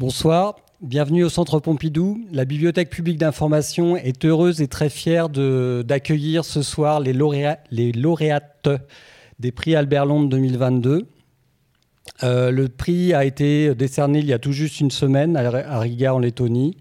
Bonsoir, bienvenue au Centre Pompidou. La Bibliothèque publique d'information est heureuse et très fière d'accueillir ce soir les, lauréates des prix Albert Londres 2022. Euh, le prix a été décerné il y a tout juste une semaine à Riga en Lettonie.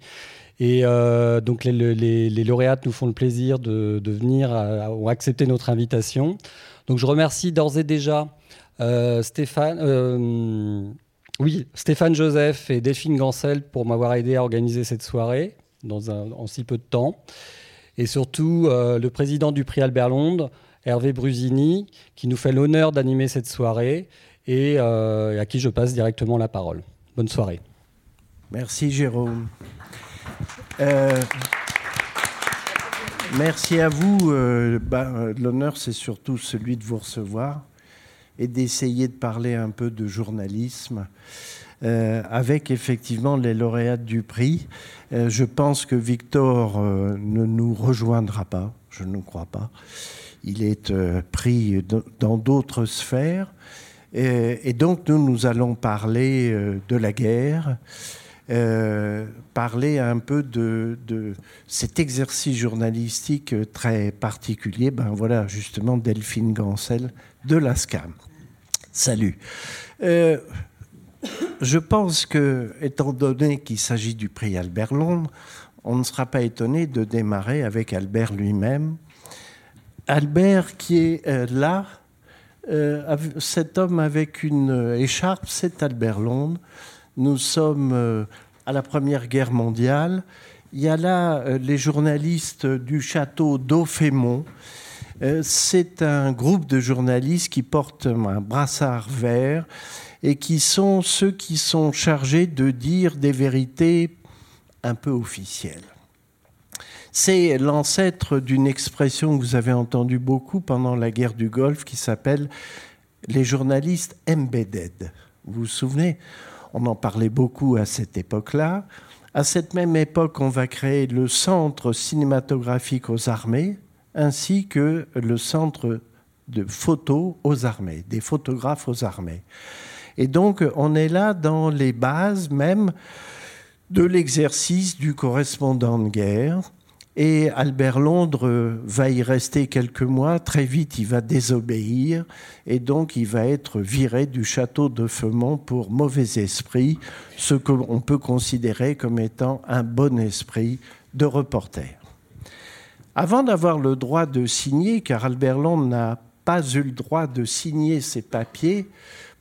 Et euh, donc les, lauréates nous font le plaisir de, venir ou accepter notre invitation. Donc je remercie d'ores et déjà euh, Stéphane, oui, Stéphane Joseph et Delphine Gancel pour m'avoir aidé à organiser cette soirée dans en si peu de temps. Et surtout euh, le président du prix Albert Londres, Hervé Brusini, qui nous fait l'honneur d'animer cette soirée et euh, à qui je passe directement la parole. Bonne soirée. Merci Jérôme. Euh, merci à vous. Bah, l'honneur, c'est surtout celui de vous recevoir et d'essayer de parler un peu de journalisme. Euh, avec effectivement les lauréats du prix. Euh, je pense que Victor euh, ne nous rejoindra pas, je ne crois pas. Il est pris dans d'autres sphères. Et, donc nous, nous allons parler de la guerre, parler un peu de, cet exercice journalistique très particulier. Ben voilà, justement, Delphine Gancel de l'ASCAM. Salut. Euh, je pense que, étant donné qu'il s'agit du prix Albert Londres, on ne sera pas étonné de démarrer avec Albert lui-même. Albert qui est euh, là, euh, cet homme avec une écharpe, c'est Albert Londres. Nous sommes à la Première Guerre mondiale. Il y a là les journalistes du château d'Aufémont euh, c'est un groupe de journalistes qui portent un brassard vert et qui sont ceux qui sont chargés de dire des vérités un peu officielles. C'est l'ancêtre d'une expression que vous avez entendue beaucoup pendant la guerre du Golfe qui s'appelle les journalistes embedded. Vous vous souvenez? On en parlait beaucoup à cette époque-là. À cette même époque, on va créer le Centre cinématographique aux armées, ainsi que le centre de photos aux armées, des photographes aux armées. Et donc, on est là dans les bases même de l'exercice du correspondant de guerre. Et Albert Londres va y rester quelques mois. Très vite, il va désobéir. Et donc, il va être viré du château de Feumont pour mauvais esprit, ce qu'on peut considérer comme étant un bon esprit de reporter. Avant d'avoir le droit de signer, car Albert Londres n'a pas eu le droit de signer ses papiers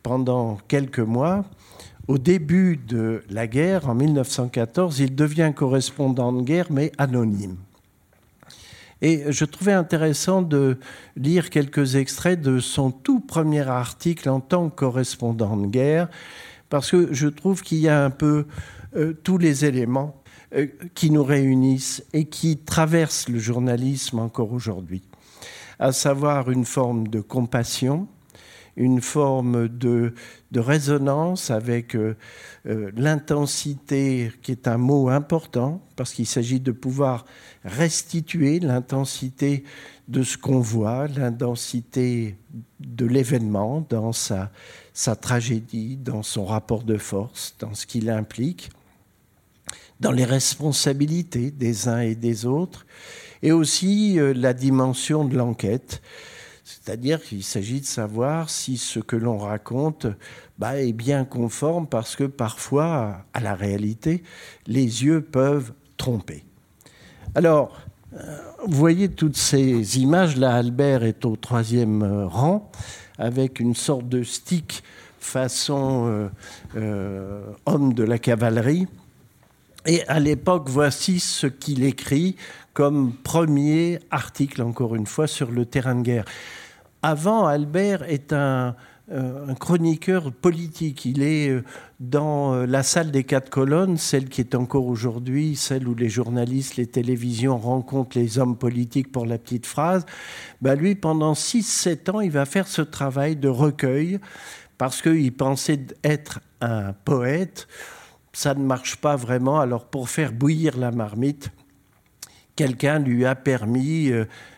pendant quelques mois, au début de la guerre, en 1914, il devient correspondant de guerre, mais anonyme. Et je trouvais intéressant de lire quelques extraits de son tout premier article en tant que correspondant de guerre, parce que je trouve qu'il y a un peu euh, tous les éléments euh, qui nous réunissent et qui traversent le journalisme encore aujourd'hui, à savoir une forme de compassion, une forme de, résonance avec euh, euh, l'intensité, qui est un mot important, parce qu'il s'agit de pouvoir restituer l'intensité de ce qu'on voit, l'intensité de l'événement dans sa tragédie, dans son rapport de force, dans ce qu'il implique dans les responsabilités des uns et des autres, et aussi euh, la dimension de l'enquête. C'est-à-dire qu'il s'agit de savoir si ce que l'on raconte bah, est bien conforme, parce que parfois, à la réalité, les yeux peuvent tromper. Alors, euh, vous voyez toutes ces images. Là, Albert est au troisième euh, rang, avec une sorte de stick façon homme de la cavalerie. Et à l'époque, voici ce qu'il écrit comme premier article, encore une fois, sur le terrain de guerre. Avant, Albert est un, euh, chroniqueur politique. Il est euh, dans euh, la salle des quatre colonnes, celle qui est encore aujourd'hui, celle où les journalistes, les télévisions rencontrent les hommes politiques pour la petite phrase. Ben lui, pendant 6-7 ans, il va faire ce travail de recueil parce qu'il pensait être un poète ça ne marche pas vraiment. Alors pour faire bouillir la marmite, quelqu'un lui a permis,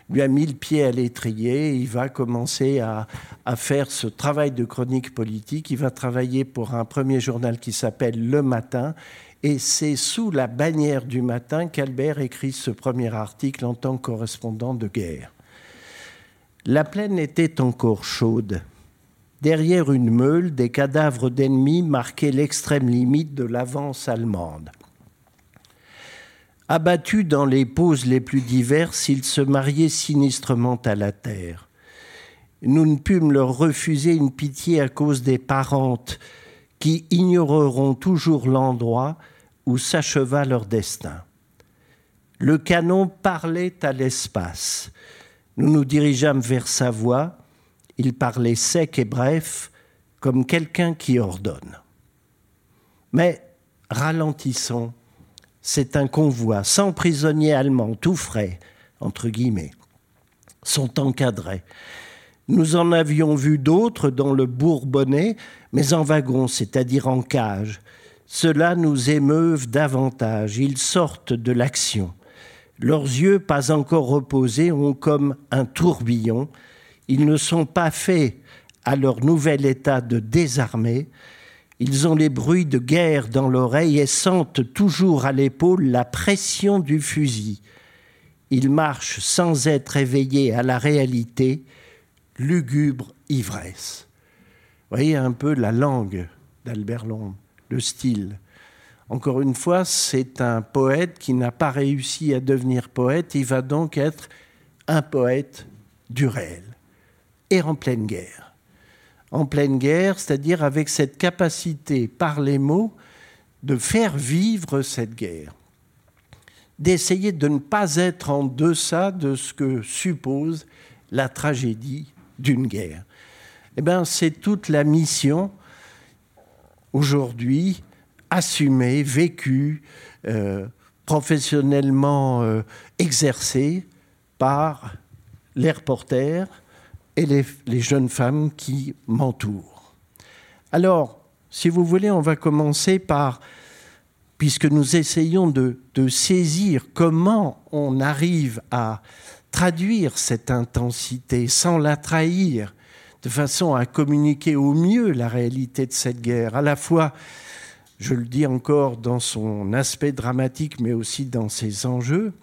lui a mis le pied à l'étrier, il va commencer à, à, faire ce travail de chronique politique, il va travailler pour un premier journal qui s'appelle Le Matin, et c'est sous la bannière du Matin qu'Albert écrit ce premier article en tant que correspondant de guerre. La plaine était encore chaude. Derrière une meule, des cadavres d'ennemis marquaient l'extrême limite de l'avance allemande. Abattus dans les poses les plus diverses, ils se mariaient sinistrement à la terre. Nous ne pûmes leur refuser une pitié à cause des parentes qui ignoreront toujours l'endroit où s'acheva leur destin. Le canon parlait à l'espace. Nous nous dirigeâmes vers sa voix. Il parlait sec et bref, comme quelqu'un qui ordonne. Mais ralentissons c'est un convoi sans prisonniers allemands, tout frais, entre guillemets, sont encadrés. Nous en avions vu d'autres dans le Bourbonnais, mais en wagon, c'est-à-dire en cage. Cela nous émeuve davantage, ils sortent de l'action. Leurs yeux, pas encore reposés, ont comme un tourbillon. Ils ne sont pas faits à leur nouvel état de désarmé, ils ont les bruits de guerre dans l'oreille et sentent toujours à l'épaule la pression du fusil. Ils marchent sans être éveillés à la réalité, lugubre ivresse. Voyez un peu la langue d'Albert Londres, le style. Encore une fois, c'est un poète qui n'a pas réussi à devenir poète, il va donc être un poète du réel et en pleine guerre en pleine guerre, c'est-à-dire avec cette capacité par les mots de faire vivre cette guerre, d'essayer de ne pas être en deçà de ce que suppose la tragédie d'une guerre. Eh bien, c'est toute la mission aujourd'hui assumée, vécue, euh, professionnellement euh, exercée par les reporters, et les, jeunes femmes qui m'entourent. Alors, si vous voulez, on va commencer par, puisque nous essayons de, saisir comment on arrive à traduire cette intensité sans la trahir, de façon à communiquer au mieux la réalité de cette guerre, à la fois, je le dis encore, dans son aspect dramatique, mais aussi dans ses enjeux,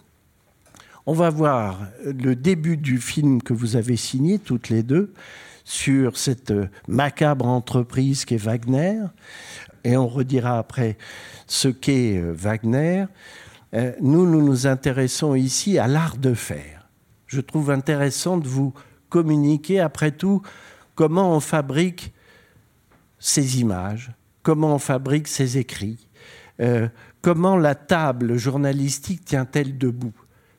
on va voir le début du film que vous avez signé toutes les deux sur cette macabre entreprise qu'est Wagner. Et on redira après ce qu'est euh, Wagner. Euh, nous, nous nous intéressons ici à l'art de faire. Je trouve intéressant de vous communiquer, après tout, comment on fabrique ces images, comment on fabrique ces écrits, euh, comment la table journalistique tient-elle debout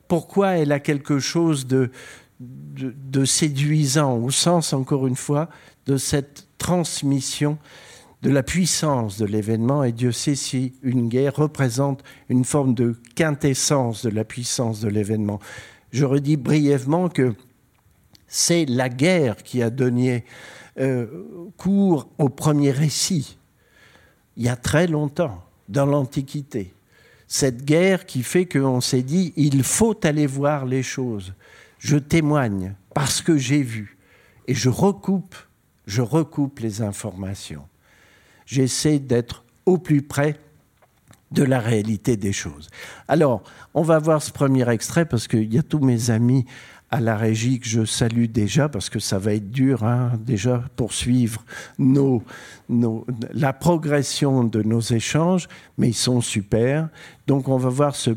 pourquoi elle a quelque chose de, séduisant, au sens, encore une fois, de cette transmission de la puissance de l'événement. Et Dieu sait si une guerre représente une forme de quintessence de la puissance de l'événement. Je redis brièvement que c'est la guerre qui a donné euh, cours au premier récit, il y a très longtemps, dans l'Antiquité cette guerre qui fait qu'on s'est dit, il faut aller voir les choses. Je témoigne parce que j'ai vu et je recoupe, je recoupe les informations. J'essaie d'être au plus près de la réalité des choses. Alors, on va voir ce premier extrait parce qu'il y a tous mes amis à la régie que je salue déjà parce que ça va être dur hein, déjà poursuivre nos, nos, la progression de nos échanges, mais ils sont super. Donc on va voir ce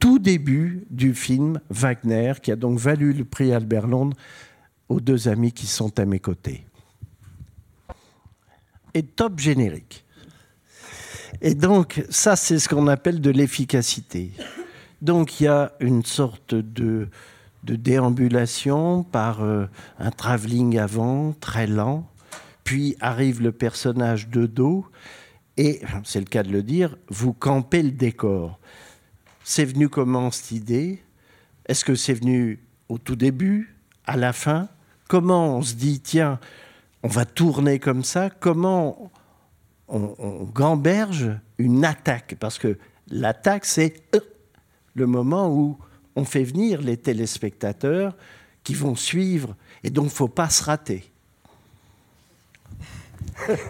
tout début du film Wagner qui a donc valu le prix Albert Londres aux deux amis qui sont à mes côtés. Et top générique. Et donc ça c'est ce qu'on appelle de l'efficacité. Donc il y a une sorte de de déambulation par euh, un travelling avant, très lent. Puis arrive le personnage de dos et, c'est le cas de le dire, vous campez le décor. C'est venu comment cette idée? Est-ce que c'est venu au tout début, à la fin? Comment on se dit, tiens, on va tourner comme ça? Comment on, on gamberge une attaque? Parce que l'attaque, c'est euh, le moment où on fait venir les téléspectateurs qui vont suivre et donc faut pas se rater.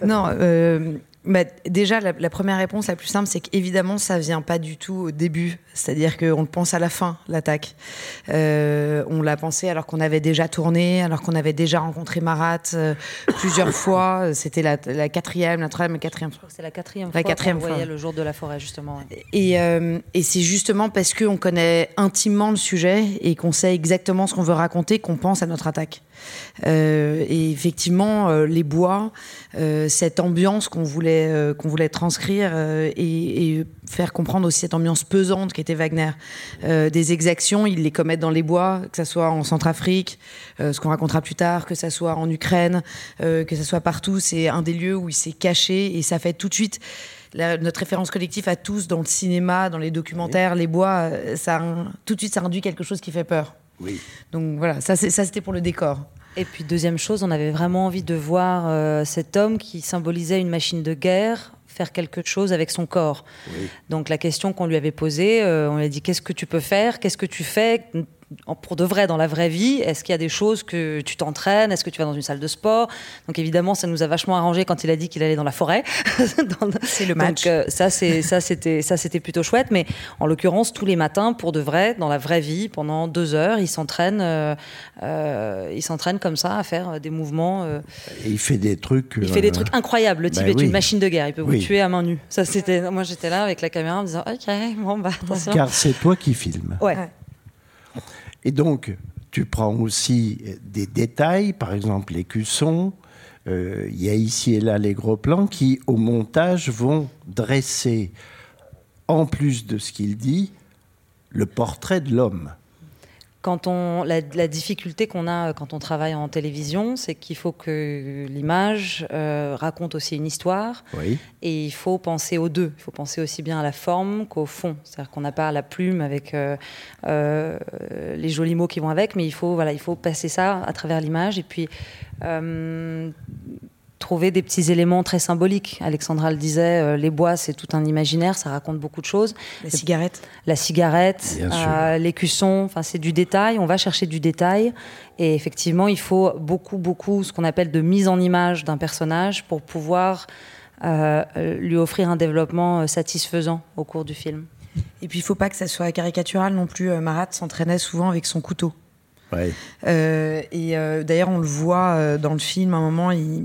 Non, euh, bah, déjà, la, première réponse la plus simple, c'est qu'évidemment, ça vient pas du tout au début. C'est-à-dire qu'on le pense à la fin, l'attaque. Euh, on l'a pensé alors qu'on avait déjà tourné, alors qu'on avait déjà rencontré Marat euh, plusieurs fois. C'était la, quatrième, la troisième, la quatrième fois. C'est la quatrième la fois quatrième qu'on voyait le jour de la forêt, justement. Et, euh, et c'est justement parce qu'on connaît intimement le sujet et qu'on sait exactement ce qu'on veut raconter qu'on pense à notre attaque. Et effectivement, les bois, cette ambiance qu'on voulait euh, qu'on voulait transcrire euh, et, faire comprendre aussi cette ambiance pesante qu'était Wagner. Euh, des exactions, il les commet dans les bois, que ce soit en Centrafrique, ce qu'on racontera plus tard, que ce soit en Ukraine, que ce soit partout. C'est un des lieux où il s'est caché et ça fait tout de suite. notre référence collective à tous dans le cinéma, dans les documentaires, les bois, ça, tout de suite, ça induit quelque chose qui fait peur. Oui. Donc voilà, ça c'était pour le décor. Et puis deuxième chose, on avait vraiment envie de voir euh, cet homme qui symbolisait une machine de guerre faire quelque chose avec son corps. Donc la question qu'on lui avait posée, euh, on lui a dit qu'est-ce que tu peux faire, qu'est-ce que tu fais? Pour de vrai dans la vraie vie Est-ce qu'il y a des choses que tu t'entraînes? Est-ce que tu vas dans une salle de sport? Donc évidemment, ça nous a vachement arrangé quand il a dit qu'il allait dans la forêt. c'est le match. Donc, euh, ça, c'est ça, c'était ça, c'était plutôt chouette. Mais en l'occurrence, tous les matins, pour de vrai, dans la vraie vie, pendant deux heures, il s'entraîne, euh, euh, il s'entraîne comme ça à faire des mouvements. Et il fait des trucs. Il fait des trucs incroyables. Le type bah est une machine de guerre. Il peut vous tuer à main nue. Ça, c'était. Moi, j'étais là avec la caméra en me disant, ok, bon bah attention. Car c'est toi qui filmes. ouais. Et donc, tu prends aussi des détails, par exemple les cuissons. Euh, il y a ici et là les gros plans qui, au montage, vont dresser, en plus de ce qu'il dit, le portrait de l'homme quand on, la, difficulté qu'on a euh, quand on travaille en télévision, c'est qu'il faut que l'image euh, raconte aussi une histoire. Et il faut penser aux deux. Il faut penser aussi bien à la forme qu'au fond. C'est-à-dire qu'on n'a pas la plume avec euh, les jolis mots qui vont avec, mais il faut, voilà, il faut passer ça à travers l'image. Et puis trouver des petits éléments très symboliques. Alexandra le disait, euh, les bois, c'est tout un imaginaire, ça raconte beaucoup de choses. La cigarette La cigarette, euh, les cuissons, enfin, c'est du détail, on va chercher du détail. Et effectivement, il faut beaucoup, beaucoup, ce qu'on appelle de mise en image d'un personnage pour pouvoir euh, lui offrir un développement satisfaisant au cours du film. Et puis, il ne faut pas que ça soit caricatural non plus. Marat s'entraînait souvent avec son couteau. Euh, et euh, d'ailleurs, on le voit euh, dans le film, à un moment, il,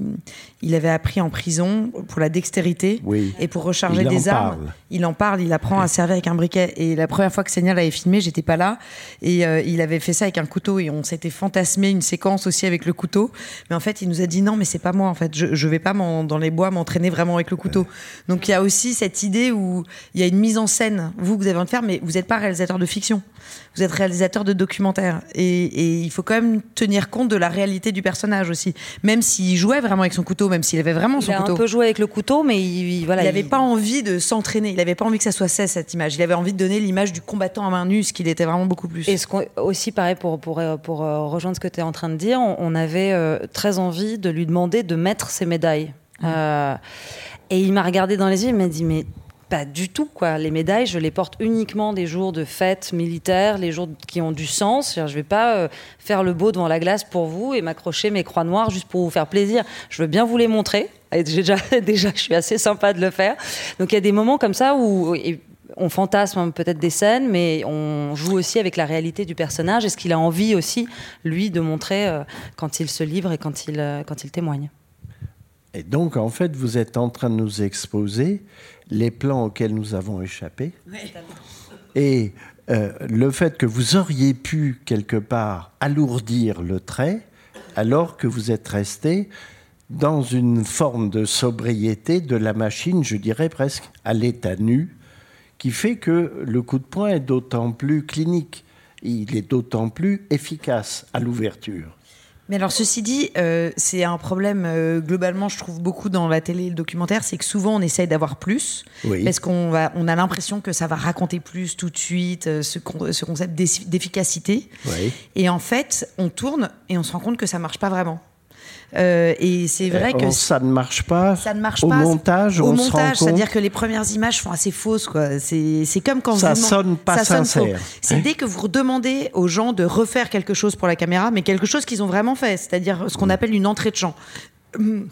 il, avait appris en prison pour la dextérité et pour recharger des armes. Il en parle, il apprend à servir avec un briquet. Et la première fois que Seigneur l'avait filmé, j'étais pas là. Et il avait fait ça avec un couteau et on s'était fantasmé une séquence aussi avec le couteau. Mais en fait, il nous a dit non, mais c'est pas moi, en fait. Je, je vais pas dans les bois m'entraîner vraiment avec le couteau. Donc il y a aussi cette idée où il y a une mise en scène, vous, que vous avez envie de faire, mais vous n'êtes pas réalisateur de fiction. Vous êtes réalisateur de documentaire. Et, et, il faut quand même tenir compte de la réalité du personnage aussi. Même s'il jouait vraiment avec son couteau, même s'il avait vraiment son couteau. Il un peu joué avec le couteau, mais il, voilà, il n'avait pas envie de s'entraîner. Il n'avait pas envie que ça soit ça, cette image. Il avait envie de donner l'image du combattant à main nue, ce qu'il était vraiment beaucoup plus. Et ce aussi, pareil, pour, pour, pour, euh, rejoindre ce que tu es en train de dire, on, avait euh, très envie de lui demander de mettre ses médailles. Euh, et il m'a regardé dans les yeux, il m'a dit Mais pas du tout. Quoi. Les médailles, je les porte uniquement des jours de fête militaire, les jours qui ont du sens. Je ne vais pas euh, faire le beau devant la glace pour vous et m'accrocher mes croix noires juste pour vous faire plaisir. Je veux bien vous les montrer. Et déjà, déjà, je suis assez sympa de le faire. Donc il y a des moments comme ça où on fantasme peut-être des scènes, mais on joue aussi avec la réalité du personnage et ce qu'il a envie aussi, lui, de montrer euh, quand il se livre et quand il, euh, quand il témoigne. Et donc, en fait, vous êtes en train de nous exposer les plans auxquels nous avons échappé. Et euh, le fait que vous auriez pu, quelque part, alourdir le trait, alors que vous êtes resté dans une forme de sobriété de la machine, je dirais presque à l'état nu, qui fait que le coup de poing est d'autant plus clinique, il est d'autant plus efficace à l'ouverture. Mais alors, ceci dit, euh, c'est un problème euh, globalement, je trouve beaucoup dans la télé et le documentaire, c'est que souvent on essaye d'avoir plus, parce qu'on on a l'impression que ça va raconter plus tout de suite, euh, ce, ce, concept d'efficacité. Et en fait, on tourne et on se rend compte que ça marche pas vraiment. Euh, et c'est vrai que ça ne marche pas. Ça ne marche au pas. Montage, au montage, c'est-à-dire que les premières images sont assez fausses. Quoi. C'est, c'est comme quand ça vous sonne pas ça sincère. c'est dès que vous demandez aux gens de refaire quelque chose pour la caméra, mais quelque chose qu'ils ont vraiment fait, c'est-à-dire ce qu'on mm. appelle une entrée de champ. Hum,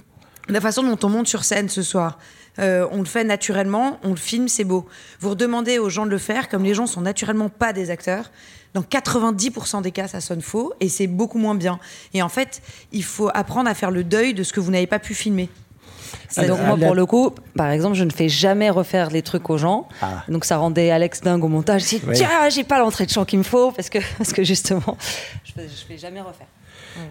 la façon dont on monte sur scène ce soir, euh, on le fait naturellement, on le filme, c'est beau. Vous redemandez aux gens de le faire, comme les gens sont naturellement pas des acteurs, dans 90% des cas, ça sonne faux et c'est beaucoup moins bien. Et en fait, il faut apprendre à faire le deuil de ce que vous n'avez pas pu filmer. donc moi, pour le coup, par exemple, je ne fais jamais refaire les trucs aux gens. Ah. Donc ça rendait Alex dingue au montage. Je dis, tiens, j'ai pas l'entrée de chant qu'il me faut parce que, parce que justement, je ne fais jamais refaire.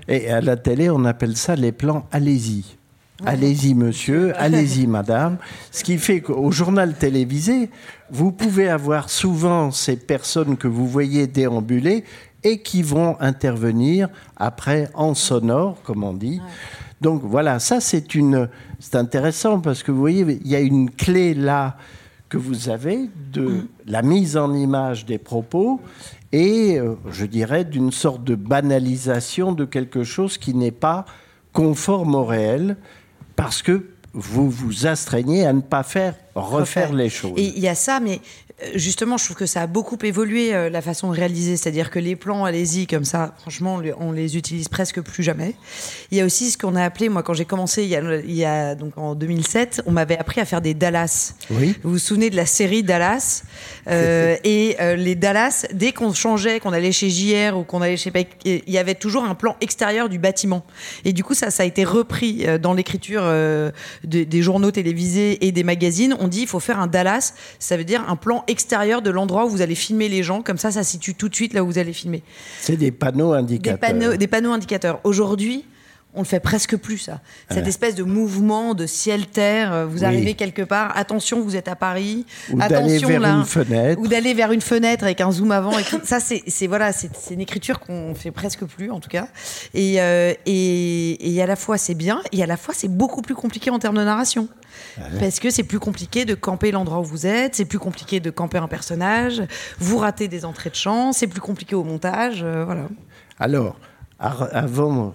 Et à la télé, on appelle ça les plans allez-y. Allez-y monsieur, allez-y madame. Ce qui fait qu'au journal télévisé, vous pouvez avoir souvent ces personnes que vous voyez déambuler et qui vont intervenir après en sonore, comme on dit. Donc voilà, ça c'est une, c'est intéressant parce que vous voyez, il y a une clé là que vous avez de mm. la mise en image des propos et euh, je dirais d'une sorte de banalisation de quelque chose qui n'est pas conforme au réel parce que vous vous astreignez à ne pas faire refaire, les choses. Et il y a ça, mais euh, justement, je trouve que ça a beaucoup évolué euh, la façon de réaliser, c'est-à-dire que les plans, allez-y, comme ça, franchement, on les utilise presque plus jamais. Il y a aussi ce qu'on a appelé, moi, quand j'ai commencé il y, a, donc en 2007, on m'avait appris à faire des Dallas. Oui. Vous vous souvenez de la série Dallas? Euh, Et les Dallas, dès qu'on changeait, qu'on allait chez JR ou qu'on allait chez il y avait toujours un plan extérieur du bâtiment. Et du coup, ça, ça a été repris dans l'écriture des journaux télévisés et des magazines. On dit, il faut faire un Dallas. Ça veut dire un plan extérieur de l'endroit où vous allez filmer les gens. Comme ça, ça situe tout de suite là où vous allez filmer. C'est des panneaux indicateurs. Des panneaux, des panneaux indicateurs. Aujourd'hui, on le fait presque plus ça. Cette espèce de mouvement de ciel-terre, euh, vous arrivez quelque part, attention, vous êtes à Paris, ou attention vers une fenêtre, ou d'aller vers une fenêtre avec un zoom avant. Et ça, c'est voilà, c'est une écriture qu'on fait presque plus en tout cas. Et, euh, et, et à la fois c'est bien, et à la fois c'est beaucoup plus compliqué en termes de narration. Parce que c'est plus compliqué de camper l'endroit où vous êtes, c'est plus compliqué de camper un personnage, vous ratez des entrées de chant, c'est plus compliqué au montage, euh, voilà. Alors, avant,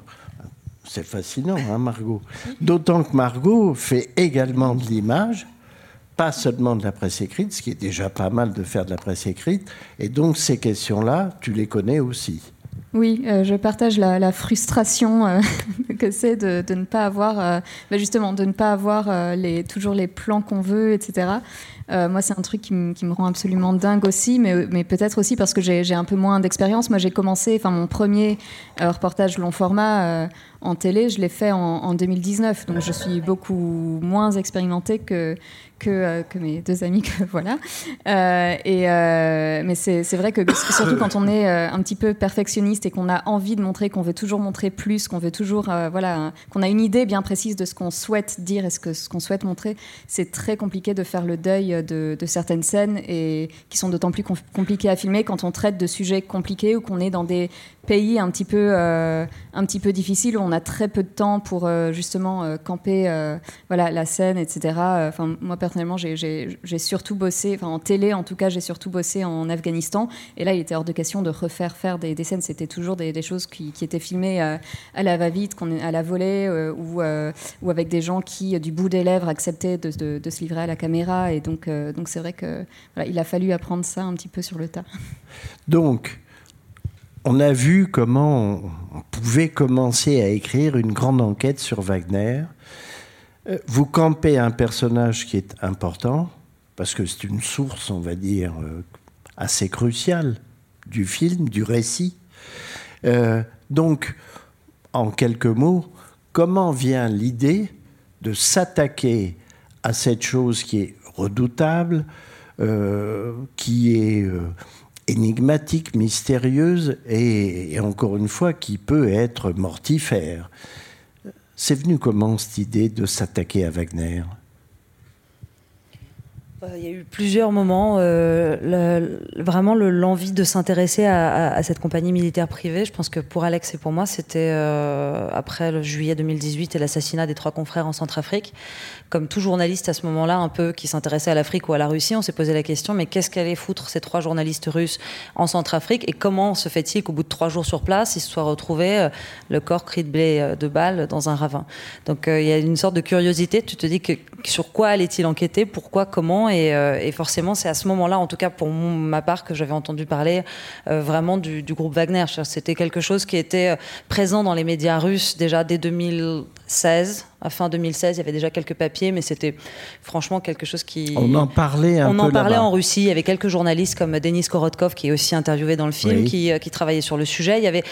c'est fascinant, hein, Margot. D'autant que Margot fait également de l'image, pas seulement de la presse écrite, ce qui est déjà pas mal de faire de la presse écrite, et donc ces questions-là, tu les connais aussi. Oui, euh, je partage la, frustration euh, que c'est de, ne pas avoir, euh, bah, justement, de ne pas avoir toujours les plans qu'on veut, etc. moi, c'est un truc qui, me rend absolument dingue aussi, mais, mais peut-être aussi parce que j'ai un peu moins d'expérience. Moi, j'ai commencé, enfin, mon premier reportage long format en télé, je l'ai fait en, en, 2019, donc je suis beaucoup moins expérimentée que, euh, que, mes deux amis, que, voilà. Euh, et, euh, mais c'est vrai que surtout quand on est un petit peu perfectionniste et qu'on a envie de montrer, qu'on veut toujours montrer plus, qu'on veut toujours, voilà, qu'on a une idée bien précise de ce qu'on souhaite dire et ce qu'on ce qu'on souhaite montrer, c'est très compliqué de faire le deuil de, de certaines scènes et qui sont d'autant plus compliquées à filmer quand on traite de sujets compliqués ou qu'on est dans des pays un petit peu, un petit peu difficiles où on a très peu de temps pour justement camper voilà, la scène, etc. Enfin, moi, personnellement, j'ai surtout bossé, enfin en télé en tout cas, j'ai surtout bossé en Afghanistan. Et là, il était hors de question de refaire faire des, scènes. C'était toujours des, choses qui, étaient filmées euh, à la va-vite, à la volée, euh, ou, euh, ou avec des gens qui, du bout des lèvres, acceptaient de, se livrer à la caméra. Et donc, donc c'est vrai que voilà, il a fallu apprendre ça un petit peu sur le tas. Donc, on a vu comment on pouvait commencer à écrire une grande enquête sur Wagner. Euh, vous campez un personnage qui est important, parce que c'est une source, on va dire, euh, assez cruciale du film, du récit. Euh, donc, en quelques mots, comment vient l'idée de s'attaquer à cette chose qui est redoutable, qui est énigmatique, mystérieuse et, encore une fois qui peut être mortifère. C'est venu comment cette idée de s'attaquer à Wagner? Il y a eu plusieurs moments. Euh, vraiment l'envie de s'intéresser à, cette compagnie militaire privée. Je pense que pour Alex et pour moi, c'était euh, après le juillet 2018 et l'assassinat des trois confrères en Centrafrique. Comme tout journaliste à ce moment-là, un peu qui s'intéressait à l'Afrique ou à la Russie, on s'est posé la question mais qu'est-ce qu'allaient foutre ces trois journalistes russes en Centrafrique et comment se fait-il qu'au bout de trois jours sur place, ils se soient retrouvés le corps cri de blé de balles dans un ravin? Donc il y a une sorte de curiosité. Tu te dis sur quoi allait-il enquêter, pourquoi, comment? Euh, et, forcément, c'est à ce moment-là, en tout cas pour ma part, que j'avais entendu parler euh, vraiment du, groupe Wagner. C'était quelque chose qui était euh, présent dans les médias russes déjà dès 2016. À fin 2016, il y avait déjà quelques papiers, mais c'était franchement quelque chose qui. On en parlait un On en parlait en Russie. Il y avait quelques journalistes comme Denis Korotkov, qui est aussi interviewé dans le film, qui, qui travaillait sur le sujet. Il y avait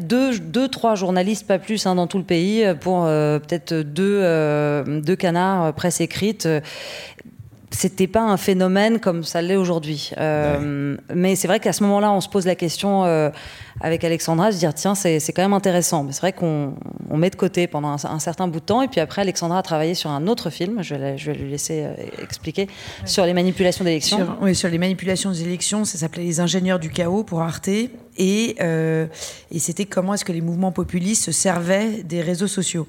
deux, deux trois journalistes, pas plus, hein, dans tout le pays, pour peut-être deux, deux canards, presse écrite c'était pas un phénomène comme ça l'est aujourd'hui. Euh, mais c'est vrai qu'à ce moment-là, on se pose la question euh, avec Alexandra de se dire tiens, c'est quand même intéressant. Mais c'est vrai qu'on met de côté pendant un, certain bout de temps. Et puis après, Alexandra a travaillé sur un autre film, je vais, je vais lui laisser euh, expliquer, sur les manipulations d'élections. oui, sur les manipulations des élections. Ça s'appelait Les ingénieurs du chaos pour Arte. Et, et c'était comment est-ce que les mouvements populistes se servaient des réseaux sociaux.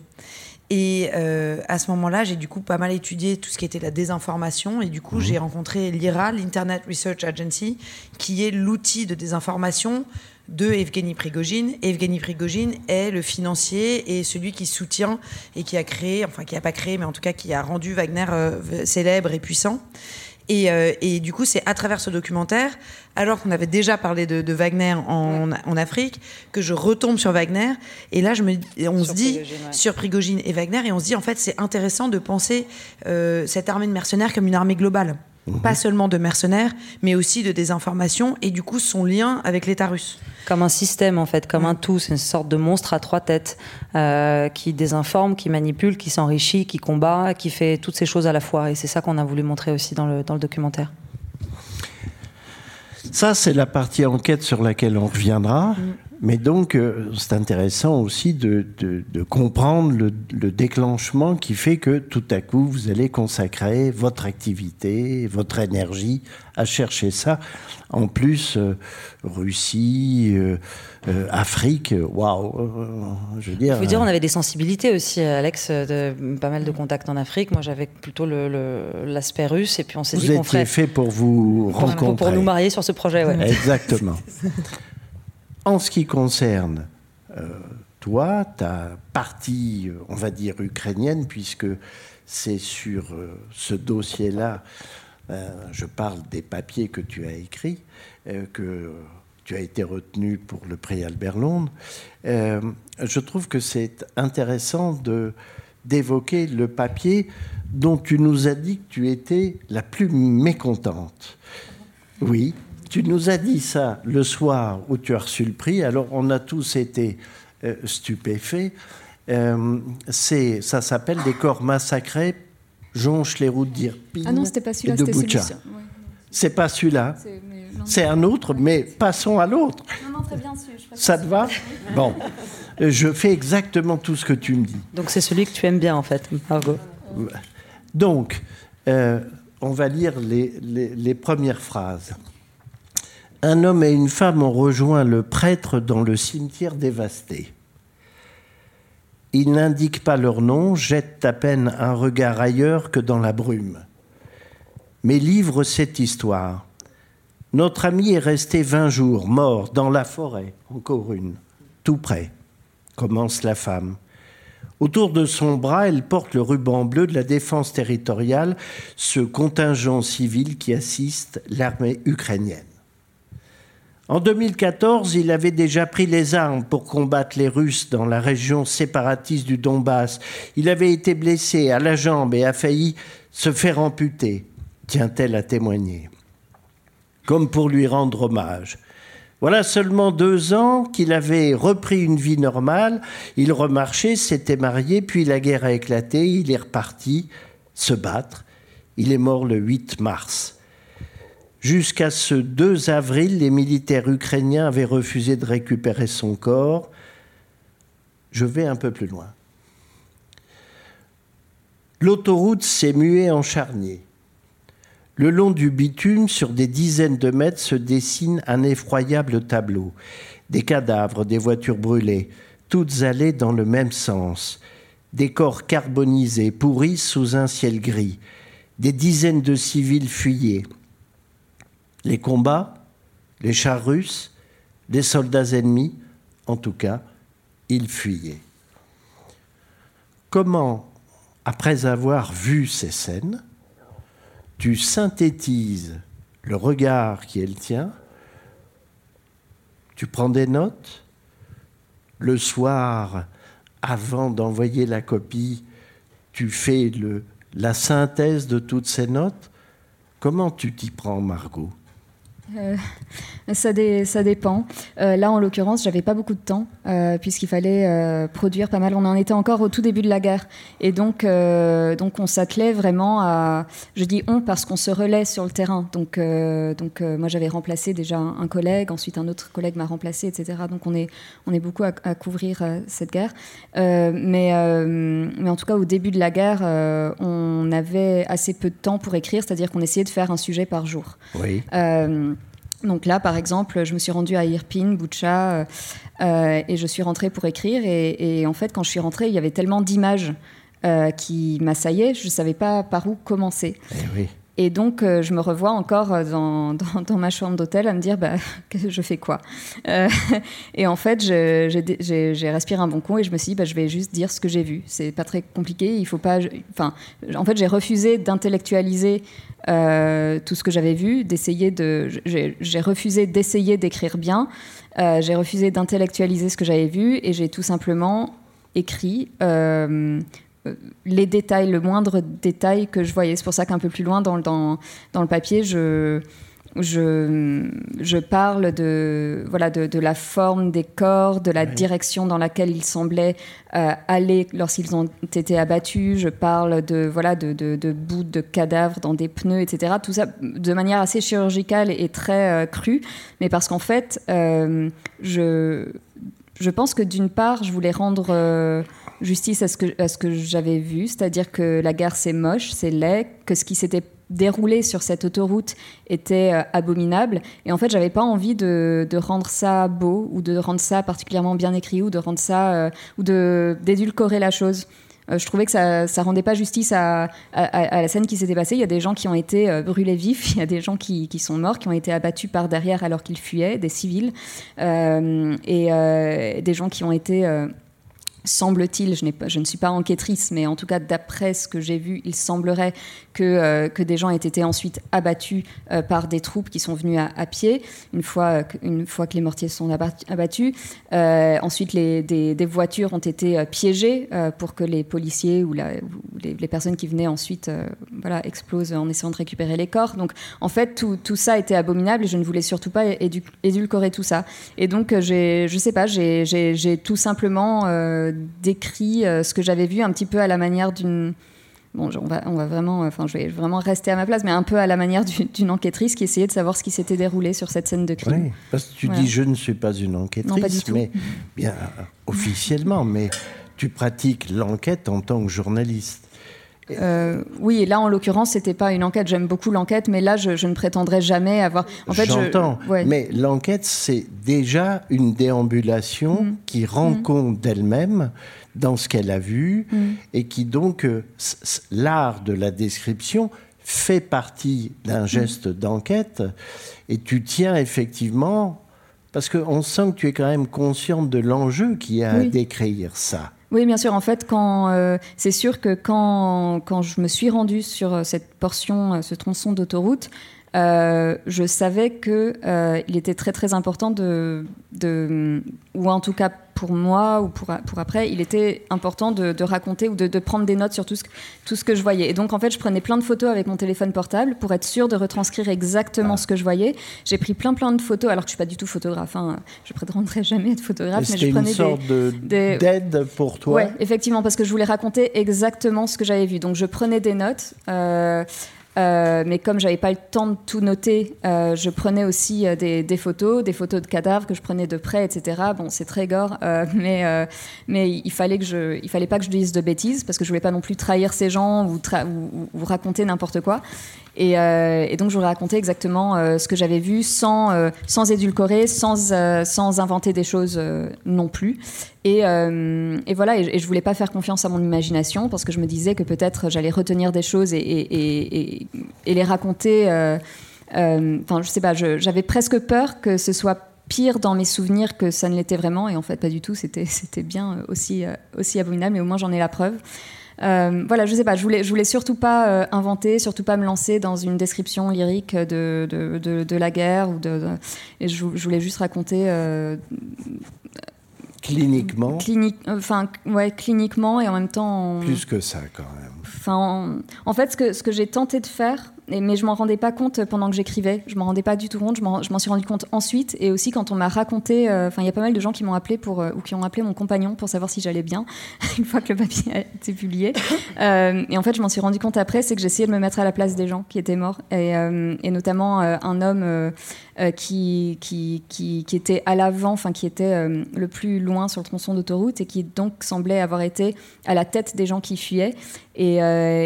Et euh, à ce moment-là, j'ai du coup pas mal étudié tout ce qui était la désinformation. Et du coup, j'ai mhm. rencontré l'IRA, l'Internet Research Agency, qui est l'outil de désinformation de Evgeny Prigogine. Evgeny Prigogine est le financier et celui qui soutient et qui a créé, enfin qui n'a pas créé, mais en tout cas qui a rendu Wagner euh, célèbre et puissant. Euh, et, du coup, c'est à travers ce documentaire, alors qu'on avait déjà parlé de, Wagner en, Afrique, que je retombe sur Wagner. Et là, je me, on se dit sur Prigogine et Wagner, et on se dit en fait, c'est intéressant de penser euh, cette armée de mercenaires comme une armée globale. Mhm. Pas seulement de mercenaires, mais aussi de désinformation et du coup son lien avec l'État russe. Comme un système en fait, comme un tout. C'est une sorte de monstre à trois têtes euh, qui désinforme, qui manipule, qui s'enrichit, qui combat, qui fait toutes ces choses à la fois. Et c'est ça qu'on a voulu montrer aussi dans le, dans le documentaire. Ça, c'est la partie enquête sur laquelle on reviendra. Mais donc, euh, c'est intéressant aussi de, comprendre le, déclenchement qui fait que tout à coup, vous allez consacrer votre activité, votre énergie à chercher ça. En plus, euh, Russie, euh, Afrique, waouh, je veux dire. Je veux dire, on avait des sensibilités aussi, Alex, de, pas mal de contacts en Afrique. Moi, j'avais plutôt l'aspect russe, et puis on s'est dit qu'on ferait. fait pour vous rencontrer. Pour, nous marier sur ce projet, ouais. Exactement. En ce qui concerne euh, toi, ta partie, on va dire, ukrainienne, puisque c'est sur euh, ce dossier-là, euh, je parle des papiers que tu as écrits, que tu as été retenu pour le prix Albert Londres. je trouve que c'est intéressant de d'évoquer le papier dont tu nous as dit que tu étais la plus mécontente. Oui, tu nous as dit ça le soir où tu as reçu le prix, alors on a tous été euh, stupéfaits. Euh, ça s'appelle Des corps massacrés, jonchent les routes d'Irpine ah non, c'était pas celui-là, c'était celui C'est pas celui-là. C'est un autre, mais passons à l'autre. Non, non, très bien. Ça te va Bon. Je fais exactement tout ce que tu me dis. Donc c'est celui que tu aimes bien, en fait. Bravo. Donc, euh, on va lire les, les premières phrases un homme et une femme ont rejoint le prêtre dans le cimetière dévasté. Ils n'indiquent pas leur nom, jettent à peine un regard ailleurs que dans la brume, mais livrent cette histoire. Notre ami est resté vingt jours, mort, dans la forêt, encore une, tout près, commence la femme. Autour de son bras, elle porte le ruban bleu de la défense territoriale, ce contingent civil qui assiste l'armée ukrainienne. En 2014, il avait déjà pris les armes pour combattre les Russes dans la région séparatiste du Donbass. Il avait été blessé à la jambe et a failli se faire amputer, tient-elle à témoigner. Comme pour lui rendre hommage. Voilà seulement deux ans qu'il avait repris une vie normale, il remarchait, s'était marié, puis la guerre a éclaté, il est reparti se battre. Il est mort le 8 mars. Jusqu'à ce 2 avril, les militaires ukrainiens avaient refusé de récupérer son corps. Je vais un peu plus loin. L'autoroute s'est muée en charnier. Le long du bitume, sur des dizaines de mètres, se dessine un effroyable tableau. Des cadavres, des voitures brûlées, toutes allées dans le même sens. Des corps carbonisés, pourris sous un ciel gris. Des dizaines de civils fuyaient. Les combats, les chars russes, des soldats ennemis, en tout cas, ils fuyaient. Comment, après avoir vu ces scènes, tu synthétises le regard qui est le tien, tu prends des notes, le soir, avant d'envoyer la copie, tu fais la synthèse de toutes ces notes. Comment tu t'y prends, Margot? Euh, ça, ça, dépend. Euh, là, en l'occurrence, j'avais pas beaucoup de temps euh, puisqu'il fallait produire pas mal. On en était encore au tout début de la guerre, et donc, donc on s'attelait vraiment à. Je dis on parce qu'on se relaie sur le terrain. Donc, donc moi, j'avais remplacé déjà un, collègue, ensuite un autre collègue m'a remplacé, etc. Donc on est on est beaucoup à, couvrir cette guerre. mais mais en tout cas, au début de la guerre, on avait assez peu de temps pour écrire, c'est-à-dire qu'on essayait de faire un sujet par jour. Oui. Donc là, par exemple, je me suis rendue à Irpin, Boucha, euh, euh, et je suis rentrée pour écrire. Et, en fait, quand je suis rentrée, il y avait tellement d'images euh, qui m'assaillaient, je ne savais pas par où commencer. Eh et donc, je me revois encore dans, dans, ma chambre d'hôtel à me dire, bah, je fais quoi? Et en fait, j'ai respiré un bon coup et je me suis dit, bah, je vais juste dire ce que j'ai vu. C'est pas très compliqué. Il faut pas. Enfin, en fait, j'ai refusé d'intellectualiser euh, tout ce que j'avais vu, d'essayer de. J'ai refusé d'essayer d'écrire bien, euh, j'ai refusé d'intellectualiser ce que j'avais vu et j'ai tout simplement écrit euh, les détails, le moindre détail que je voyais. C'est pour ça qu'un peu plus loin dans, dans, dans le papier, je je, je, parle de, voilà, de, de, la forme des corps, de la direction dans laquelle ils semblaient euh, aller lorsqu'ils ont été abattus. Je parle de, voilà, de, de, bouts de cadavres dans des pneus, etc. Tout ça de manière assez chirurgicale et très euh, crue, mais parce qu'en fait, euh, je, je pense que d'une part, je voulais rendre justice à ce que, j'avais vu, c'est-à-dire que la guerre c'est moche, c'est laid, que ce qui s'était déroulé sur cette autoroute était euh, abominable. Et en fait, j'avais pas envie de, rendre ça beau ou de rendre ça particulièrement bien écrit ou de rendre ça euh, ou de d'édulcorer la chose. Euh, je trouvais que ça, ça rendait pas justice à, à, la scène qui s'était passée. Il y a des gens qui ont été brûlés vifs, il y a des gens qui, qui, sont morts, qui ont été abattus par derrière alors qu'ils fuyaient, des civils, et des gens qui ont été semble-t-il, je, je, ne suis pas enquêtrice, mais en tout cas d'après ce que j'ai vu, il semblerait que, euh, que des gens aient été ensuite abattus euh, par des troupes qui sont venues à, pied, une fois, une fois que les mortiers sont abattus. Euh, ensuite, des, des, voitures ont été piégées pour que les policiers ou, la, les, les, personnes qui venaient ensuite voilà, explosent en essayant de récupérer les corps. Donc en fait, tout, tout ça était abominable et je ne voulais surtout pas édulcorer tout ça. Et donc, je ne sais pas, j'ai tout simplement décrit euh, ce que j'avais vu un petit peu à la manière d'une bon, on va, on va vraiment, enfin, je vais vraiment rester à ma place, mais un peu à la manière d'une enquêtrice qui essayait de savoir ce qui s'était déroulé sur cette scène de crime. Oui, parce que tu dis je ne suis pas une enquêtrice, mais bien officiellement, mais tu pratiques l'enquête en tant que journaliste. Euh, oui, et là, en l'occurrence, c'était pas une enquête. J'aime beaucoup l'enquête, mais là, je, ne prétendrai jamais avoir. En fait, J'entends. Mais l'enquête, c'est déjà une déambulation mm. qui rend mm. compte d'elle-même dans ce qu'elle a vu mm. et qui donc euh, l'art de la description fait partie d'un geste d'enquête et tu tiens effectivement parce qu'on sent que tu es quand même consciente de l'enjeu qui a à décrire ça. Oui, bien sûr. En fait, quand euh, c'est sûr que quand, quand je me suis rendue sur euh, cette portion, euh, ce tronçon d'autoroute, je savais que il était très très important de, de, ou en tout cas pour moi ou pour, pour après, il était important de, raconter ou de, prendre des notes sur tout ce, tout ce que je voyais. Et donc, en fait, je prenais plein de photos avec mon téléphone portable pour être sûre de retranscrire exactement ce que je voyais. J'ai pris plein, plein de photos, alors que je suis pas du tout photographe. Hein. Je prétendrai jamais être photographe, mais, je prenais une sorte d'aide pour toi? Oui, effectivement, parce que je voulais raconter exactement ce que j'avais vu. Donc, je prenais des notes. Euh, euh, mais comme j'avais pas le temps de tout noter, euh, je prenais aussi euh, des, des, photos, des photos de cadavres que je prenais de près, etc. Bon, c'est très gore, mais mais il fallait que je, il fallait pas que je dise de bêtises parce que je voulais pas non plus trahir ces gens ou, ou, ou raconter n'importe quoi. Et, et, donc je voulais raconter exactement ce que j'avais vu sans, sans édulcorer, sans, sans inventer des choses non plus. Et, et voilà, et, je voulais pas faire confiance à mon imagination parce que je me disais que peut-être j'allais retenir des choses et, et les raconter. Enfin, je sais pas, j'avais presque peur que ce soit pire dans mes souvenirs que ça ne l'était vraiment. Et en fait, pas du tout. C'était, bien euh, aussi, euh, aussi abominable, mais au moins j'en ai la preuve. Euh, voilà, je sais pas, je voulais, je voulais surtout pas inventer, surtout pas me lancer dans une description lyrique de, de, de, la guerre. Ou de, et je, voulais juste raconter. cliniquement clinique, Enfin, ouais, cliniquement et en même temps. Plus que ça, quand même. Enfin, en, en fait, ce que, ce que j'ai tenté de faire, mais je m'en rendais pas compte pendant que j'écrivais. Je m'en rendais pas du tout compte. Je m'en suis rendu compte ensuite. Et aussi quand on m'a raconté. Euh, enfin, il y a pas mal de gens qui m'ont appelé pour, euh, ou qui ont appelé mon compagnon pour savoir si j'allais bien, une fois que le papier a été publié. Euh, et en fait, je m'en suis rendu compte après, c'est que j'essayais de me mettre à la place des gens qui étaient morts. Et, et notamment un homme qui, qui, qui, qui, était à l'avant, enfin, qui était le plus loin sur le tronçon d'autoroute et qui donc semblait avoir été à la tête des gens qui fuyaient. Et,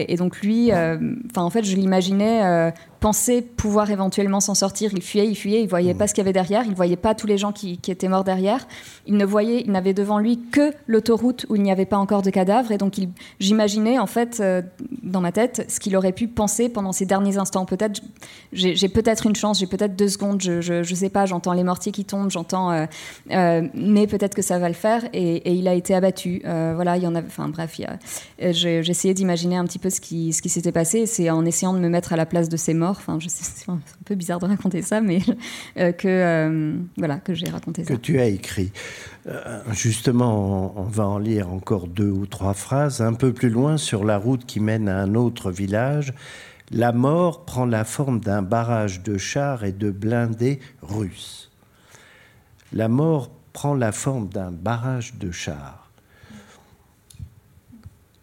et donc lui, enfin, en fait, je l'imaginais euh, pensait pouvoir éventuellement s'en sortir. Il fuyait, il fuyait, il voyait mmh. pas ce qu'il y avait derrière, il voyait pas tous les gens qui, étaient morts derrière. Il ne voyait, il n'avait devant lui que l'autoroute où il n'y avait pas encore de cadavres. Et donc, j'imaginais en fait euh, dans ma tête ce qu'il aurait pu penser pendant ces derniers instants. Peut-être, j'ai peut-être une chance, j'ai peut-être deux secondes, je, je, sais pas. J'entends les mortiers qui tombent, j'entends, euh, mais peut-être que ça va le faire. Et, il a été abattu. voilà, il y en a. Enfin bref, essayé d'imaginer un petit peu ce qui, ce qui s'était passé. C'est en essayant de me mettre à la place de ces morts. Enfin, je sais, c'est un peu bizarre de raconter ça, mais euh, que euh, voilà, que j'ai raconté ça. Que tu as écrit. Euh, justement, on, va en lire encore deux ou trois phrases. Un peu plus loin, sur la route qui mène à un autre village, la mort prend la forme d'un barrage de chars et de blindés russes. La mort prend la forme d'un barrage de chars.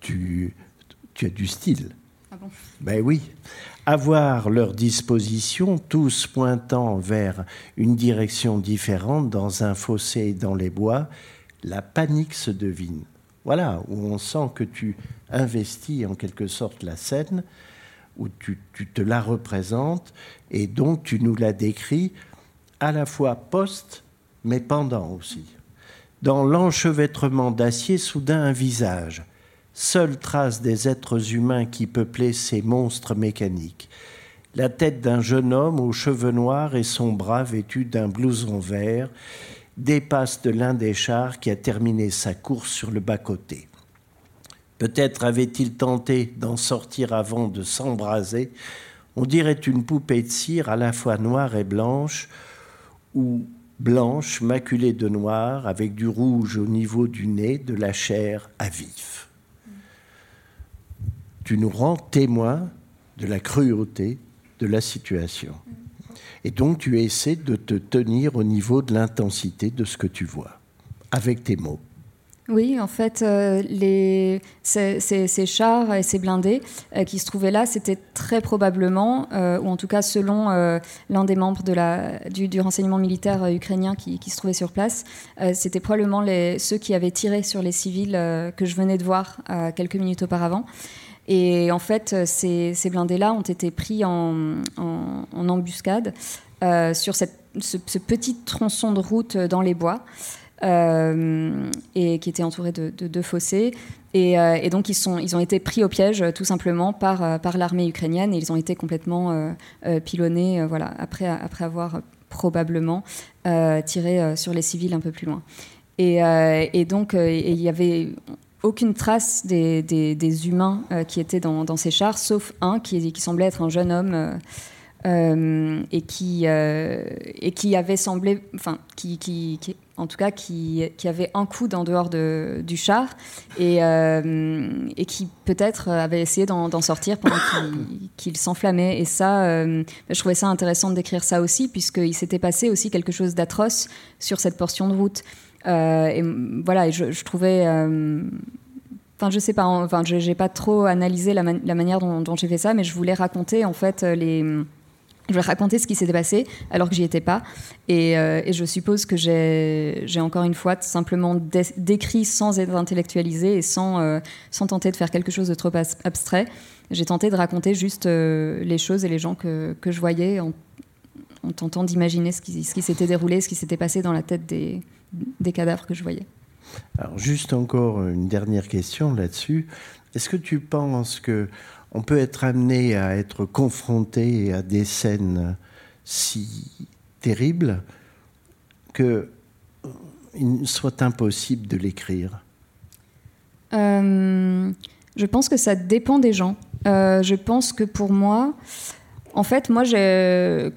Tu, tu as du style. Ah bon? Ben oui avoir leur disposition, tous pointant vers une direction différente dans un fossé dans les bois, la panique se devine. Voilà, où on sent que tu investis en quelque sorte la scène, où tu, te la représentes, et donc tu nous la décris à la fois post, mais pendant aussi. Dans l'enchevêtrement d'acier, soudain un visage, seule trace des êtres humains qui peuplaient ces monstres mécaniques. La tête d'un jeune homme aux cheveux noirs et son bras vêtu d'un blouson vert dépasse de l'un des chars qui a terminé sa course sur le bas-côté. Peut-être avait-il tenté d'en sortir avant de s'embraser. On dirait une poupée de cire à la fois noire et blanche, ou blanche maculée de noir, avec du rouge au niveau du nez, de la chair à vif tu nous rends témoin de la cruauté de la situation. Et donc tu essaies de te tenir au niveau de l'intensité de ce que tu vois, avec tes mots. Oui, en fait, euh, les, ces, chars et ces blindés euh, qui se trouvaient là, c'était très probablement, euh, ou en tout cas selon l'un des membres de la, du, renseignement militaire ukrainien qui, qui, se trouvait sur place, c'était probablement les, ceux qui avaient tiré sur les civils que je venais de voir quelques minutes auparavant. Et en fait, euh, ces, blindés-là ont été pris en, embuscade euh, sur ce, petit tronçon de route dans les bois. Euh, et qui était entouré de deux fossés. Et, donc, ils, ont été pris au piège tout simplement par, l'armée ukrainienne et ils ont été complètement pilonnés voilà, après, après avoir probablement tiré sur les civils un peu plus loin. Et donc, il y avait aucune trace des, des, humains euh, qui étaient dans, ces chars, sauf un qui, semblait être un jeune homme euh, euh, et, qui, et qui avait semblé, enfin, qui, en tout cas, qui, qui, avait un coude en dehors de, du char et, et qui peut-être avait essayé d'en sortir pendant qu'il s'enflammait. Et ça, je trouvais ça intéressant de décrire ça aussi, puisqu'il s'était passé aussi quelque chose d'atroce sur cette portion de route. Euh, et voilà, je, trouvais. Euh, enfin, je sais pas, enfin, j'ai pas trop analysé la, manière dont, j'ai fait ça, mais je voulais raconter en fait les. Je voulais raconter ce qui s'était passé alors que j'y étais pas. Et, euh, je suppose que j'ai encore une fois simplement décrit sans être intellectualisé et sans, sans tenter de faire quelque chose de trop abstrait. J'ai tenté de raconter juste les choses et les gens que, que je voyais en, tentant d'imaginer ce qui, ce qui s'était déroulé, ce qui s'était passé dans la tête des, des cadavres que je voyais. Alors juste encore une dernière question là-dessus. Est-ce que tu penses que on peut être amené à être confronté à des scènes si terribles que il soit impossible de l'écrire? Euh, Je pense que ça dépend des gens. Euh, je pense que pour moi, en fait, moi,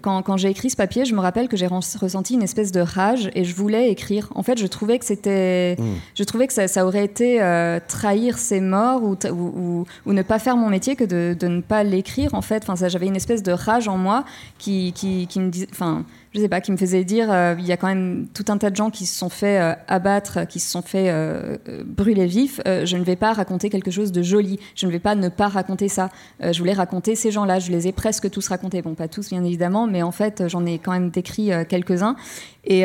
quand, quand j'ai écrit ce papier, je me rappelle que j'ai ressenti une espèce de rage et je voulais écrire. En fait, je trouvais que c'était, mmh. je trouvais que ça, aurait été euh, trahir ses morts ou, ou, ou, ne pas faire mon métier que de, de ne pas l'écrire. En fait, enfin, j'avais une espèce de rage en moi qui, qui, qui me disait, enfin je sais pas, qui me faisait dire euh, il y a quand même tout un tas de gens qui se sont fait euh, abattre, qui se sont fait euh, brûler vifs. je ne vais pas raconter quelque chose de joli. Je ne vais pas ne pas raconter ça. je voulais raconter ces gens-là. Je les ai presque tous racontés. Bon, pas tous, bien évidemment, mais en fait, j'en ai quand même décrit quelques-uns. Et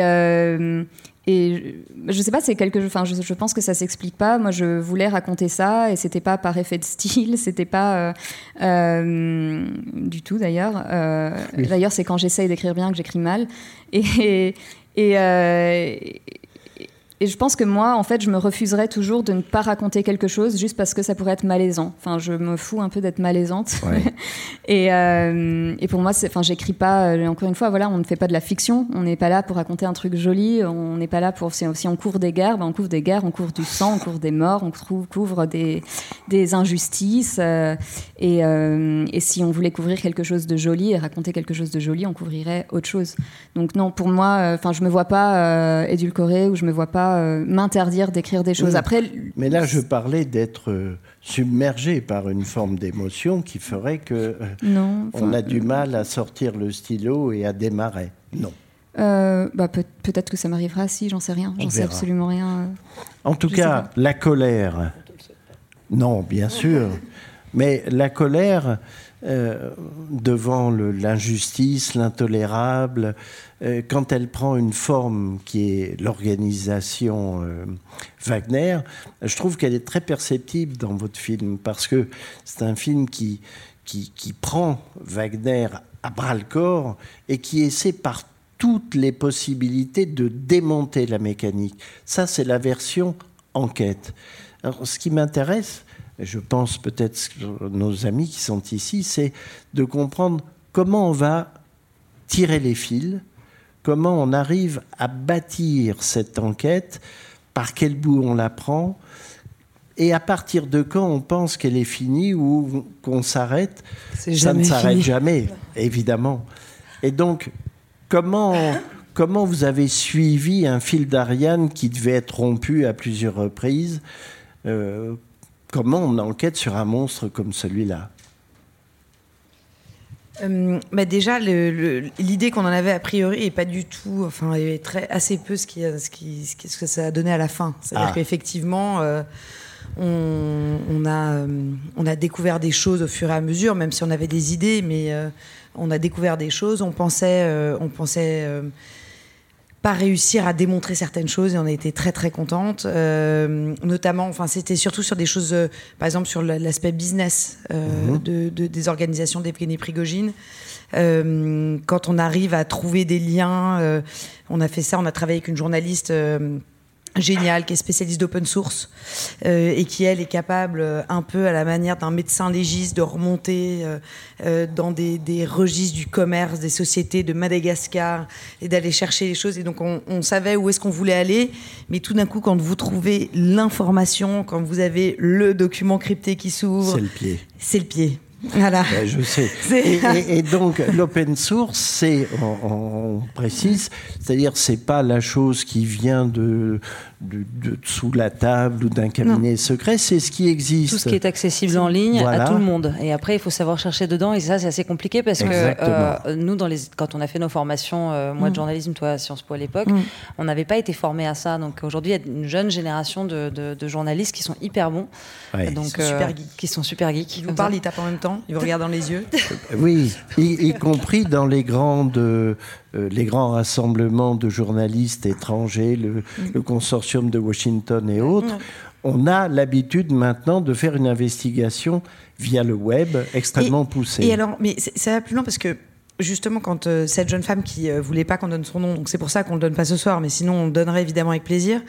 et je sais pas, c'est quelque enfin, je, je, pense que ça s'explique pas. Moi, je voulais raconter ça et c'était pas par effet de style, c'était pas euh, euh, du tout d'ailleurs. Euh, d'ailleurs, c'est quand j'essaye d'écrire bien que j'écris mal. Et, et, et je pense que moi, en fait, je me refuserais toujours de ne pas raconter quelque chose juste parce que ça pourrait être malaisant. Enfin, je me fous un peu d'être malaisante. et, euh, et, pour moi, enfin, j'écris pas. Euh, encore une fois, voilà, on ne fait pas de la fiction. On n'est pas là pour raconter un truc joli. On n'est pas là pour. Si, on couvre des guerres, ben on couvre des guerres, on couvre du sang, on couvre des morts, on couvre des, des injustices. Euh, et, et, si on voulait couvrir quelque chose de joli et raconter quelque chose de joli, on couvrirait autre chose. Donc non, pour moi, enfin, je me vois pas édulcorée ou je me vois pas euh, m'interdire d'écrire des choses. Après, mais là, je parlais d'être euh, submergé par une forme d'émotion qui ferait que euh, non, on a du mal à sortir le stylo et à démarrer. Non. bah, peut-être que ça m'arrivera si, j'en sais rien. J'en sais absolument rien. En tout cas, la colère. Non, bien sûr. Mais la colère, devant l'injustice, l'intolérable, euh, quand elle prend une forme qui est l'organisation euh, Wagner, je trouve qu'elle est très perceptible dans votre film, parce que c'est un film qui, qui, qui prend Wagner à bras le corps et qui essaie par toutes les possibilités de démonter la mécanique. Ça, c'est la version enquête. Alors, ce qui m'intéresse, je pense peut-être nos amis qui sont ici, c'est de comprendre comment on va tirer les fils, comment on arrive à bâtir cette enquête, par quel bout on la prend, et à partir de quand on pense qu'elle est finie ou qu'on s'arrête. Ça ne s'arrête jamais, évidemment. Et donc, comment, comment vous avez suivi un fil d'Ariane qui devait être rompu à plusieurs reprises euh, Comment on enquête sur un monstre comme celui-là euh, bah déjà, l'idée qu'on en avait a priori est pas du tout, enfin, il y avait très, assez peu ce, qui, ce, qui, ce que ça a donné à la fin. C'est-à-dire ah. qu'effectivement, euh, on, a, euh, on a découvert des choses au fur et à mesure, même si on avait des idées, mais on a découvert des choses. On pensait, on pensait pas réussir à démontrer certaines choses et on a été très très contente euh, notamment enfin c'était surtout sur des choses euh, par exemple sur l'aspect business euh, mhm. de, de, des organisations d'Evgeny Prigogine quand on arrive à trouver des liens on a fait ça on a travaillé avec une journaliste génial, qui est spécialiste d'open source euh, et qui, elle, est capable, euh, un peu à la manière d'un médecin légiste, de remonter euh, dans des, registres du commerce, des sociétés de Madagascar et d'aller chercher les choses. Et donc, on, on savait où est-ce qu'on voulait aller, mais tout d'un coup, quand vous trouvez l'information, quand vous avez le document crypté qui s'ouvre... C'est le pied. C'est le pied. Voilà. je sais. Et, donc, l'open source, c'est, on, précise, c'est-à-dire, c'est pas la chose qui vient de, de, sous la table ou d'un cabinet secret, c'est ce qui existe. Tout ce qui est accessible en ligne à tout le monde. Et après, il faut savoir chercher dedans. Et ça, c'est assez compliqué parce que euh, nous, dans les, quand on a fait nos formations, euh, moi de mm. journalisme, toi à Sciences Po à l'époque, mm. on n'avait pas été formés à ça. Donc aujourd'hui, il y a une jeune génération de, de, journalistes qui sont hyper bons. Donc, qui sont super geeks. Qui sont super geeks. Ils vous parlent, ils tapent en même temps, ils vous regardent dans les yeux. oui, y, compris dans les grandes euh, les grands rassemblements de journalistes étrangers, le, mm. consortium de Washington et autres, on a l'habitude maintenant de faire une investigation via le web extrêmement poussée. Et alors, mais ça va plus loin parce que justement, quand euh, cette jeune femme qui euh, voulait pas qu'on donne son nom, donc c'est pour ça qu'on le donne pas ce soir, mais sinon on le donnerait évidemment avec plaisir.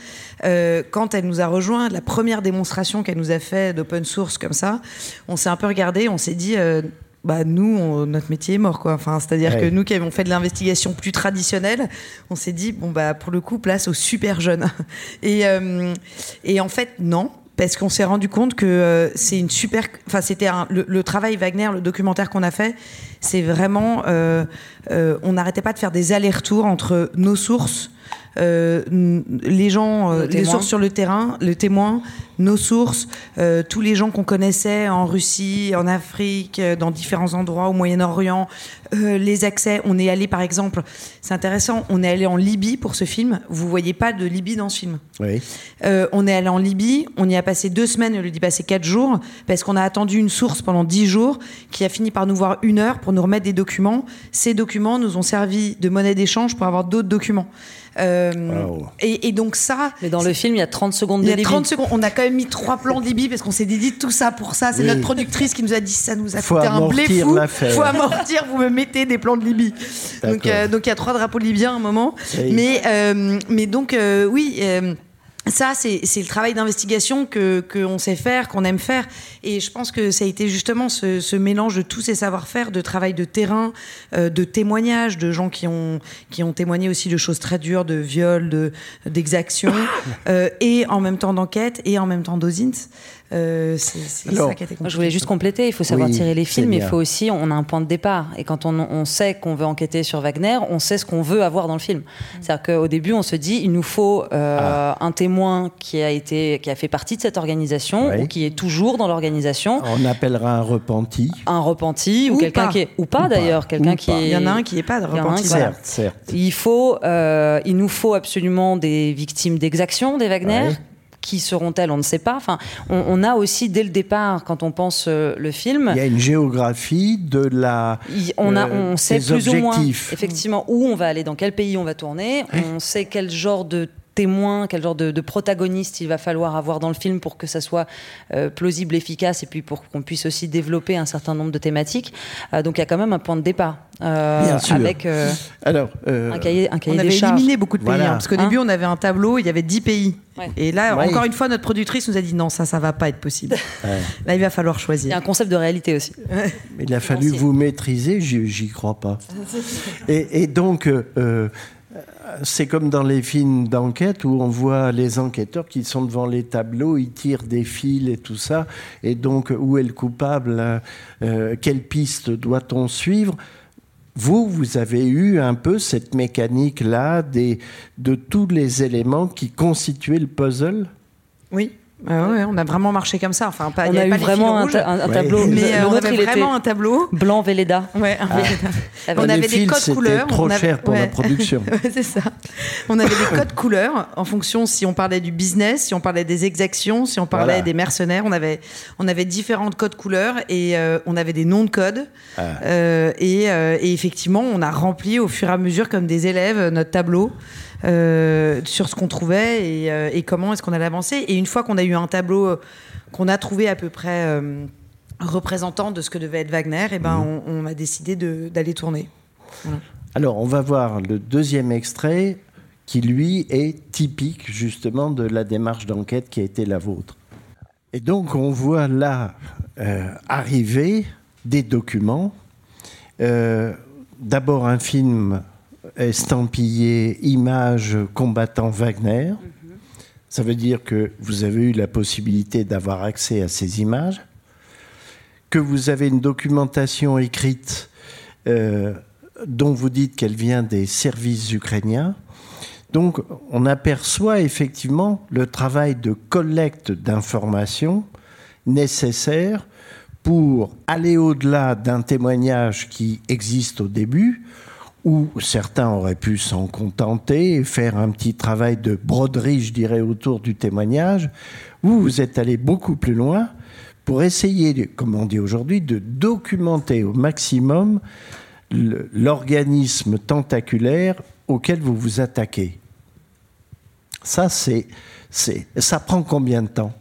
Euh, quand elle nous a rejoint, la première démonstration qu'elle nous a fait d'open source comme ça, on s'est un peu regardé, on s'est dit. Bah nous, notre métier est mort, quoi. Enfin, c'est-à-dire que nous qui avons fait de l'investigation plus traditionnelle, on s'est dit bon bah pour le coup place aux super jeunes. Et et en fait non, parce qu'on s'est rendu compte que euh, c'est une super. Enfin, c'était le, travail Wagner, le documentaire qu'on a fait, c'est vraiment. Euh, euh, on n'arrêtait pas de faire des allers-retours entre nos sources, les gens, les sources sur le terrain, le témoin, nos sources, euh, tous les gens qu'on connaissait en Russie, en Afrique, euh, dans différents endroits, au Moyen-Orient, euh, les accès. On est allé, par exemple, c'est intéressant, on est allé en Libye pour ce film. Vous voyez pas de Libye dans ce film. Oui. on est allé en Libye, on y a passé deux semaines, on lui dit passer quatre jours, parce qu'on a attendu une source pendant dix jours, qui a fini par nous voir une heure pour nous remettre des documents. Ces documents nous ont servi de monnaie d'échange pour avoir d'autres documents. Et, donc ça. Mais dans le film, il y a 30 secondes de Il y a 30 secondes. On a quand même mis trois plans de Libye parce qu'on s'est dit tout ça pour ça. C'est notre productrice qui nous a dit ça nous a coûté un blé fou. Faut amortir, vous me mettez des plans de Libye. Donc euh, donc il y a trois drapeaux libyens à un moment. Mais euh, mais donc euh, oui ça, c'est le travail d'investigation que qu'on sait faire, qu'on aime faire. Et je pense que ça a été justement ce, ce mélange de tous ces savoir-faire, de travail de terrain, euh, de témoignages, de gens qui ont, qui ont témoigné aussi de choses très dures, de viols, d'exactions, euh, et en même temps d'enquête, et en même temps d'osins. Euh, c'est ça qui a été Je voulais juste compléter, il faut savoir tirer les films, mais il faut aussi, on a un point de départ. Et quand on, on sait qu'on veut enquêter sur Wagner, on sait ce qu'on veut avoir dans le film. Mm. C'est-à-dire qu'au début, on se dit, il nous faut euh, ah. un témoin qui a, été, qui a fait partie de cette organisation, ou qui est toujours dans l'organisation. On appellera un repenti. Un repenti, ou, quelqu'un qui est... Ou pas d'ailleurs, quelqu'un qui est... Il y en a un qui n'est pas de repenti. Certes, certes. Il, faut, euh, il nous faut absolument des victimes d'exaction des Wagner qui seront-elles On ne sait pas. Enfin, on, a aussi dès le départ, quand on pense euh, le film, il y a une géographie de la. On a, on sait plus ou moins effectivement où on va aller, dans quel pays on va tourner. On sait quel genre de témoin, quel genre de, protagoniste il va falloir avoir dans le film pour que ça soit euh, plausible, efficace, et puis pour qu'on puisse aussi développer un certain nombre de thématiques. Euh, donc il y a quand même un point de départ. Euh, Bien sûr. Avec Alors, un cahier, un cahier on avait éliminé beaucoup de pays, hein, parce qu'au début on avait un tableau, il y avait 10 pays. Et là, encore une fois, notre productrice nous a dit non, ça, ça va pas être possible. Là, il va falloir choisir. Il y a un concept de réalité aussi. Mais il a fallu vous maîtriser, j'y crois pas. et, et, donc, c'est comme dans les films d'enquête où on voit les enquêteurs qui sont devant les tableaux, ils tirent des fils et tout ça. Et donc, où est le coupable hein, euh, Quelle piste doit-on suivre? Vous, vous avez eu un peu cette mécanique-là de tous les éléments qui constituaient le puzzle? Oui. Ah on a vraiment marché comme ça. Enfin, pas, on a, eu vraiment un, tableau. Mais euh, on avait vraiment un tableau blanc Véleda. Ouais, ah. On avait des codes couleurs. Trop cher pour la production. c'est ça. On avait des codes couleurs en fonction si on parlait du business, si on parlait des exactions, si on parlait des mercenaires. On avait, on avait différentes codes couleurs et euh, on avait des noms de codes. Ah. Euh, et, et effectivement, on a rempli au fur et à mesure comme des élèves notre tableau. Euh, sur ce qu'on trouvait et, euh, et comment est-ce qu'on allait avancer. Et une fois qu'on a eu un tableau euh, qu'on a trouvé à peu près représentant de ce que devait être Wagner, et eh ben mhm. on, a décidé d'aller tourner. Alors, on va voir le deuxième extrait qui, lui, est typique justement de la démarche d'enquête qui a été la vôtre. Et donc, on voit là arriver des documents. D'abord, un film estampillé image combattant Wagner. Ça veut dire que vous avez eu la possibilité d'avoir accès à ces images, que vous avez une documentation écrite euh, dont vous dites qu'elle vient des services ukrainiens. Donc on aperçoit effectivement le travail de collecte d'informations nécessaire pour aller au-delà d'un témoignage qui existe au début, où certains auraient pu s'en contenter et faire un petit travail de broderie, je dirais, autour du témoignage. Vous, vous êtes allé beaucoup plus loin pour essayer, comme on dit aujourd'hui, de documenter au maximum l'organisme tentaculaire auquel vous vous attaquez. Ça, c'est, ça prend combien de temps?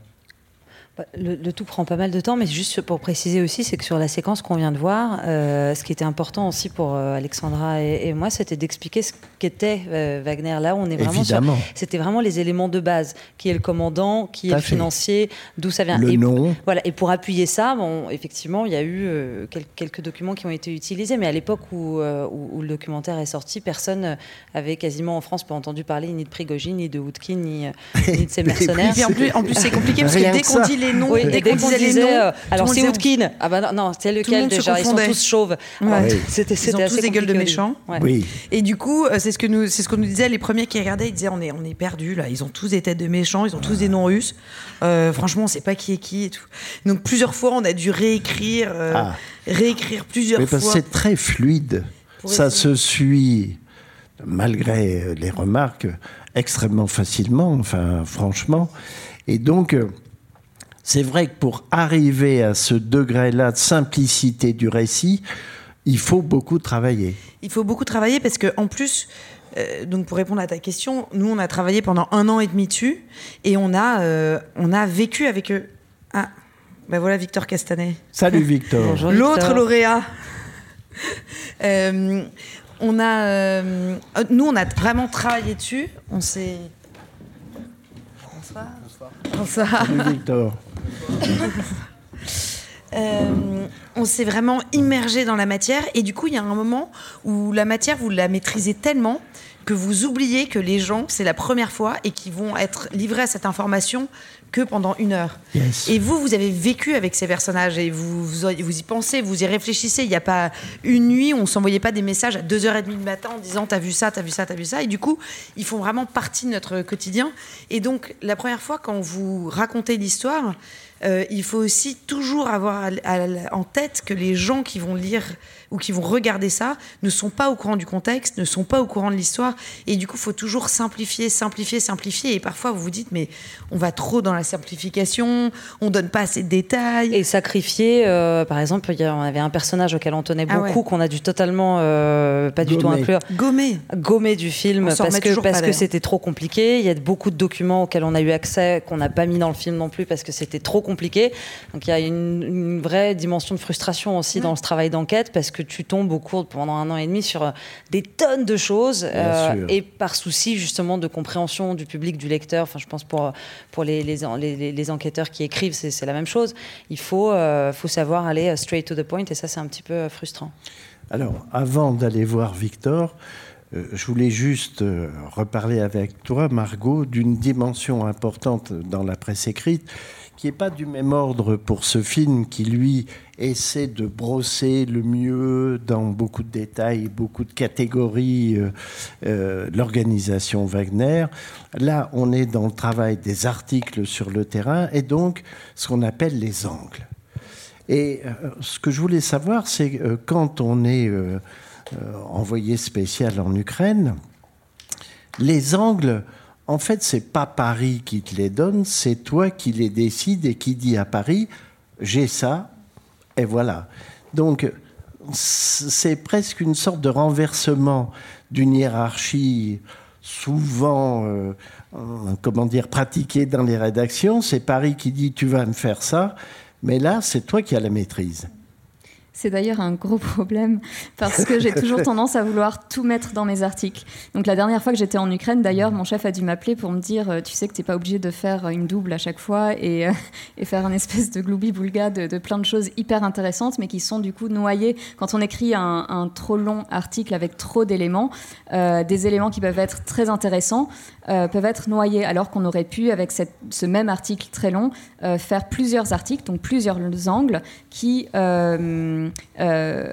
Bah, le, tout prend pas mal de temps, mais juste pour préciser aussi, c'est que sur la séquence qu'on vient de voir, euh, ce qui était important aussi pour euh, Alexandra et, moi, c'était d'expliquer ce qu'était euh, Wagner. Là, on est vraiment Évidemment. C'était vraiment les éléments de base. Qui est le commandant, qui est le financier, d'où ça vient. Le et, nom. Voilà. Et pour appuyer ça, bon, effectivement, il y a eu quelques documents qui ont été utilisés, mais à l'époque où, où, le documentaire est sorti, personne avait quasiment en France pas entendu parler ni de Prigogine, ni de Woodkin, ni, ni de ses mercenaires. en plus, en plus c'est compliqué parce que dès qu'on dit les noms, dès, qu'on disait les noms, euh, alors c'est Woodkin. Ah bah non, non c'est lequel déjà Ils sont tous chauves. Ouais. C'était Ils ont tous des gueules de méchants. Oui. Et du coup, euh, c'est ce que nous, c'est ce qu'on nous disait. Les premiers qui regardaient, ils disaient on est, on est perdus là. Ils ont tous des têtes de méchants. Ils ont tous des noms russes. Euh, franchement, on sait pas qui est qui et tout. Donc plusieurs fois, on a dû réécrire, ah. réécrire plusieurs fois. C'est très fluide. Ça se suit malgré les remarques extrêmement facilement. Enfin, franchement. Et donc, c'est vrai que pour arriver à ce degré-là de simplicité du récit, il faut beaucoup travailler. Il faut beaucoup travailler parce que en plus, euh, donc pour répondre à ta question, nous on a travaillé pendant un an et demi dessus et on a, euh, on a vécu avec eux. Ah, ben voilà Victor Castanet. Salut Victor. L'autre lauréat. Euh, on a, nous on a vraiment travaillé dessus. On s'est. Bonsoir. Bonsoir. Salut Victor. Euh, on s'est vraiment immergé dans la matière. Et du coup il y a un moment où la matière vous la maîtrisez tellement que vous oubliez que les gens c'est la première fois et qu'ils vont être livrés à cette information que pendant une heure. Et vous, vous avez vécu avec ces personnages et vous, vous, y pensez, vous y réfléchissez. Il n'y a pas une nuit où on s'envoyait pas des messages à 2h30 du matin en disant t'as vu ça, t'as vu ça, t'as vu ça. Et du coup, ils font vraiment partie de notre quotidien. Et donc, la première fois quand vous racontez l'histoire, euh, il faut aussi toujours avoir en tête que les gens qui vont lire ou qui vont regarder ça ne sont pas au courant du contexte, ne sont pas au courant de l'histoire. Et du coup, il faut toujours simplifier, simplifier, simplifier. Et parfois, vous vous dites, mais on va trop dans la simplification, on donne pas assez de détails. Et sacrifier, euh, par exemple, on avait un personnage auquel on tenait ah beaucoup, qu'on a dû totalement, euh, pas du tout inclure. Gommer. Gommer du film, parce que, parce que c'était trop compliqué. Il y a beaucoup de documents auxquels on a eu accès, qu'on n'a pas mis dans le film non plus, parce que c'était trop compliqué. Donc il y a une, vraie dimension de frustration aussi dans ce travail d'enquête, parce que tu tombes au cours pendant un an et demi sur euh, des tonnes de choses euh, et par souci justement de compréhension du public, du lecteur. Enfin, je pense pour pour les les, les, enquêteurs qui écrivent, c'est la même chose. Il faut euh, faut savoir aller straight to the point et ça c'est un petit peu frustrant. Alors, avant d'aller voir Victor, je voulais juste reparler avec toi, Margot, d'une dimension importante dans la presse écrite qui n'est pas du même ordre pour ce film qui, lui, essaie de brosser le mieux dans beaucoup de détails, beaucoup de catégories euh, euh, l'organisation Wagner. Là, on est dans le travail des articles sur le terrain et donc ce qu'on appelle les angles. Et euh, ce que je voulais savoir, c'est quand on est envoyé spécial en Ukraine, les angles en fait, c'est pas Paris qui te les donne, c'est toi qui les décides et qui dis à Paris, j'ai ça, et voilà. Donc, c'est presque une sorte de renversement d'une hiérarchie souvent, euh, comment dire, pratiquée dans les rédactions. C'est Paris qui dit, tu vas me faire ça, mais là, c'est toi qui as la maîtrise. C'est d'ailleurs un gros problème parce que j'ai toujours tendance à vouloir tout mettre dans mes articles. Donc la dernière fois que j'étais en Ukraine, d'ailleurs, mon chef a dû m'appeler pour me dire euh, Tu sais que tu n'es pas obligé de faire une double à chaque fois et, euh, faire un espèce de gloubi-boulga de, plein de choses hyper intéressantes, mais qui sont du coup noyées. Quand on écrit un, trop long article avec trop d'éléments, euh, des éléments qui peuvent être très intéressants peuvent être noyés, alors qu'on aurait pu, avec ce même article très long, faire plusieurs articles, donc plusieurs angles qui euh,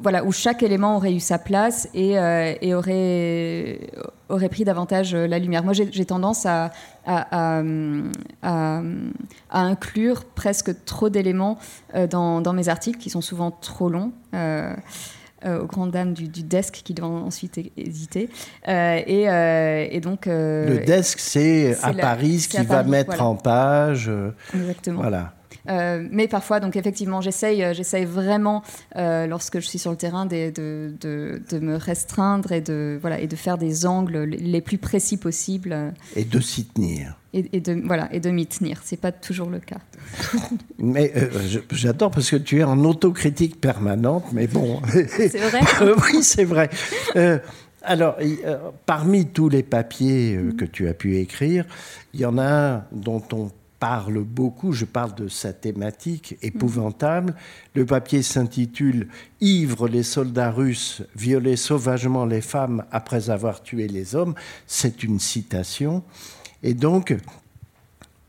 voilà, où chaque élément aurait eu sa place et, euh, aurait, aurait pris davantage la lumière. Moi, j'ai tendance à, à, inclure presque trop d'éléments euh, dans, mes articles qui sont souvent trop longs. Aux grandes dames du, desk qui doivent ensuite hésiter. et, donc. le desk, c'est à Paris ce qui va mettre en page. Exactement. Voilà. Euh, mais parfois, donc effectivement, j'essaye, euh, j'essaye vraiment, euh, lorsque je suis sur le terrain, de, de, de, me restreindre et de, voilà, et de faire des angles les plus précis possibles. Et de s'y tenir. Et, de, voilà, et de m'y tenir. C'est pas toujours le cas. mais j'adore parce que tu es en autocritique permanente, mais bon. c'est vrai Oui, c'est vrai. alors, parmi tous les papiers que tu as pu écrire, il y en a un dont on parle beaucoup, je parle de sa thématique épouvantable. Le papier s'intitule Ivre les soldats russes violaient sauvagement les femmes après avoir tué les hommes. C'est une citation. Et donc,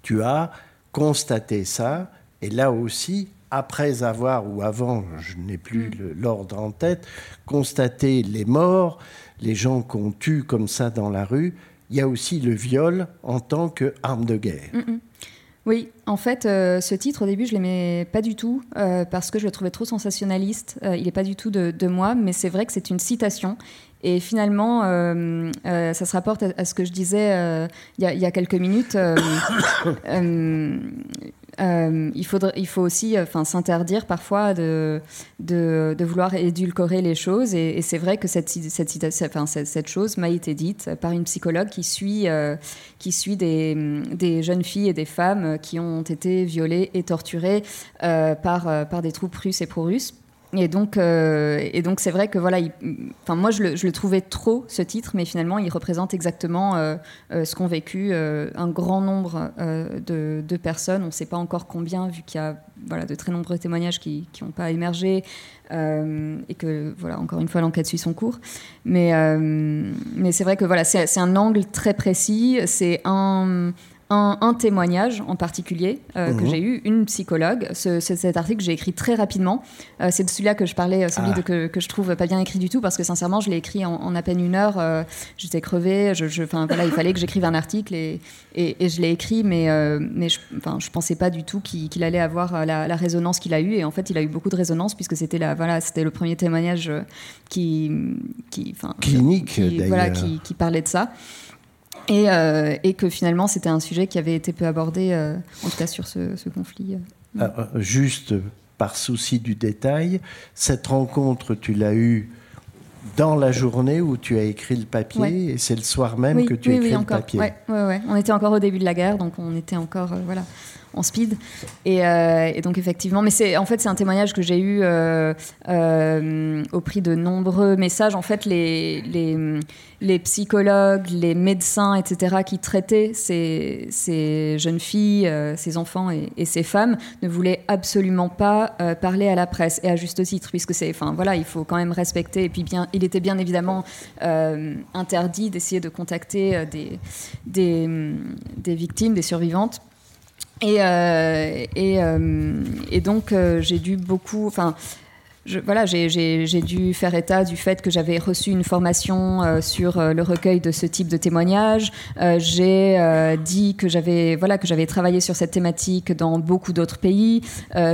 tu as constaté ça, et là aussi, après avoir, ou avant, je n'ai plus mm. l'ordre en tête, constaté les morts, les gens qu'on tue comme ça dans la rue, il y a aussi le viol en tant qu'arme de guerre. Mm, mm. Oui, en fait, euh, ce titre, au début, je l'aimais pas du tout euh, parce que je le trouvais trop sensationnaliste. Euh, il n'est pas du tout de, moi, mais c'est vrai que c'est une citation. Et finalement, ça se rapporte à, ce que je disais il y, a quelques minutes. Euh, il, faut aussi enfin, s'interdire parfois de, vouloir édulcorer les choses. Et, c'est vrai que cette, chose m'a été dite par une psychologue qui suit, euh, des, jeunes filles et des femmes qui ont été violées et torturées euh, par, par des troupes russes et pro-russes. Et donc, euh, et donc c'est vrai que voilà, enfin moi je le, trouvais trop ce titre, mais finalement il représente exactement euh, euh, ce qu'ont vécu un grand nombre de, de, personnes. On ne sait pas encore combien, vu qu'il y a voilà de très nombreux témoignages qui n'ont pas émergé et que voilà encore une fois l'enquête suit son cours. Mais mais c'est vrai que voilà c'est un angle très précis. C'est un un, témoignage en particulier euh, que mhm. j'ai eu, une psychologue. Ce, cet article, j'ai écrit très rapidement. Euh, c'est de celui-là que je parlais, euh, celui ah. que, que, je trouve pas bien écrit du tout, parce que sincèrement, je l'ai écrit en, à peine une heure. J'étais crevée. Je, je voilà, il fallait que j'écrive un article et, et, je l'ai écrit, mais, mais je, je pensais pas du tout qu'il allait avoir la, résonance qu'il a eu. Et en fait, il a eu beaucoup de résonance puisque c'était voilà, c'était le premier témoignage qui, qui, clinique, voilà, qui, qui parlait de ça. Euh, et, que finalement c'était un sujet qui avait été peu abordé, euh, en tout cas sur ce, conflit. Euh. Juste par souci du détail, cette rencontre, tu l'as eue dans la journée où tu as écrit le papier et c'est le soir même que tu as écrit le papier. Oui, ouais, on était encore au début de la guerre, donc on était encore voilà en speed. Euh, et, donc effectivement, mais c'est en fait c'est un témoignage que j'ai eu euh, euh, au prix de nombreux messages. En fait, les, psychologues, les médecins, etc., qui traitaient ces, jeunes filles, ces enfants et, ces femmes ne voulaient absolument pas parler à la presse et à juste titre, puisque c'est, enfin voilà, il faut quand même respecter. Et puis bien, il était bien évidemment interdit d'essayer de contacter des, des victimes, des survivantes et, euh, euh, et, donc, euh, j'ai dû beaucoup. Enfin, voilà, j'ai dû faire état du fait que j'avais reçu une formation sur le recueil de ce type de témoignages. J'ai dit que j'avais voilà travaillé sur cette thématique dans beaucoup d'autres pays,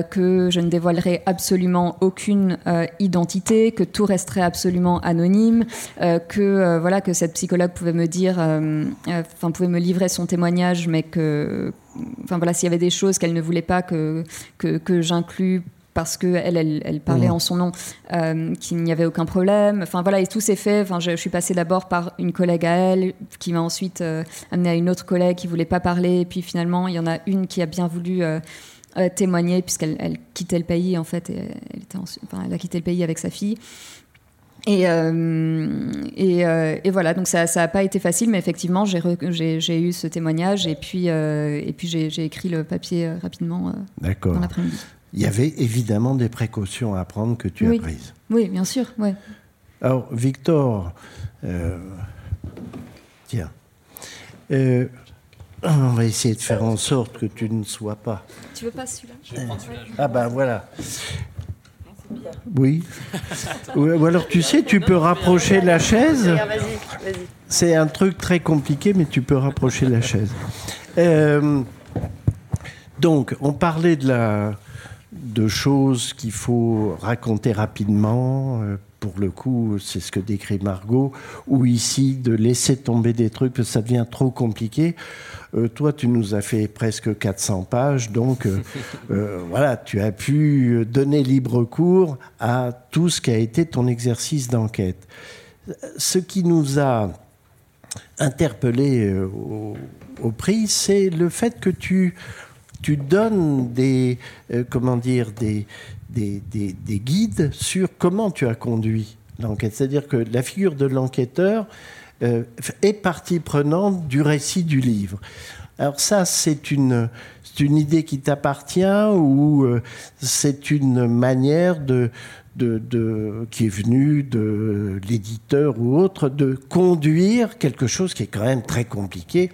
que je ne dévoilerais absolument aucune identité, que tout resterait absolument anonyme, que voilà que cette psychologue pouvait me dire, enfin pouvait me livrer son témoignage, mais que enfin voilà s'il y avait des choses qu'elle ne voulait pas que que, que j'inclue parce qu'elle, elle, elle, parlait mmh. en son nom, euh, qu'il n'y avait aucun problème. Enfin voilà, et tout s'est fait. Enfin, je, suis passée d'abord par une collègue à elle, qui m'a ensuite euh, amenée à une autre collègue qui voulait pas parler. Et puis finalement, il y en a une qui a bien voulu euh, témoigner, puisqu'elle elle quittait le pays, en fait. Et elle, était enfin, elle a quitté le pays avec sa fille. Et, et, et, voilà, donc ça n'a pas été facile, mais effectivement, j'ai eu ce témoignage et puis, et puis j'ai écrit le papier rapidement dans l'après-midi il y avait évidemment des précautions à prendre que tu as prises. Oui, bien sûr. Ouais. Alors, Victor, euh, tiens, euh, on va essayer de faire en sorte que tu ne sois pas. Tu veux pas celui-là Ah ben voilà. Oui. Ou alors tu sais, tu peux rapprocher la chaise. C'est un truc très compliqué, mais tu peux rapprocher la chaise. Euh, donc, on parlait de la, de choses qu'il faut raconter rapidement. Euh, pour le coup, c'est ce que décrit Margot, ou ici de laisser tomber des trucs parce que ça devient trop compliqué. Euh, toi, tu nous as fait presque 400 pages, donc euh, voilà, tu as pu donner libre cours à tout ce qui a été ton exercice d'enquête. Ce qui nous a interpellé au, au prix, c'est le fait que tu, tu donnes des, euh, comment dire, des, des, des, guides sur comment tu as conduit l'enquête. C'est-à-dire que la figure de l'enquêteur euh, est partie prenante du récit du livre. Alors ça, c'est une, une idée qui t'appartient ou euh, c'est une manière de, de, qui est venue de l'éditeur ou autre de conduire quelque chose qui est quand même très compliqué,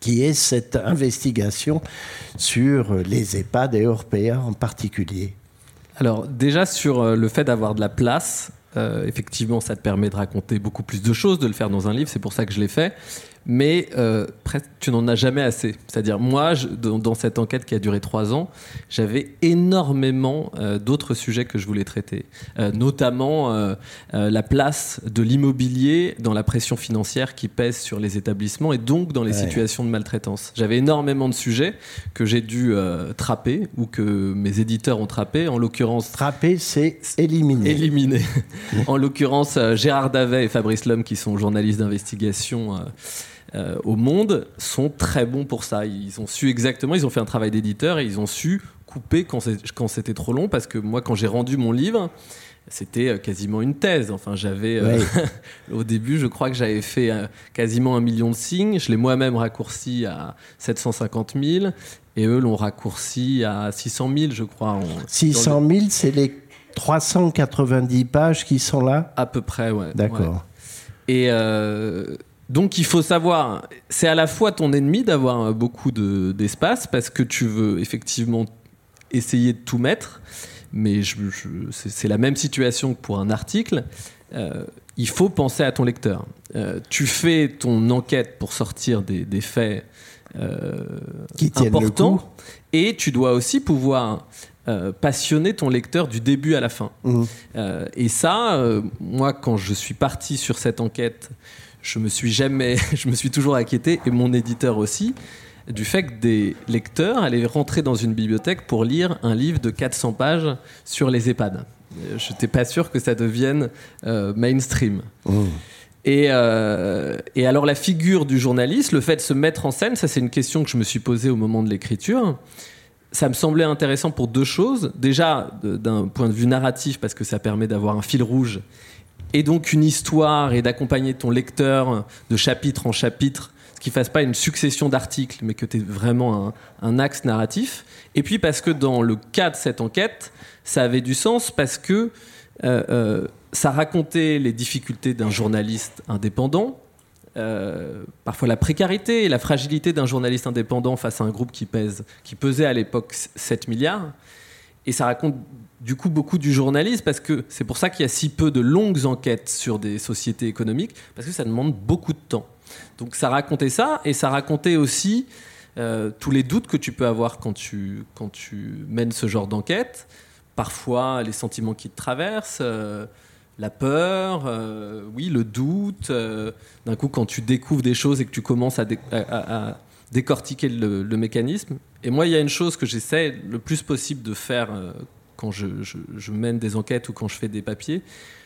qui est cette investigation sur les EHPAD et Orpea en particulier Alors déjà sur euh, le fait d'avoir de la place, effectivement, ça te permet de raconter beaucoup plus de choses, de le faire dans un livre, c'est pour ça que je l'ai fait mais euh, tu n'en as jamais assez. C'est-à-dire, moi, dans, cette enquête qui a duré trois ans, j'avais énormément euh, d'autres sujets que je voulais traiter, euh, notamment euh, la place de l'immobilier dans la pression financière qui pèse sur les établissements et donc dans les situations de maltraitance. J'avais énormément de sujets que j'ai dû trapper ou que mes éditeurs ont trappé. En l'occurrence, trapper, c'est éliminer. Éliminer. en l'occurrence, Gérard Davet et Fabrice Lhomme, qui sont journalistes d'investigation. Euh, au monde sont très bons pour ça. Ils ont su exactement, ils ont fait un travail d'éditeur et ils ont su couper quand c'était trop long parce que moi, quand j'ai rendu mon livre, c'était euh, quasiment une thèse. Enfin, j'avais euh, au début, je crois que j'avais fait quasiment un million de signes. Je l'ai moi-même raccourci à 750 000 et eux l'ont raccourci à 600 000, je crois. 600 000, c'est les 390 pages qui sont là? À peu près, ouais. D'accord. Et donc il faut savoir, c'est à la fois ton ennemi d'avoir beaucoup d'espace parce que tu veux effectivement essayer de tout mettre, mais c'est la même situation que pour un article. Euh, il faut penser à ton lecteur. Euh, tu fais ton enquête pour sortir des, faits euh, Qui importants et tu dois aussi pouvoir passionner ton lecteur du début à la fin. Mmh. et ça, moi, quand je suis parti sur cette enquête, je me suis jamais, je me suis toujours inquiété, et mon éditeur aussi, du fait que des lecteurs allaient rentrer dans une bibliothèque pour lire un livre de 400 pages sur les EHPAD. Euh, je n'étais pas sûr que ça devienne euh, mainstream. Mmh. Et, euh, et, alors la figure du journaliste, le fait de se mettre en scène, ça c'est une question que je me suis posée au moment de l'écriture. Ça me semblait intéressant pour deux choses. Déjà, d'un point de vue narratif, parce que ça permet d'avoir un fil rouge et donc une histoire et d'accompagner ton lecteur de chapitre en chapitre, ce qui ne fasse pas une succession d'articles, mais que tu aies vraiment un, axe narratif. Et puis parce que dans le cas de cette enquête, ça avait du sens parce que euh, euh, ça racontait les difficultés d'un journaliste indépendant, euh, parfois la précarité et la fragilité d'un journaliste indépendant face à un groupe qui pèse, qui pesait à l'époque 7 milliards. Et ça raconte du coup beaucoup du journalisme parce que c'est pour ça qu'il y a si peu de longues enquêtes sur des sociétés économiques parce que ça demande beaucoup de temps. Donc ça racontait ça et ça racontait aussi euh, tous les doutes que tu peux avoir quand tu, quand tu mènes ce genre d'enquête. Parfois les sentiments qui te traversent, euh, la peur, euh, oui, le doute. D'un coup quand tu découvres des choses et que tu commences à, décortiquer le, mécanisme. Et moi il y a une chose que j'essaie le plus possible de faire quand je, mène des enquêtes ou quand je fais des papiers,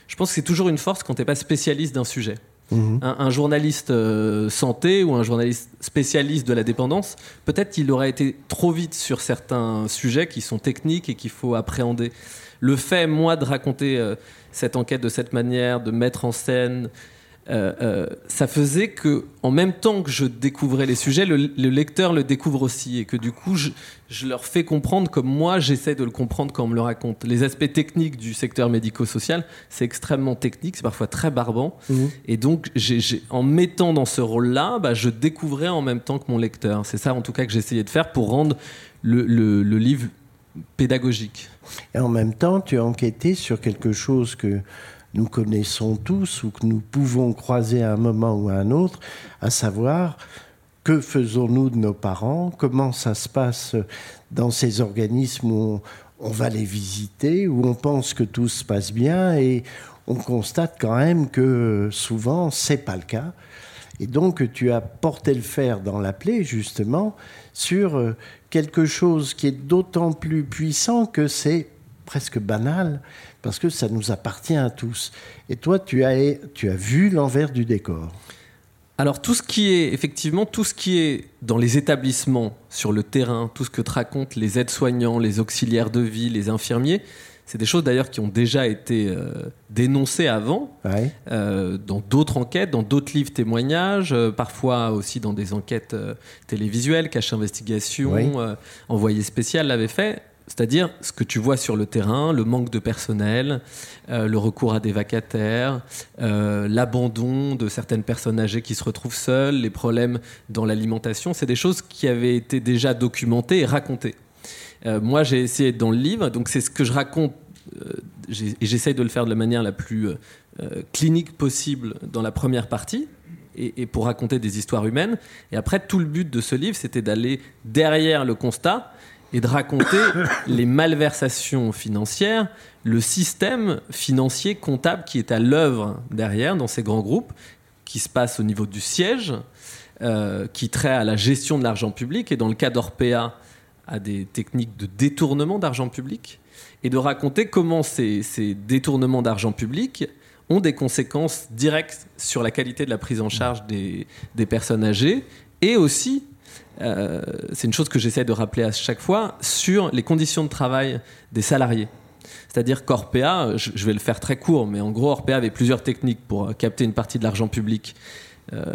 je pense que c'est toujours une force quand tu n'es pas spécialiste d'un sujet. Mhm. Un, journaliste euh, santé ou un journaliste spécialiste de la dépendance, peut-être qu'il aurait été trop vite sur certains sujets qui sont techniques et qu'il faut appréhender. Le fait, moi, de raconter euh, cette enquête de cette manière, de mettre en scène euh, euh, ça faisait que, en même temps que je découvrais les sujets, le, lecteur le découvre aussi, et que du coup, je, leur fais comprendre comme moi, j'essaie de le comprendre quand on me le raconte. Les aspects techniques du secteur médico-social, c'est extrêmement technique, c'est parfois très barbant, mmh. et donc, en mettant dans ce rôle-là, bah, je découvrais en même temps que mon lecteur. C'est ça, en tout cas, que j'essayais de faire pour rendre le, le livre pédagogique. Et en même temps, tu as enquêté sur quelque chose que nous connaissons tous ou que nous pouvons croiser à un moment ou à un autre, à savoir que faisons-nous de nos parents, comment ça se passe dans ces organismes où on, va les visiter, où on pense que tout se passe bien et on constate quand même que souvent c'est pas le cas. Et donc tu as porté le fer dans la plaie justement sur quelque chose qui est d'autant plus puissant que c'est presque banal, parce que ça nous appartient à tous. Et toi, tu as, tu as vu l'envers du décor. alors tout ce qui est effectivement tout ce qui est dans les établissements, sur le terrain, tout ce que te racontent les aides-soignants, les auxiliaires de vie, les infirmiers, c'est des choses d'ailleurs qui ont déjà été euh, dénoncées avant, euh, dans d'autres enquêtes, dans d'autres livres témoignages, euh, parfois aussi dans des enquêtes télévisuelles, Cache Investigation, Envoyé spécial l'avait fait. C'est-à-dire ce que tu vois sur le terrain, le manque de personnel, euh, le recours à des vacataires, euh, l'abandon de certaines personnes âgées qui se retrouvent seules, les problèmes dans l'alimentation, c'est des choses qui avaient été déjà documentées et racontées. Euh, moi, j'ai essayé dans le livre, donc c'est ce que je raconte, et j'essaye de le faire de la manière la plus clinique possible dans la première partie, et, pour raconter des histoires humaines. Et après, tout le but de ce livre, c'était d'aller derrière le constat et de raconter les malversations financières, le système financier comptable qui est à l'œuvre derrière dans ces grands groupes, qui se passe au niveau du siège, euh, qui traite à la gestion de l'argent public, et dans le cas d'Orpea, à des techniques de détournement d'argent public, et de raconter comment ces, détournements d'argent public ont des conséquences directes sur la qualité de la prise en charge des personnes âgées, et aussi euh, c'est une chose que j'essaie de rappeler à chaque fois, sur les conditions de travail des salariés. C'est-à-dire qu'Orpea, je vais le faire très court, mais en gros, Orpea avait plusieurs techniques pour capter une partie de l'argent public. Euh,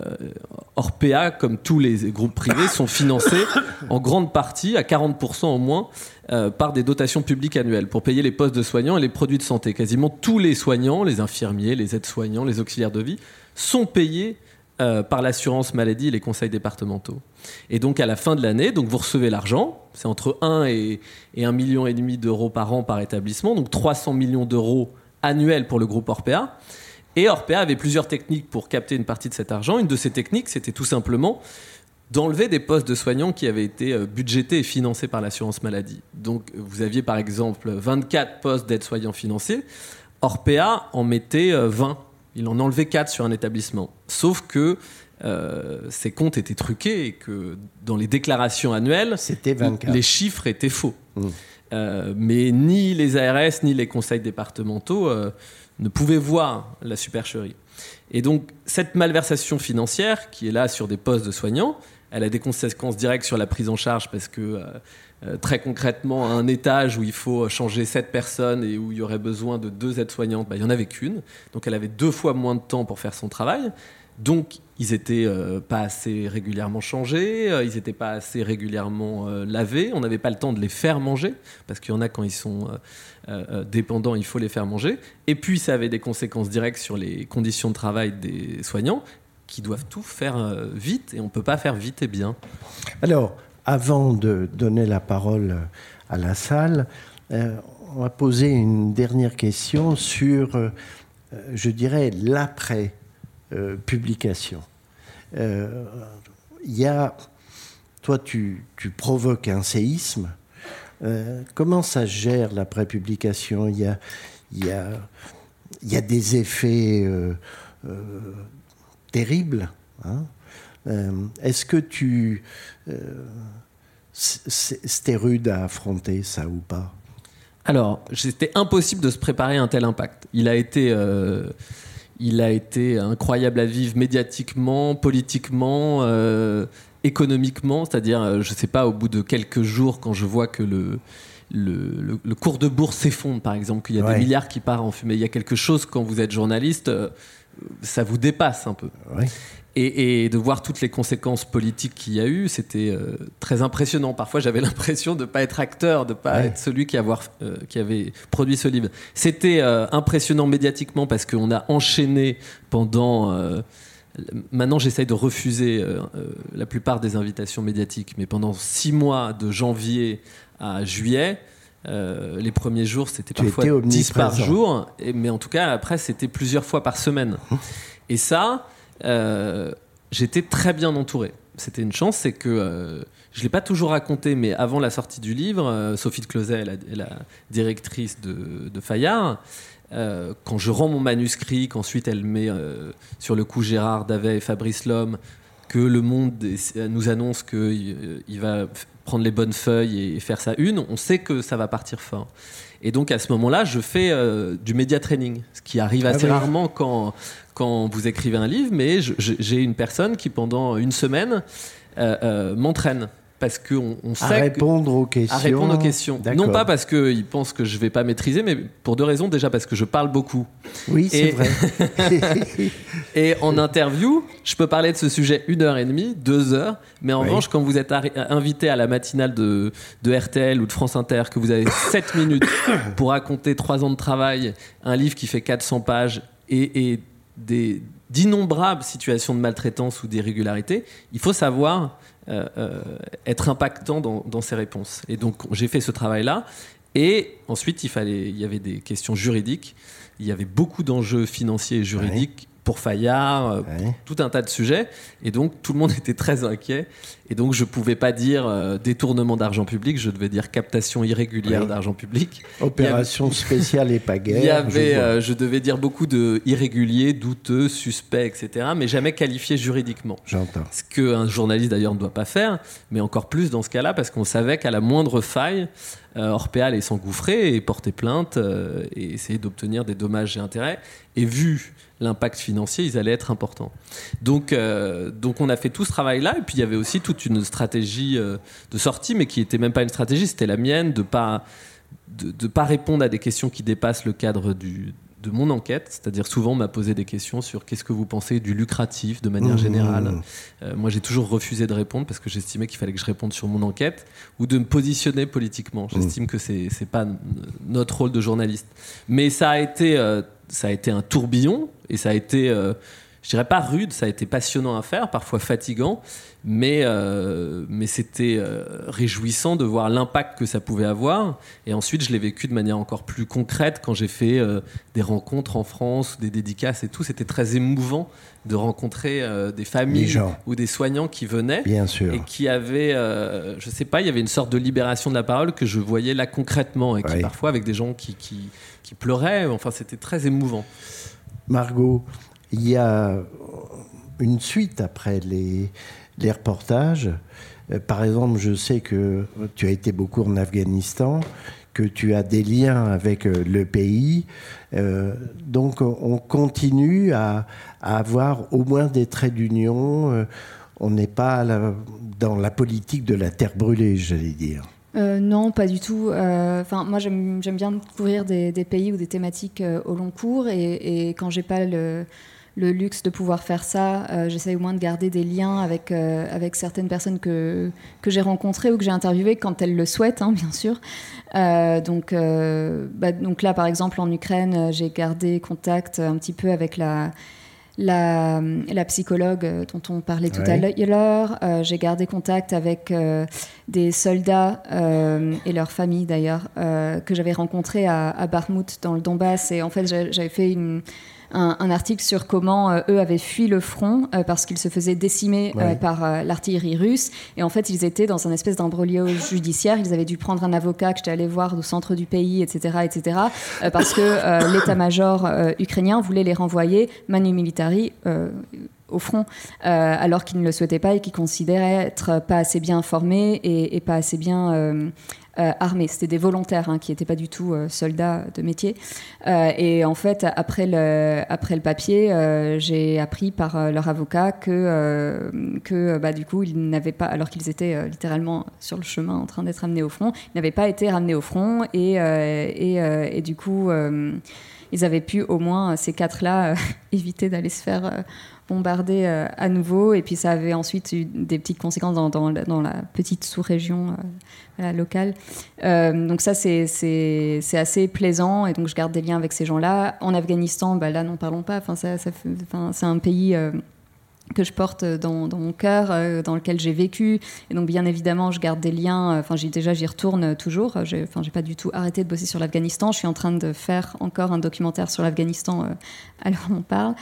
Orpea, comme tous les groupes privés, sont financés en grande partie, à 40% au moins, euh, par des dotations publiques annuelles pour payer les postes de soignants et les produits de santé. Quasiment tous les soignants, les infirmiers, les aides-soignants, les auxiliaires de vie, sont payés euh, par l'assurance maladie et les conseils départementaux. Et donc à la fin de l'année, donc vous recevez l'argent, c'est entre 1 et, et 1,5 million et demi d'euros par an par établissement, donc 300 millions d'euros annuels pour le groupe Orpea. Et Orpea avait plusieurs techniques pour capter une partie de cet argent. Une de ces techniques, c'était tout simplement d'enlever des postes de soignants qui avaient été euh, budgétés et financés par l'assurance maladie. Donc vous aviez par exemple 24 postes d'aide-soignants financés. Orpea en mettait 20 euh, il en enlevait 4 sur un établissement. Sauf que euh, ces comptes étaient truqués et que dans les déclarations annuelles, les chiffres étaient faux. Mmh. Euh, mais ni les ARS ni les conseils départementaux euh, ne pouvaient voir la supercherie. Et donc cette malversation financière, qui est là sur des postes de soignants, elle a des conséquences directes sur la prise en charge parce que euh, très concrètement, un étage où il faut changer sept personnes et où il y aurait besoin de deux aides-soignantes, bah, il n'y en avait qu'une. Donc elle avait deux fois moins de temps pour faire son travail. Donc ils n'étaient euh, pas assez régulièrement changés, euh, ils n'étaient pas assez régulièrement lavés, on n'avait pas le temps de les faire manger, parce qu'il y en a quand ils sont dépendants, il faut les faire manger. Et puis ça avait des conséquences directes sur les conditions de travail des soignants, qui doivent tout faire vite, et on ne peut pas faire vite et bien. Alors, avant de donner la parole à la salle, euh, on va poser une dernière question sur, euh, je dirais, l'après-publication. Euh, il y a, toi, tu, provoques un séisme. comment ça gère l'après-publication Il y a, il y, a, y a des effets terribles. Hein? Est-ce que tu c'était rude à affronter, ça ou pas? Alors, c'était impossible de se préparer à un tel impact. Il a été, euh, il a été incroyable à vivre médiatiquement, politiquement, euh, économiquement. C'est-à-dire, euh, je ne sais pas, au bout de quelques jours, quand je vois que le, le, cours de bourse s'effondre, par exemple, qu'il y a des milliards qui partent en fumée. Il y a quelque chose, quand vous êtes journaliste, ça vous dépasse un peu. Et, de voir toutes les conséquences politiques qu'il y a eu, c'était euh, très impressionnant. Parfois, j'avais l'impression de ne pas être acteur, de ne pas être celui qui, avoir, euh, qui, avait produit ce livre. C'était euh, impressionnant médiatiquement parce qu'on a enchaîné pendant... maintenant, j'essaye de refuser la plupart des invitations médiatiques, mais pendant six mois, de janvier à juillet, les premiers jours, c'était parfois 10 par jour, mais en tout cas, après, c'était plusieurs fois par semaine. Et ça, euh, j'étais très bien entouré. C'était une chance, c'est que euh, je ne l'ai pas toujours raconté, mais avant la sortie du livre, euh, Sophie de Closet, la, la directrice de, de Fayard, quand je rends mon manuscrit, qu'ensuite elle met sur le coup Gérard Davet et Fabrice Lhomme, que Le Monde nous annonce qu'il il va prendre les bonnes feuilles et faire sa une, on sait que ça va partir fort. Et donc à ce moment-là, je fais du média training, ce qui arrive ah assez rarement quand, quand vous écrivez un livre, mais j'ai une personne qui pendant une semaine m'entraîne parce qu'on on sait à répondre aux questions. À répondre aux questions. Non pas parce qu'ils pensent que je vais pas maîtriser, mais pour deux raisons. Déjà parce que je parle beaucoup. Oui, c'est vrai. et en interview, je peux parler de ce sujet une heure et demie, deux heures. Mais en revanche, quand vous êtes invité à la matinale de, de RTL ou de France Inter, que vous avez sept minutes pour raconter trois ans de travail, un livre qui fait 400 pages et, d'innombrables situations de maltraitance ou d'irrégularité, il faut savoir euh, euh, être impactant dans, ses réponses. Et donc j'ai fait ce travail-là. Et ensuite, il, il y avait des questions juridiques. Il y avait beaucoup d'enjeux financiers et juridiques pour Fayard, euh, tout un tas de sujets. Et donc, tout le monde était très inquiet. Et donc, je ne pouvais pas dire euh, détournement d'argent public, je devais dire captation irrégulière d'argent public. Opération spéciale et pas guerre. Il y avait, je, euh, je, devais dire beaucoup de irréguliers, douteux, suspects, etc., mais jamais qualifiés juridiquement. J'entends. Ce qu'un journaliste d'ailleurs ne doit pas faire, mais encore plus dans ce cas-là, parce qu'on savait qu'à la moindre faille, Orpea allait s'engouffrer et porter plainte et essayer d'obtenir des dommages et intérêts. Et vu l'impact financier, ils allaient être importants. Donc, euh, donc on a fait tout ce travail-là, et puis il y avait aussi toute une stratégie euh, de sortie, mais qui n'était même pas une stratégie, c'était la mienne, de pas de, pas répondre à des questions qui dépassent le cadre du, de mon enquête, c'est-à-dire souvent on m'a posé des questions sur qu'est-ce que vous pensez du lucratif de manière mmh. générale. Euh, moi j'ai toujours refusé de répondre parce que j'estimais qu'il fallait que je réponde sur mon enquête ou de me positionner politiquement. J'estime mmh. que c'est n'est pas notre rôle de journaliste. Mais ça a été ça a été un tourbillon et ça a été, euh, je dirais pas rude, ça a été passionnant à faire, parfois fatigant, mais, euh, mais c'était euh, réjouissant de voir l'impact que ça pouvait avoir. Et ensuite, je l'ai vécu de manière encore plus concrète quand j'ai fait des rencontres en France, des dédicaces et tout. C'était très émouvant de rencontrer des familles ou des soignants qui venaient Bien sûr. et qui avaient, je sais pas, il y avait une sorte de libération de la parole que je voyais là concrètement et qui parfois avec des gens qui, qui qui pleurait. Enfin, c'était très émouvant. Margot, il y a une suite après les, reportages. Euh, par exemple, je sais que tu as été beaucoup en Afghanistan, que tu as des liens avec euh, le pays. Euh, donc, on continue à, avoir au moins des traits d'union. On n'est pas dans la politique de la terre brûlée, j'allais dire. Euh, non, pas du tout. Euh, enfin, moi, j'aime bien découvrir des, pays ou des thématiques euh, au long cours, et, et quand j'ai pas le, luxe de pouvoir faire ça, j'essaie au moins de garder des liens avec, avec certaines personnes que, que j'ai rencontrées ou que j'ai interviewées quand elles le souhaitent, hein, bien sûr. donc, bah, donc là, par exemple, en Ukraine, j'ai gardé contact un petit peu avec la la, psychologue euh, dont on parlait tout à l'heure. Euh, j'ai gardé contact avec euh, des soldats et leurs familles d'ailleurs que j'avais rencontrés à, à dans le Donbass. Et en fait, j'avais fait une, un, article sur comment euh, eux avaient fui le front euh, parce qu'ils se faisaient décimer euh, par l'artillerie russe. Et en fait, ils étaient dans un espèce d'imbroglio judiciaire. Ils avaient dû prendre un avocat que j'étais allée voir au centre du pays, etc., etc., parce que l'état-major ukrainien voulait les renvoyer manu militari au front, alors qu'ils ne le souhaitaient pas et qu'ils considéraient être pas assez bien formés et, et pas assez bien euh, armés. C'était des volontaires hein, qui n'étaient pas du tout euh, soldats de métier. Euh, et en fait, après le, après le papier, j'ai appris par leur avocat que, que bah, du coup, ils n'avaient pas, alors qu'ils étaient littéralement sur le chemin en train d'être amenés au front, ils n'avaient pas été ramenés au front. Et, et, et du coup, ils avaient pu au moins, ces quatre-là, éviter d'aller se faire bombardé euh, à nouveau. Et puis ça avait ensuite eu des petites conséquences dans, la petite sous-région euh, locale. Euh, donc ça, c'est assez plaisant. Et donc je garde des liens avec ces gens-là. En Afghanistan, bah, là, n'en parlons pas. Enfin, c'est un pays que je porte dans, mon cœur, dans lequel j'ai vécu. Et donc, bien évidemment, je garde des liens. Enfin, déjà, j'y retourne toujours. Enfin, j'ai pas du tout arrêté de bosser sur l'Afghanistan. Je suis en train de faire encore un documentaire sur l'Afghanistan où on parle.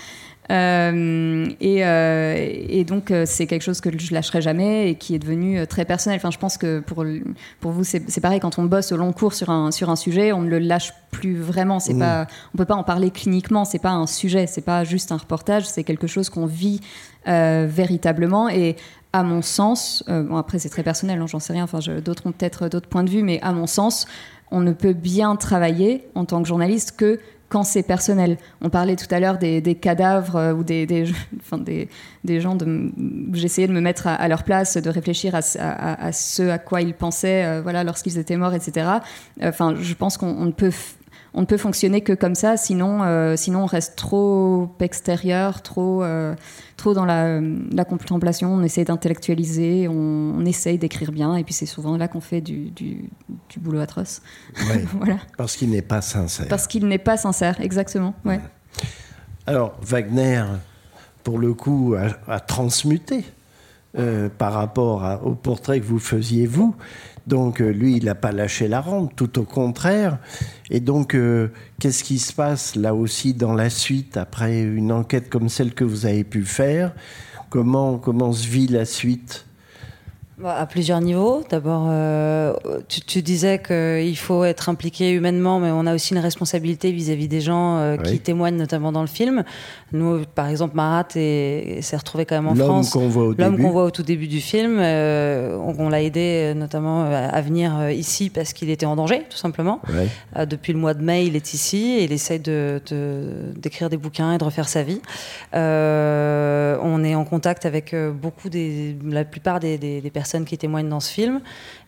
Euh, euh, et, donc, euh, c'est quelque chose que je lâcherai jamais et qui est devenu très personnel. Enfin, je pense que pour, pour vous, c'est pareil, quand on bosse au long cours sur un, sur un sujet, on ne le lâche plus vraiment. C'est pas, on peut pas en parler cliniquement, c'est pas un sujet, c'est pas juste un reportage, c'est quelque chose qu'on vit véritablement. Et à mon sens, bon après c'est très personnel, hein, j'en sais rien, enfin d'autres ont peut-être d'autres points de vue, mais à mon sens, on ne peut bien travailler en tant que journaliste que quand c'est personnel. On parlait tout à l'heure des, cadavres ou des, des, des, gens. De, j'essayais de me mettre à, leur place, de réfléchir à, ce à quoi ils pensaient, voilà, lorsqu'ils étaient morts, etc. Enfin, je pense qu'on ne peut on ne peut fonctionner que comme ça, sinon, euh, sinon on reste trop extérieur, trop, euh, trop dans la, contemplation, on essaie d'intellectualiser, on, essaye d'écrire bien, et puis c'est souvent là qu'on fait du, du, boulot atroce. voilà. Parce qu'il n'est pas sincère. Parce qu'il n'est pas sincère, exactement. Ouais. Alors, Wagner, pour le coup, a, transmuté euh, par rapport au portrait que vous faisiez vous. Donc euh, lui, il n'a pas lâché la rampe, tout au contraire. Et donc, euh, qu'est-ce qui se passe là aussi dans la suite, après une enquête comme celle que vous avez pu faire? Comment, comment se vit la suite? À plusieurs niveaux. D'abord, euh, tu, disais qu'il faut être impliqué humainement, mais on a aussi une responsabilité vis-à-vis des gens qui témoignent, notamment dans le film. Nous, par exemple, Marat s'est retrouvé quand même en France. L'homme qu'on voit au tout début du film. euh, on, l'a aidé euh, notamment euh, à venir euh, ici parce qu'il était en danger, tout simplement. depuis le mois de mai, il est ici et il essaie de, d'écrire des bouquins et de refaire sa vie. on est en contact avec beaucoup des, la plupart des, des, personnes qui témoignent dans ce film.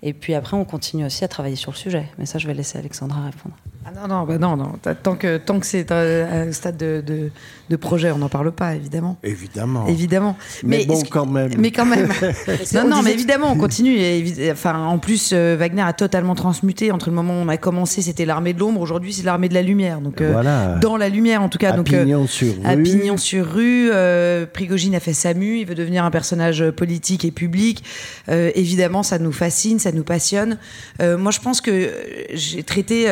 Et puis après, on continue aussi à travailler sur le sujet. Mais ça, je vais laisser Alexandra répondre. Ah non, non, bah non, non. Tant que, tant que c'est un stade de, de, de projet, on n'en parle pas, évidemment. Évidemment. Évidemment. Mais, bon, quand même. Mais quand même. non, non, mais évidemment, on continue. Et, enfin, en plus, euh, Wagner a totalement transmuté. Entre le moment où on a commencé, c'était l'armée de l'ombre. Aujourd'hui, c'est l'armée de la lumière. Donc, euh, voilà. dans la lumière, en tout cas. À donc, pignon sur rue. À pignon sur rue. Prigogine a fait Samu. Il veut devenir un personnage politique et public. évidemment, ça nous fascine, ça nous passionne. moi, je pense que j'ai traité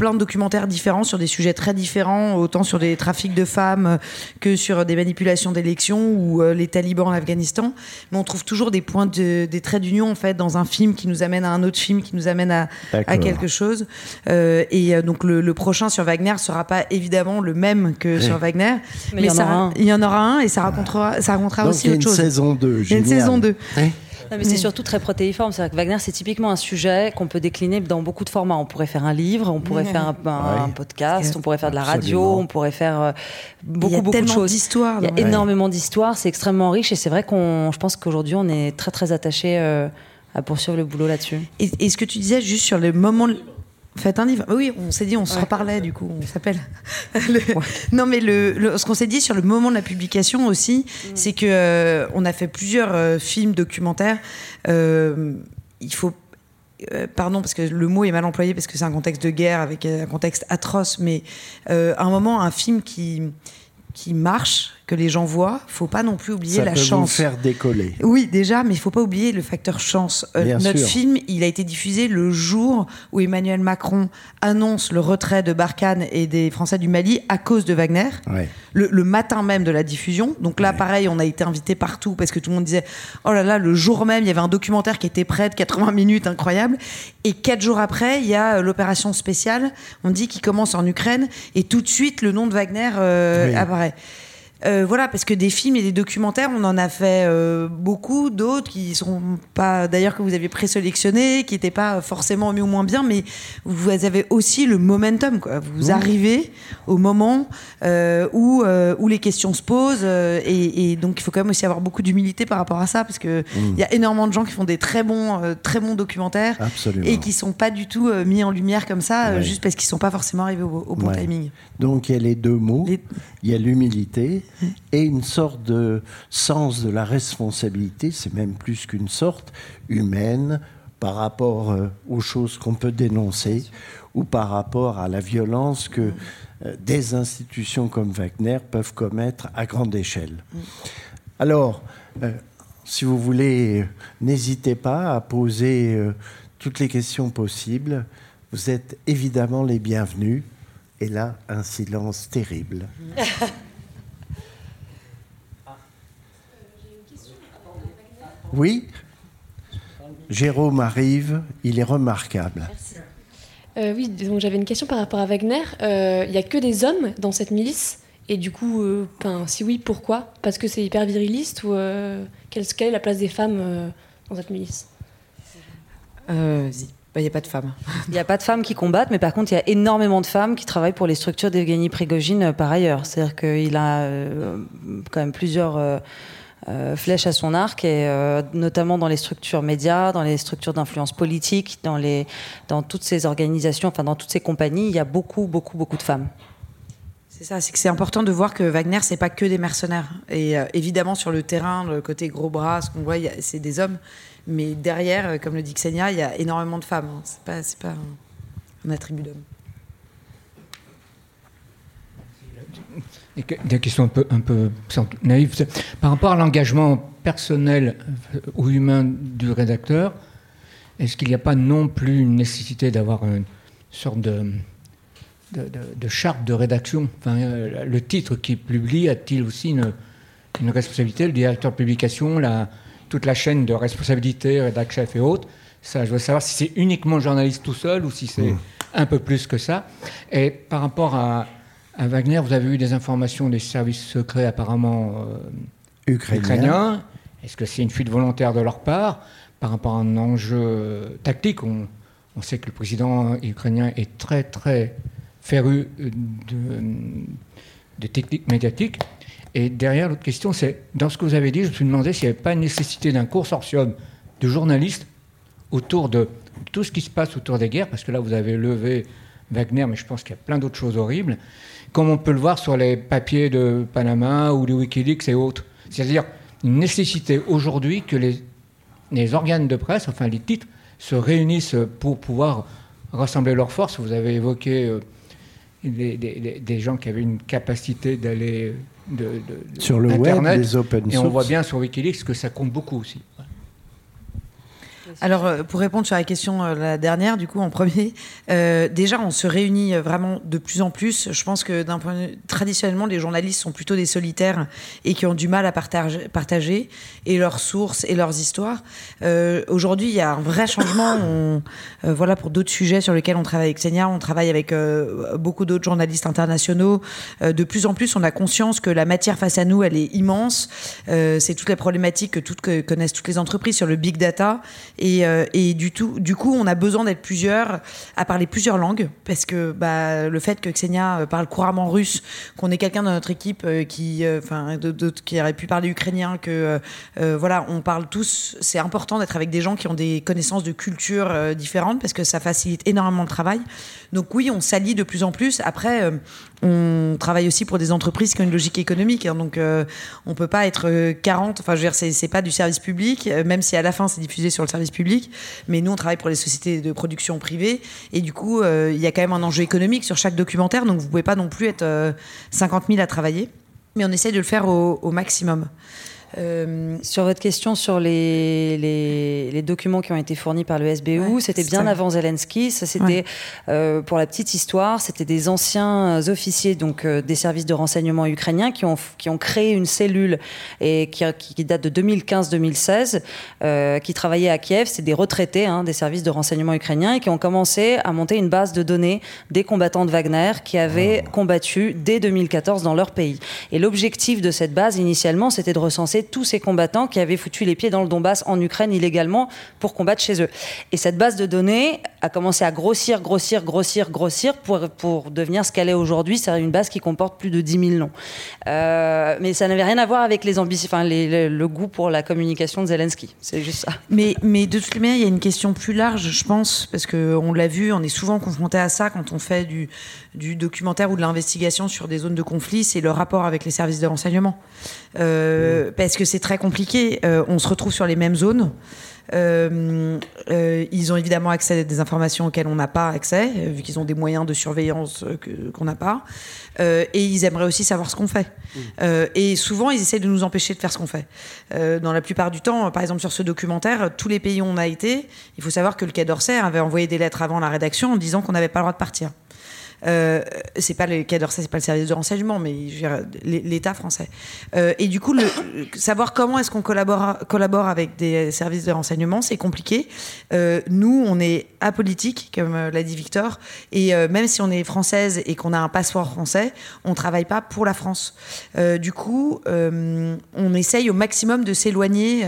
plein de documentaires différents sur des sujets très différents, autant sur des trafics de femmes que sur des manipulations d'élections ou euh, les talibans en Afghanistan. Mais on trouve toujours des points, de, des traits d'union en fait dans un film qui nous amène à un autre film, qui nous amène à, à quelque chose. Euh, et euh, donc le, prochain sur Wagner sera pas évidemment le même que sur Wagner, mais, il, y ça, il y en aura un et ça racontera, ça racontera aussi autre chose. Il y a une saison 2. Il y a une saison 2 mais c'est surtout très protéiforme. C'est que Wagner, c'est typiquement un sujet qu'on peut décliner dans beaucoup de formats. On pourrait faire un livre, on pourrait faire un, podcast, on pourrait faire de la radio, on pourrait faire euh, beaucoup, beaucoup de choses. d'histoires. Il y a énormément d'histoires, c'est extrêmement riche et c'est vrai qu'on, je pense qu'aujourd'hui, on est très très attaché euh, à poursuivre le boulot là-dessus. Et, et, ce que tu disais juste sur le moment Faites un livre. Oui, on s'est dit, on se reparlait du coup, on s'appelle. Non, mais le, ce qu'on s'est dit sur le moment de la publication aussi, mm. c'est que euh, on a fait plusieurs euh, films documentaires. Euh, il faut pardon parce que le mot est mal employé parce que c'est un contexte de guerre avec un contexte atroce, mais à un moment un film qui qui marche, que les gens voient, faut pas non plus oublier la chance. Ça peut faire décoller. Oui, déjà, mais il faut pas oublier le facteur chance. Euh, notre film, il a été diffusé le jour où Emmanuel Macron annonce le retrait de Barkhane et des Français du Mali à cause de Wagner. Le, matin même de la diffusion. Donc là, pareil, on a été invité partout parce que tout le monde disait oh là là, le jour même, il y avait un documentaire qui était prêt de 80 minutes, incroyable. Et quatre jours après, il y a euh, l'opération spéciale. On dit qu'il commence en Ukraine et tout de suite, le nom de Wagner euh, apparaît. Euh, voilà, parce que des films et des documentaires, on en a fait euh, beaucoup, d'autres qui sont pas, d'ailleurs que vous avez présélectionnés, qui n'étaient pas forcément mieux ou moins bien, mais vous avez aussi le momentum. Quoi. Vous arrivez au moment euh, où, où les questions se posent, et, donc il faut quand même aussi avoir beaucoup d'humilité par rapport à ça, parce que mmh. y a énormément de gens qui font des très bons, très bons documentaires et qui sont pas du tout mis en lumière comme ça, juste parce qu'ils sont pas forcément arrivés au, bon timing. Donc il y a les deux mots, il y a l'humilité et une sorte de sens de la responsabilité, c'est même plus qu'une sorte humaine par rapport euh, aux choses qu'on peut dénoncer ou par rapport à la violence que euh, des institutions comme Wagner peuvent commettre à grande échelle. Alors, euh, si vous voulez, n'hésitez pas à poser toutes les questions possibles. Vous êtes évidemment les bienvenus. Et là, un silence terrible. Oui Jérôme arrive, il est remarquable. Euh, oui, donc j'avais une question par rapport à Wagner. Euh, il n'y a que des hommes dans cette milice Et du coup, euh, si oui, pourquoi? Parce que c'est hyper viriliste ou quelle, est la place des femmes dans cette milice? Bah, il n'y a pas de femmes. Il n'y a pas de femmes qui combattent, mais par contre, il y a énormément de femmes qui travaillent pour les structures d'Evgeny Prigogine euh, par ailleurs. C'est-à-dire qu'il a euh, quand même plusieurs euh, flèches à son arc, et notamment dans les structures médias, dans les structures d'influence politique, dans, les, dans toutes ces organisations, enfin dans toutes ces compagnies, il y a beaucoup, beaucoup, beaucoup de femmes. C'est ça, c'est que c'est important de voir que Wagner, c'est pas que des mercenaires. Et évidemment, sur le terrain, le côté gros bras, ce qu'on voit, c'est des hommes. Mais derrière, euh, comme le dit Xenia, il y a énormément de femmes. Hein. C'est pas, pas un, attribut d'homme. Des questions un peu, un peu naïves. Par rapport à l'engagement personnel euh, ou humain du rédacteur, est-ce qu'il n'y a pas non plus une nécessité d'avoir une sorte de, de, charte de rédaction? Enfin, euh, Le titre qui publie a-t-il aussi une, une responsabilité? Le directeur de publication, la, toute la chaîne de responsabilité, rédac chef et autres. Ça, je veux savoir si c'est uniquement le journaliste tout seul ou si c'est mmh. un peu plus que ça. Et par rapport à, Wagner, vous avez eu des informations des services secrets apparemment euh, ukrainiens. Est-ce que c'est une fuite volontaire de leur part par rapport à un enjeu tactique? On, on, sait que le président ukrainien est très très féru de, de techniques médiatiques. Et derrière, l'autre question, c'est, dans ce que vous avez dit, je me suis demandé s'il n'y avait pas une nécessité d'un consortium de journalistes autour de tout ce qui se passe autour des guerres, parce que là, vous avez levé Wagner, mais je pense qu'il y a plein d'autres choses horribles, comme on peut le voir sur les papiers de Panama ou de Wikileaks et autres. C'est-à-dire une nécessité aujourd'hui que les, les organes de presse, enfin les titres, se réunissent pour pouvoir rassembler leurs forces. Vous avez évoqué euh, des, gens qui avaient une capacité d'aller de, sur le web, des open source. Et on voit bien sur Wikileaks que ça compte beaucoup aussi. Alors, euh, pour répondre sur la question euh, la dernière, du coup, en premier, euh, déjà, on se réunit vraiment de plus en plus. Je pense que d'un point traditionnellement, les journalistes sont plutôt des solitaires et qui ont du mal à partager, partager et leurs sources et leurs histoires. Aujourd'hui, il y a un vrai changement. voilà, pour d'autres sujets sur lesquels on travaille avec Senia, on travaille avec beaucoup d'autres journalistes internationaux. de plus en plus, on a conscience que la matière face à nous, elle est immense. C'est toutes les problématiques que, toutes, que connaissent toutes les entreprises sur le big data et, euh, et du, tout, du coup, on a besoin d'être plusieurs à parler plusieurs langues parce que bah, le fait que Xenia euh, parle couramment russe, qu'on ait quelqu'un dans notre équipe euh, qui, enfin, qui aurait pu parler ukrainien, que voilà, on parle tous. C'est important d'être avec des gens qui ont des connaissances de culture différentes parce que ça facilite énormément le travail. Donc oui, on s'allie de plus en plus. Après, on travaille aussi pour des entreprises qui ont une logique économique. Hein, donc, euh, on peut pas être 40. Enfin, je veux dire, c'est, pas du service public, euh, même si à la fin c'est diffusé sur le service public. Mais nous, on travaille pour les sociétés de production privées. Et du coup, euh, il y a quand même un enjeu économique sur chaque documentaire. Donc, vous pouvez pas non plus être 50 000 à travailler. Mais on essaye de le faire au maximum. Euh, sur votre question sur les, les, documents qui ont été fournis par le SBU, c'était bien avant Zelensky. Ça, c'était euh, pour la petite histoire, c'était des anciens officiers donc euh, des services de renseignement ukrainiens qui ont qui ont créé une cellule et qui, qui date de 2015-2016, qui travaillait à Kiev. C'est des retraités hein, des services de renseignement ukrainiens et qui ont commencé à monter une base de données des combattants de Wagner qui avaient oh. combattu dès 2014 dans leur pays. Et l'objectif de cette base initialement, c'était de recenser tous ces combattants qui avaient foutu les pieds dans le Donbass en Ukraine illégalement pour combattre chez eux. Et cette base de données a commencé à grossir, grossir, grossir, grossir pour, pour devenir ce qu'elle est aujourd'hui. C'est une base qui comporte plus de 10 000 noms. Euh, mais ça n'avait rien à voir avec les ambitions, le goût pour la communication de Zelensky. C'est juste ça. Mais, mais de toute manière, il y a une question plus large, je pense, parce qu'on l'a vu, on est souvent confronté à ça quand on fait du, du documentaire ou de l'investigation sur des zones de conflit, c'est le rapport avec les services de renseignement. Euh, parce que c'est très compliqué. Euh, on se retrouve sur les mêmes zones. Euh, ils ont évidemment accès à des informations auxquelles on n'a pas accès, vu qu'ils ont des moyens de surveillance qu'on n'a pas. et ils aimeraient aussi savoir ce qu'on fait. Mmh. et souvent, ils essaient de nous empêcher de faire ce qu'on fait. dans la plupart du temps, par exemple sur ce documentaire, tous les pays où on a été, il faut savoir que le Quai d'Orsay avait envoyé des lettres avant la rédaction en disant qu'on n'avait pas le droit de partir. Euh, c'est pas le Quai d'Orsay, c'est pas le service de renseignement, mais l'État français. Euh, et du coup, savoir comment est-ce qu'on collabore, avec des services de renseignement, c'est compliqué. Euh, nous, on est apolitique, comme l'a dit Victor, et même si on est française et qu'on a un passeport français, on travaille pas pour la France. du coup, on essaye au maximum de s'éloigner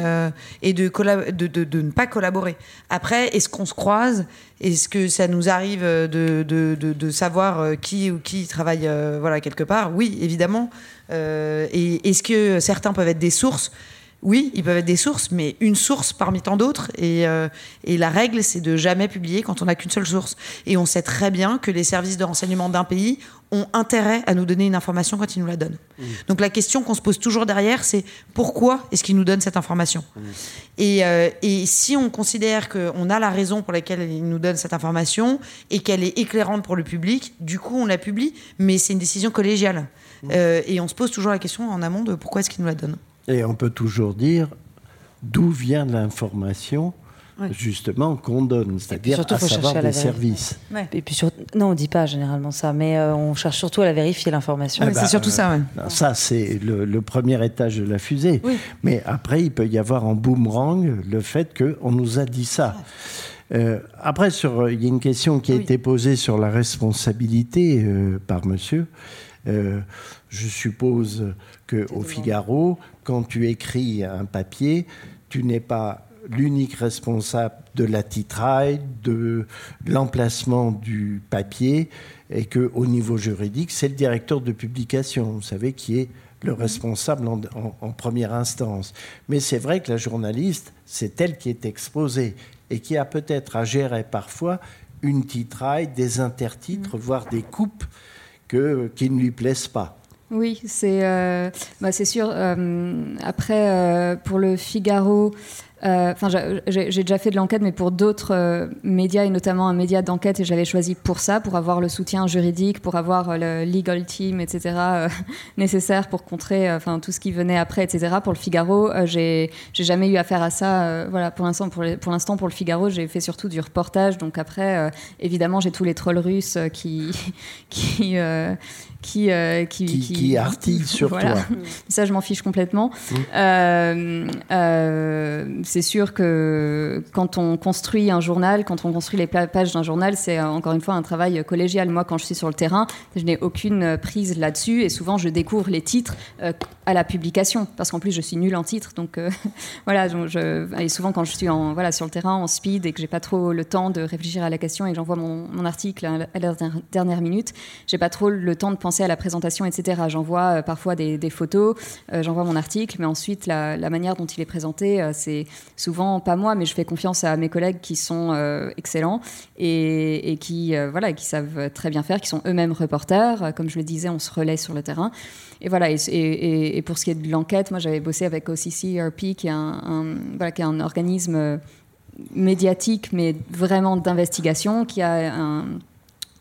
et de, ne pas collaborer. Après, est-ce qu'on se croise? Est-ce que ça nous arrive de, savoir euh, qui ou qui travaille euh, voilà, quelque part Oui, évidemment. Euh, et est-ce que certains peuvent être des sources oui, ils peuvent être des sources, mais une source parmi tant d'autres. Et, et, la règle, c'est de jamais publier quand on n'a qu'une seule source. Et on sait très bien que les services de renseignement d'un pays ont intérêt à nous donner une information quand ils nous la donnent. Mmh. Donc la question qu'on se pose toujours derrière, c'est pourquoi est-ce qu'ils nous donnent cette information? Mmh. et, euh, et, si on considère qu'on a la raison pour laquelle ils nous donnent cette information et qu'elle est éclairante pour le public, du coup on la publie, mais c'est une décision collégiale. Mmh. Euh, et on se pose toujours la question en amont de pourquoi est-ce qu'ils nous la donnent. Et on peut toujours dire d'où vient l'information justement qu'on donne, c'est-à-dire à savoir des services. Et puis non, on dit pas généralement ça, mais euh, on cherche surtout à la vérifier l'information. c'est surtout ça. Ça, c'est le, premier étage de la fusée. Mais après, il peut y avoir en boomerang le fait qu'on nous a dit ça. Euh, après, sur, il y a une question qui a été posée sur la responsabilité euh, par monsieur. Je suppose qu'au Figaro, quand tu écris un papier, tu n'es pas l'unique responsable de la titraille, de l'emplacement du papier, et qu'au niveau juridique, c'est le directeur de publication, vous savez, qui est le responsable en, première instance. Mais c'est vrai que la journaliste, c'est elle qui est exposée et qui a peut-être à gérer parfois une titraille, des intertitres, voire des coupes que, qui ne lui plaisent pas. Oui, c'est euh, bah, sûr. Euh, après, euh, pour le Figaro, euh, enfin, j'ai déjà fait de l'enquête, mais pour d'autres euh, médias et notamment un média d'enquête, et j'avais choisi pour ça, pour avoir le soutien juridique, pour avoir euh, le legal team, etc. nécessaire pour contrer, enfin tout ce qui venait après, etc. Pour le Figaro, j'ai jamais eu affaire à ça. voilà, pour l'instant, pour, pour l'instant pour le Figaro, j'ai fait surtout du reportage. Donc après, évidemment, j'ai tous les trolls russes qui qui qui, euh, qui, qui, artille sur toi. Ça, je m'en fiche complètement. Mmh. Euh, c'est sûr que quand on construit un journal, quand on construit les pages d'un journal, c'est encore une fois un travail collégial. Moi, quand je suis sur le terrain, je n'ai aucune prise là-dessus et souvent je découvre les titres à la publication parce qu'en plus je suis nulle en titres. Donc voilà, et souvent quand je suis en, voilà, sur le terrain en speed et que j'ai pas trop le temps de réfléchir à la question et que j'envoie mon, article à la dernière minute, j'ai pas trop le temps de penser à la présentation, etc. J'envoie euh, parfois des, photos, euh, j'envoie mon article, mais ensuite la, manière dont il est présenté, euh, c'est souvent pas moi, mais je fais confiance à mes collègues qui sont excellents et, qui voilà, qui savent très bien faire, qui sont eux-mêmes reporters. Comme je le disais, on se relaie sur le terrain. Et voilà. Et, pour ce qui est de l'enquête, moi j'avais bossé avec OCCRP, qui est un, voilà, qui est un organisme médiatique, mais vraiment d'investigation, qui a un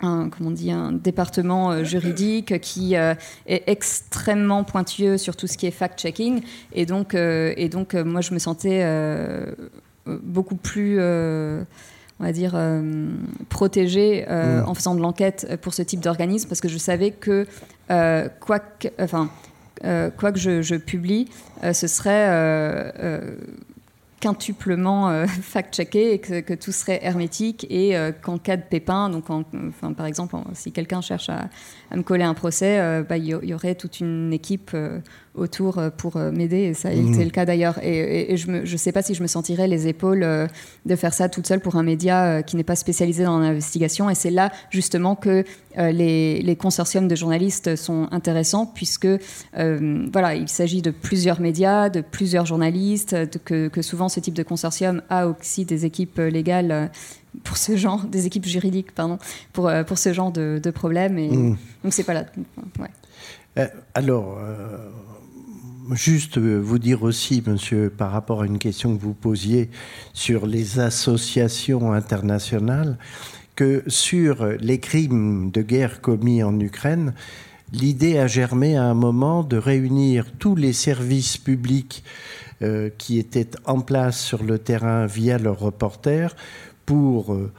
un, comment dit, un département euh, juridique qui euh, est extrêmement pointueux sur tout ce qui est fact-checking. Et donc, euh, et donc moi, je me sentais beaucoup plus on va dire, protégée mmh. en faisant de l'enquête pour ce type d'organisme parce que je savais que, quoi que, enfin, quoi que je, je publie, ce serait quintuplement euh, fact-checké et que, tout serait hermétique et euh, qu'en cas de pépin, donc enfin, par exemple, si quelqu'un cherche à, me coller un procès, euh, bah, il y, aurait toute une équipe autour euh, pour euh, m'aider. Et ça a été mmh. le cas d'ailleurs. Et, je ne sais pas si je me sentirais les épaules de faire ça toute seule pour un média qui n'est pas spécialisé dans l'investigation. Et c'est là justement que les, consortiums de journalistes sont intéressants puisque voilà, il s'agit de plusieurs médias, de plusieurs journalistes, que, souvent ce type de consortium a aussi des équipes légales pour ce genre, des équipes juridiques, pardon, pour, pour ce genre de, de problèmes. Et, mmh. Donc c'est pas là. Ouais. alors, juste euh, vous dire aussi, monsieur, par rapport à une question que vous posiez sur les associations internationales, que sur les crimes de guerre commis en Ukraine, l'idée a germé à un moment de réunir tous les services publics euh, qui étaient en place sur le terrain via leurs reporters pour euh,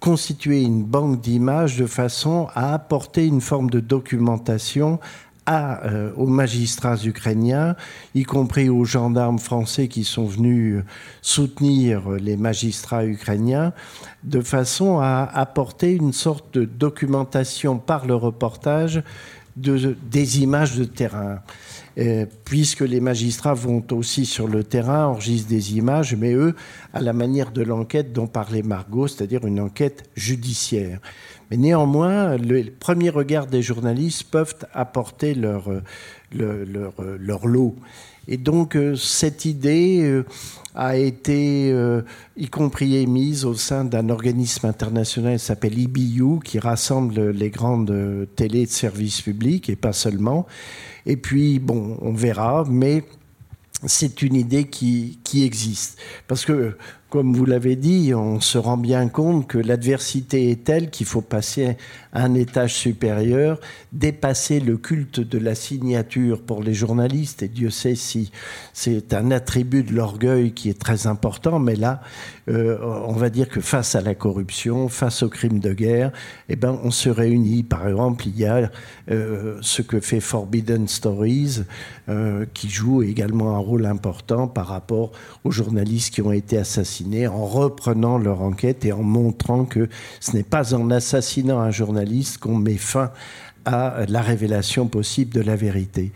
constituer une banque d'images de façon à apporter une forme de documentation euh, aux magistrats ukrainiens, y compris aux gendarmes français qui sont venus soutenir les magistrats ukrainiens, de façon à apporter une sorte de documentation par le reportage de, des images de terrain. Euh, puisque les magistrats vont aussi sur le terrain, enregistrent des images, mais eux, à la manière de l'enquête dont parlait Margot, c'est-à-dire une enquête judiciaire. Mais néanmoins, le premier regard des journalistes peuvent apporter leur, euh, leur, euh, leur lot. Et donc cette idée a été y compris émise au sein d'un organisme international qui s'appelle IBU, qui rassemble les grandes télés de services publics et pas seulement. Et puis, bon, on verra, mais c'est une idée qui, qui existe. Parce que comme vous l'avez dit, on se rend bien compte que l'adversité est telle qu'il faut passer à un étage supérieur, dépasser le culte de la signature pour les journalistes. Et Dieu sait si c'est un attribut de l'orgueil qui est très important. Mais là, euh, on va dire que face à la corruption, face aux crimes de guerre, eh ben, on se réunit. Par exemple, il y a euh, ce que fait Forbidden Stories, euh, qui joue également un rôle important par rapport aux journalistes qui ont été assassinés en reprenant leur enquête et en montrant que ce n'est pas en assassinant un journaliste qu'on met fin à la révélation possible de la vérité.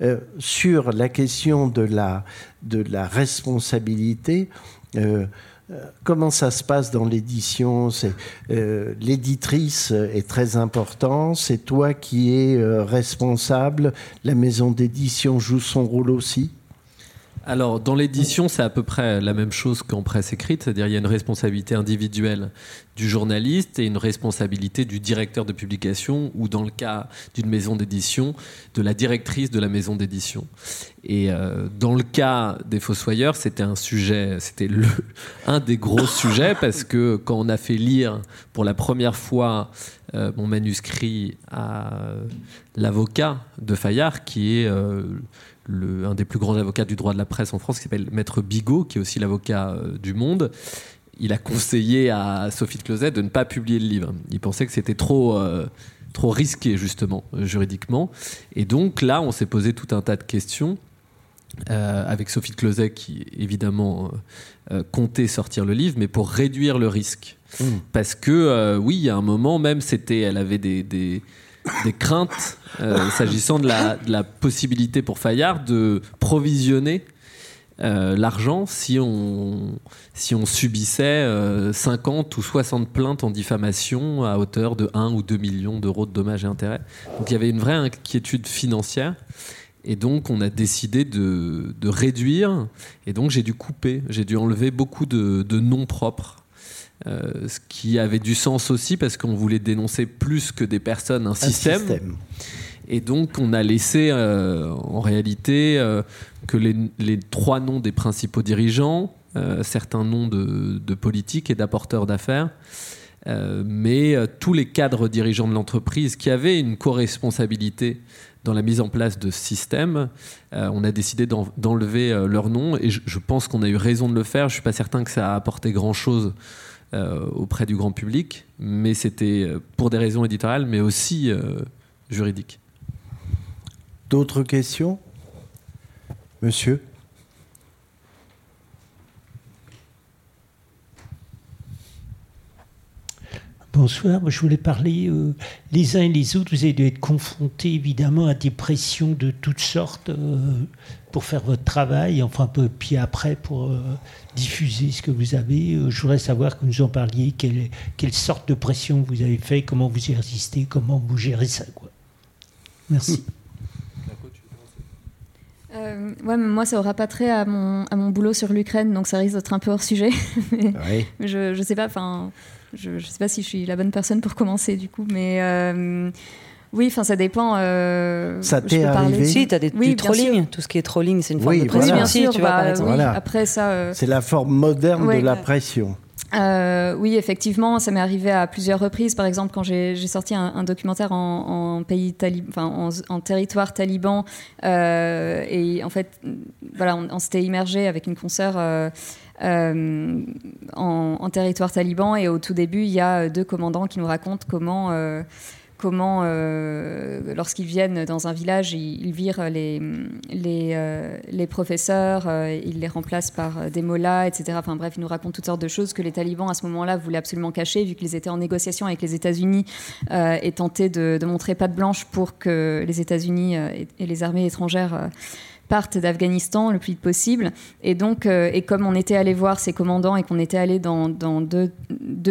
Euh, sur la question de la, de responsabilité, euh, euh, Comment ça se passe dans l'édition? L'éditrice est très important, c'est toi qui es responsable, la maison d'édition joue son rôle aussi? Alors, dans l'édition, c'est à peu près la même chose qu'en presse écrite, c'est-à-dire il y a une responsabilité individuelle du journaliste et une responsabilité du directeur de publication ou, dans le cas d'une maison d'édition, de la directrice de la maison d'édition. Et euh, dans le cas des Fossoyeurs, c'était un sujet, c'était le, un des gros sujets parce que quand on a fait lire pour la première fois euh, mon manuscrit à l'avocat de Fayard, qui est euh, un des plus grands avocats du droit de la presse en France, qui s'appelle Maître Bigot, qui est aussi l'avocat euh, du Monde. Il a conseillé à Sophie de Closet de ne pas publier le livre. Il pensait que c'était trop, euh, trop risqué, justement, juridiquement. Et donc là, on s'est posé tout un tas de questions. Euh, avec Sophie de Closet qui évidemment comptait sortir le livre, mais pour réduire le risque. Mmh. Parce que oui, il y a un moment même, c'était, elle avait des, des craintes euh, s'agissant de la, possibilité pour Fayard de provisionner euh, l'argent si on, si on subissait 50 euh, ou 60 plaintes en diffamation à hauteur de 1 ou 2 millions d'euros de dommages et intérêts. Donc il y avait une vraie inquiétude financière. Et donc, on a décidé de, réduire. Et donc, j'ai dû couper, j'ai dû enlever beaucoup de noms propres euh, ce qui avait du sens aussi parce qu'on voulait dénoncer plus que des personnes un, système. Et donc on a laissé euh, en réalité euh, que les, trois noms des principaux dirigeants, certains noms de, de politiques et d'apporteurs d'affaires, mais tous les cadres dirigeants de l'entreprise qui avaient une co-responsabilité dans la mise en place de ce système, on a décidé d'enlever leurs noms et je, je pense qu'on a eu raison de le faire. Je ne suis pas certain que ça a apporté grand-chose euh, auprès du grand public, mais c'était euh, pour des raisons éditoriales, mais aussi euh, juridiques. D'autres questions? Monsieur? Bonsoir, moi je voulais parler, les uns et les autres, vous avez dû être confrontés évidemment à des pressions de toutes sortes pour faire votre travail, enfin, puis après pour diffuser ce que vous avez. Euh, je voudrais savoir que vous nous en parliez, quelle, quelle sorte de pression vous avez fait, comment vous y résistez, comment vous gérez ça. Quoi. Merci. Euh, ouais, mais moi, ça aura pas trait à mon, à mon boulot sur l'Ukraine, donc ça risque d'être un peu hors sujet. mais, je, je sais pas, enfin, je, je, sais pas si je suis la bonne personne pour commencer du coup, mais euh, oui, enfin ça dépend. Euh, ça t'est arrivé Si, tu as des, du trolling. Tout ce qui est trolling, c'est une forme de pression. Oui, bien sûr. tu vois, par bah. Après ça. Euh, c'est la forme moderne de la pression. oui, effectivement, ça m'est arrivé à plusieurs reprises. Par exemple, quand j'ai sorti un, documentaire en, pays enfin, en, territoire taliban, et en fait, voilà, on, s'était immergé avec une consoeur. en, en, territoire taliban et au tout début il y a deux commandants qui nous racontent comment comment, euh, lorsqu'ils viennent dans un village, ils, virent les, les, euh, les professeurs, euh, ils les remplacent par des mollahs, etc. Enfin bref, ils nous racontent toutes sortes de choses que les talibans, à ce moment-là, voulaient absolument cacher, vu qu'ils étaient en négociation avec les États-Unis et tentaient de, montrer patte blanche pour que les États-Unis et, les armées étrangères partent d'Afghanistan le plus vite possible. Et donc, euh, et comme on était allé voir ces commandants et qu'on était allé dans, deux,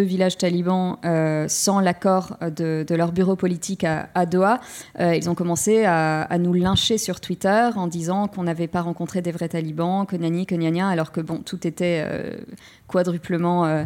villages talibans euh, sans l'accord de, leur bureau politique à, Doha, euh, ils ont commencé à, nous lyncher sur Twitter en disant qu'on n'avait pas rencontré des vrais talibans, que gnani, que alors que bon, tout était quadruplement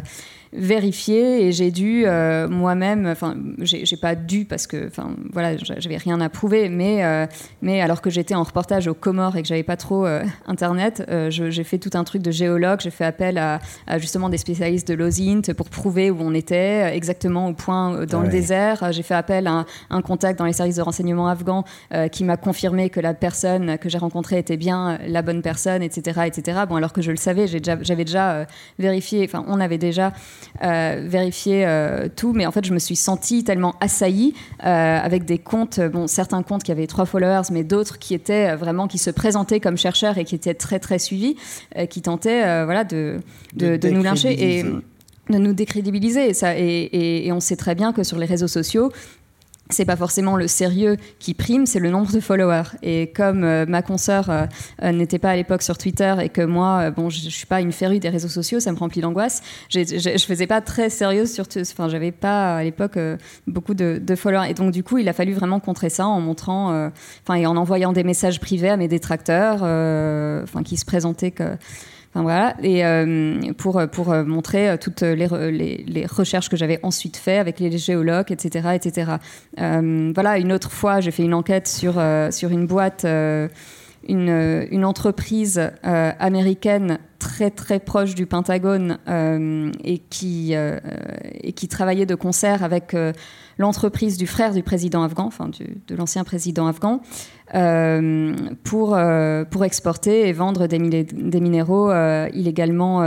vérifier et j'ai dû euh, moi-même, enfin, j'ai pas dû parce que, enfin, voilà, j'avais rien à prouver, mais, euh, mais alors que j'étais en reportage aux Comores et que j'avais pas trop euh, internet, j'ai fait tout un truc de géologue, j'ai fait appel à, justement des spécialistes de l'OSINT pour prouver où on était exactement au point dans le désert. J'ai fait appel à un, contact dans les services de renseignement afghans qui m'a confirmé que la personne que j'ai rencontrée était bien la bonne personne, etc., etc. Bon, alors que je le savais, j'avais déjà, déjà vérifié, enfin, on avait déjà euh, vérifier euh, tout, mais en fait, je me suis sentie tellement assaillie euh, avec des comptes, bon, certains comptes qui avaient trois followers, mais d'autres qui étaient vraiment, qui se présentaient comme chercheurs et qui étaient très très suivis, qui tentaient voilà, de, de, de nous lyncher et de nous décrédibiliser. Et, ça, et, et, on sait très bien que sur les réseaux sociaux, c'est pas forcément le sérieux qui prime, c'est le nombre de followers. Et comme euh, ma consoeur euh, euh, n'était pas à l'époque sur Twitter et que moi, bon, je, suis pas une férue des réseaux sociaux, ça me remplit d'angoisse. Je faisais pas très sérieuse sur, enfin, j'avais pas à l'époque beaucoup de, de, followers. Et donc du coup, il a fallu vraiment contrer ça en montrant, enfin, et en envoyant des messages privés à mes détracteurs, enfin, qui se présentaient que voilà, et euh, pour, pour montrer euh, toutes les, les, recherches que j'avais ensuite faites avec les géologues, etc. etc. Euh, voilà, une autre fois, j'ai fait une enquête sur, sur une boîte, une, une, entreprise américaine très très proche du Pentagone et, qui, et qui travaillait de concert avec l'entreprise du frère du président afghan, enfin de l'ancien président afghan, euh, pour, euh, pour exporter et vendre des, des minéraux euh, illégalement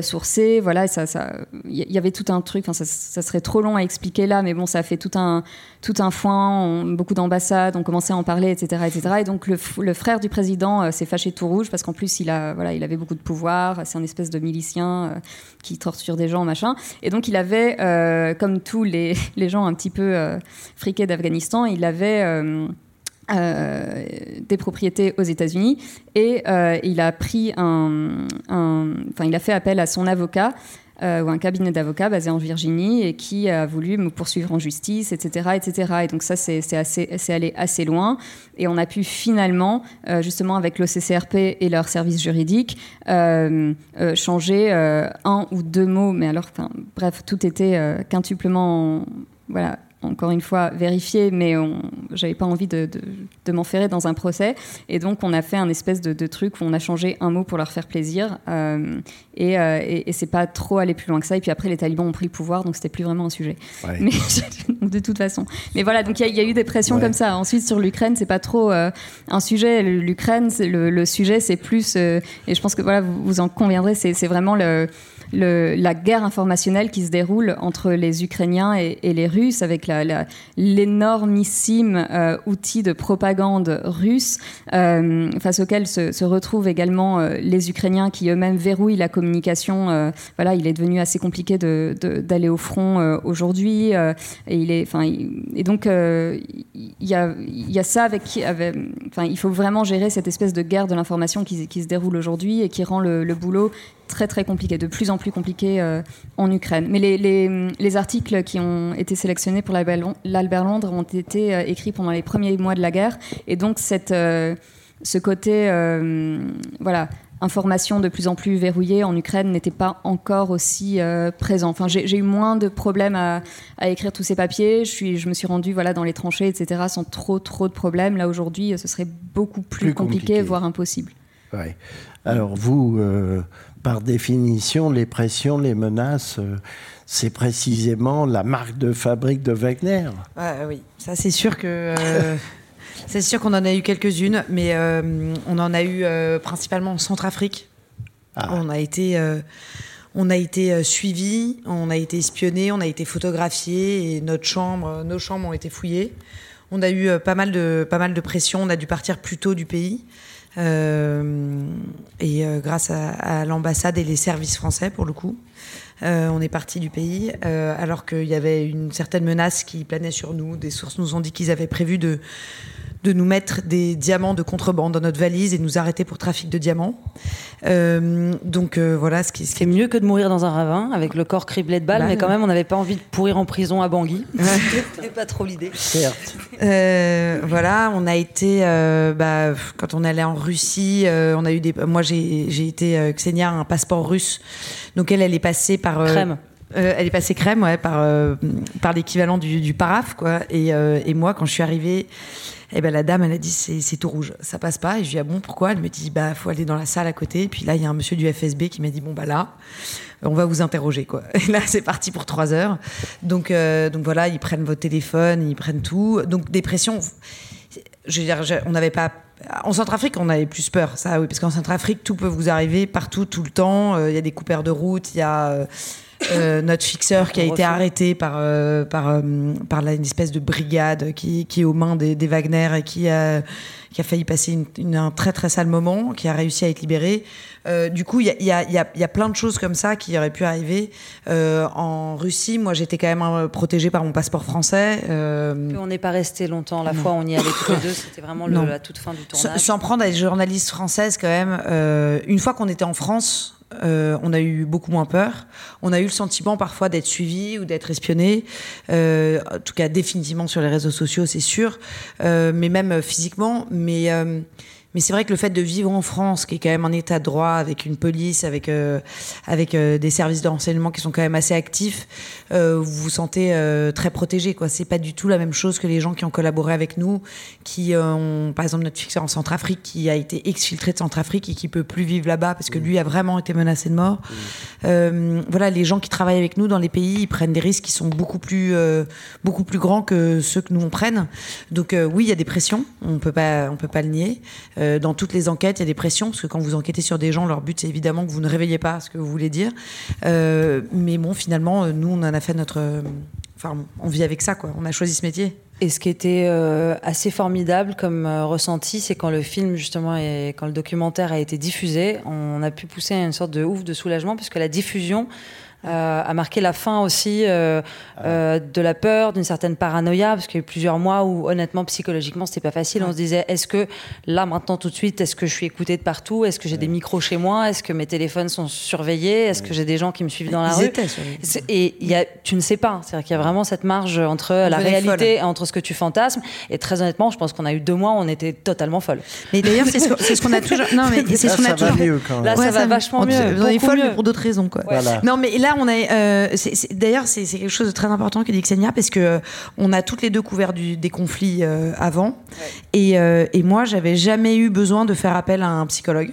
sourcés. Voilà, il ça, ça, y avait tout un truc, ça, serait trop long à expliquer là, mais bon, ça a fait tout un, tout un foin, beaucoup d'ambassades ont commencé à en parler, etc. etc. Et donc le, frère du président s'est fâché tout rouge parce qu'en plus, il, a, voilà, il avait beaucoup de pouvoir, c'est un espèce de milicien qui torture des gens, machin. Et donc il avait, comme tous les, les gens un petit peu friqués d'Afghanistan, il avait... Euh, des propriétés aux États-Unis et euh, il a pris un, enfin il a fait appel à son avocat euh, ou un cabinet d'avocats basé en Virginie et qui a voulu me poursuivre en justice, etc., etc. Et donc ça c'est c'est allé assez loin et on a pu finalement justement avec l'OCCRP et leur service juridique changer un ou deux mots, mais alors bref tout était quintuplement voilà encore une fois vérifié, mais j'avais pas envie de, de, m'enferrer dans un procès. Et donc, on a fait un espèce de, truc où on a changé un mot pour leur faire plaisir. Euh, euh, et, et, c'est pas trop aller plus loin que ça. Et puis après, les talibans ont pris le pouvoir, donc c'était plus vraiment un sujet. Mais, de toute façon. Mais voilà, donc il y, a eu des pressions comme ça. Ensuite, sur l'Ukraine, c'est pas trop euh, un sujet. L'Ukraine, le, le, sujet, c'est plus. et je pense que voilà, vous, vous en conviendrez, c'est vraiment le la guerre informationnelle qui se déroule entre les Ukrainiens et, les Russes, avec l'énormissime euh, outil de propagande russe, euh, face auquel se, retrouvent également euh, les Ukrainiens qui eux-mêmes verrouillent la communication. voilà, il est devenu assez compliqué d'aller au front aujourd'hui. et, il donc, il y a, ça avec, enfin, il faut vraiment gérer cette espèce de guerre de l'information qui, se déroule aujourd'hui et qui rend le boulot très très compliqué, de plus en plus compliqué euh, en Ukraine. Mais les, les, les, articles qui ont été sélectionnés pour l'Albert Londres ont été euh, écrits pendant les premiers mois de la guerre, et donc cette, euh, ce côté, voilà, information de plus en plus verrouillée en Ukraine n'était pas encore aussi présent. Enfin, j'ai eu moins de problèmes à, à, écrire tous ces papiers. Je, suis, je me suis rendue voilà, dans les tranchées, etc., sans trop, trop de problèmes. Là, aujourd'hui, ce serait beaucoup plus, compliqué, voire impossible. Ouais. Alors vous, par définition, les pressions, les menaces, c'est précisément la marque de fabrique de Wagner. oui, ça c'est sûr que. c'est sûr qu'on en a eu quelques-unes, mais on en a eu principalement en Centrafrique. Ah. On a été on a été euh, suivi, on a été espionné, on a été photographié et notre chambre, nos chambres ont été fouillées. On a eu euh, pas mal de, pas mal de pression, on a dû partir plus tôt du pays. Euh, et grâce à, l'ambassade et les services français, pour le coup, on est parti du pays, alors qu'il y avait une certaine menace qui planait sur nous. Des sources nous ont dit qu'ils avaient prévu de, de nous mettre des diamants de contrebande dans notre valise et nous arrêter pour trafic de diamants. Euh, donc euh, voilà ce qui. C'est mieux que de mourir dans un ravin avec le corps criblé de balles, bah mais quand même on n'avait pas envie de pourrir en prison à Bangui. C'était pas trop l'idée. Certes. Euh, voilà, on a été bah, quand on allait en Russie, on a eu des. Moi j'ai été Xenia un passeport russe, donc elle elle est passée par. Crème. elle est passée crème, ouais, par, par l'équivalent du, du paraf, quoi. Et, et, moi, quand je suis arrivée, et eh ben la dame, elle a dit c'est tout rouge, ça passe pas. Et je lui ai dit ah bon pourquoi? Elle me dit bah faut aller dans la salle à côté. Et puis là il y a un monsieur du FSB qui m'a dit bon bah là on va vous interroger quoi. Et là c'est parti pour trois heures. Donc euh, donc voilà ils prennent votre téléphone, ils prennent tout. Donc dépression. Je veux dire on n'avait pas en Centrafrique, on avait plus peur, ça oui, parce qu'en Centrafrique, tout peut vous arriver partout, tout le temps. Euh, il y a des coupeurs de route, il y a euh, euh, notre fixeur qui a été arrêté par, euh, par, euh, par une espèce de brigade qui, qui est aux mains des, des, Wagner et qui a, qui a failli passer une, un très très sale moment, qui a réussi à être libéré. du coup, il y a, y, a, y a, plein de choses comme ça qui auraient pu arriver. en Russie, moi j'étais quand même protégée par mon passeport français. On n'est pas resté longtemps. La fois où on y allait tous les deux, c'était vraiment le, la toute fin du tournage. Sans prendre à des journalistes françaises quand même. une fois qu'on était en France, euh, on a eu beaucoup moins peur. On a eu le sentiment parfois d'être suivi ou d'être espionné. Euh, en tout cas, définitivement sur les réseaux sociaux, c'est sûr. Euh, mais même physiquement. Mais mais c'est vrai que le fait de vivre en France, qui est quand même un état de droit, avec une police, avec, euh, avec euh, des services de renseignement qui sont quand même assez actifs, euh, vous vous sentez très protégé. Quoi. C'est pas du tout la même chose que les gens qui ont collaboré avec nous, qui ont, par exemple, notre fixeur en Centrafrique, qui a été exfiltré de Centrafrique et qui peut plus vivre là-bas parce que lui a vraiment été menacé de mort. voilà, les gens qui travaillent avec nous dans les pays, ils prennent des risques qui sont beaucoup plus, beaucoup plus grands que ceux que nous on prenne. Donc oui, il y a des pressions, on peut pas, on peut pas le nier. Euh, dans toutes les enquêtes, il y a des pressions, parce que quand vous enquêtez sur des gens, leur but, c'est évidemment que vous ne réveillez pas ce que vous voulez dire. Euh, mais bon, finalement, euh, nous, on en a fait notre. Enfin, on vit avec ça, quoi. On a choisi ce métier. Et ce qui était assez formidable comme ressenti, c'est quand le film, justement, et quand le documentaire a été diffusé, on a pu pousser une sorte de ouf de soulagement, puisque la diffusion euh, a marqué la fin aussi euh, euh, de la peur, d'une certaine paranoïa, parce qu'il y a eu plusieurs mois où honnêtement psychologiquement c'était pas facile. On se disait est-ce que là maintenant tout de suite, est-ce que je suis écoutée de partout? Est-ce que j'ai des micros chez moi? Est-ce que mes téléphones sont surveillés? Est-ce que j'ai des gens qui me suivent dans la rue? Et y a, tu ne sais pas. C'est-à-dire qu'il y a vraiment cette marge entre la réalité et entre ce que tu fantasmes. Et très honnêtement, je pense qu'on a eu deux mois où on était totalement folle. Mais d'ailleurs, c'est ce qu'on a toujours. Non, mais c'est ce qu'on a toujours. Là, ça va vachement mieux. On est folle, mais pour d'autres raisons, quoi. Non, mais là, on a. Euh, d'ailleurs, c'est quelque chose de très important que dit Xenia, parce que euh, on a toutes les deux couvert des conflits euh, avant. Et, et, moi, j'avais jamais eu besoin de faire appel à un psychologue.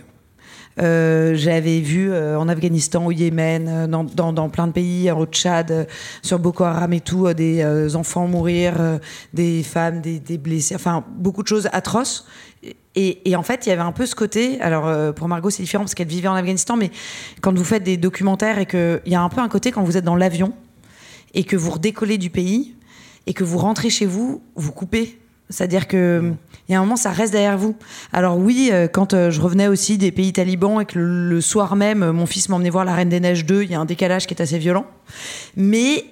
J'avais vu en Afghanistan, au Yémen, dans, dans, plein de pays, au Tchad, sur Boko Haram et tout, des enfants mourir, des femmes, des, blessés, enfin beaucoup de choses atroces. Et, en fait, il y avait un peu ce côté. Alors, euh, pour Margot, c'est différent parce qu'elle vivait en Afghanistan, mais quand vous faites des documentaires et qu'il y a un peu un côté quand vous êtes dans l'avion et que vous redécollez du pays et que vous rentrez chez vous, vous coupez. C'est-à-dire que il y a un moment, ça reste derrière vous. Alors oui, euh, quand euh, je revenais aussi des pays talibans et que le, soir même, mon fils m'emmenait voir La Reine des Neiges 2, il y a un décalage qui est assez violent. Mais,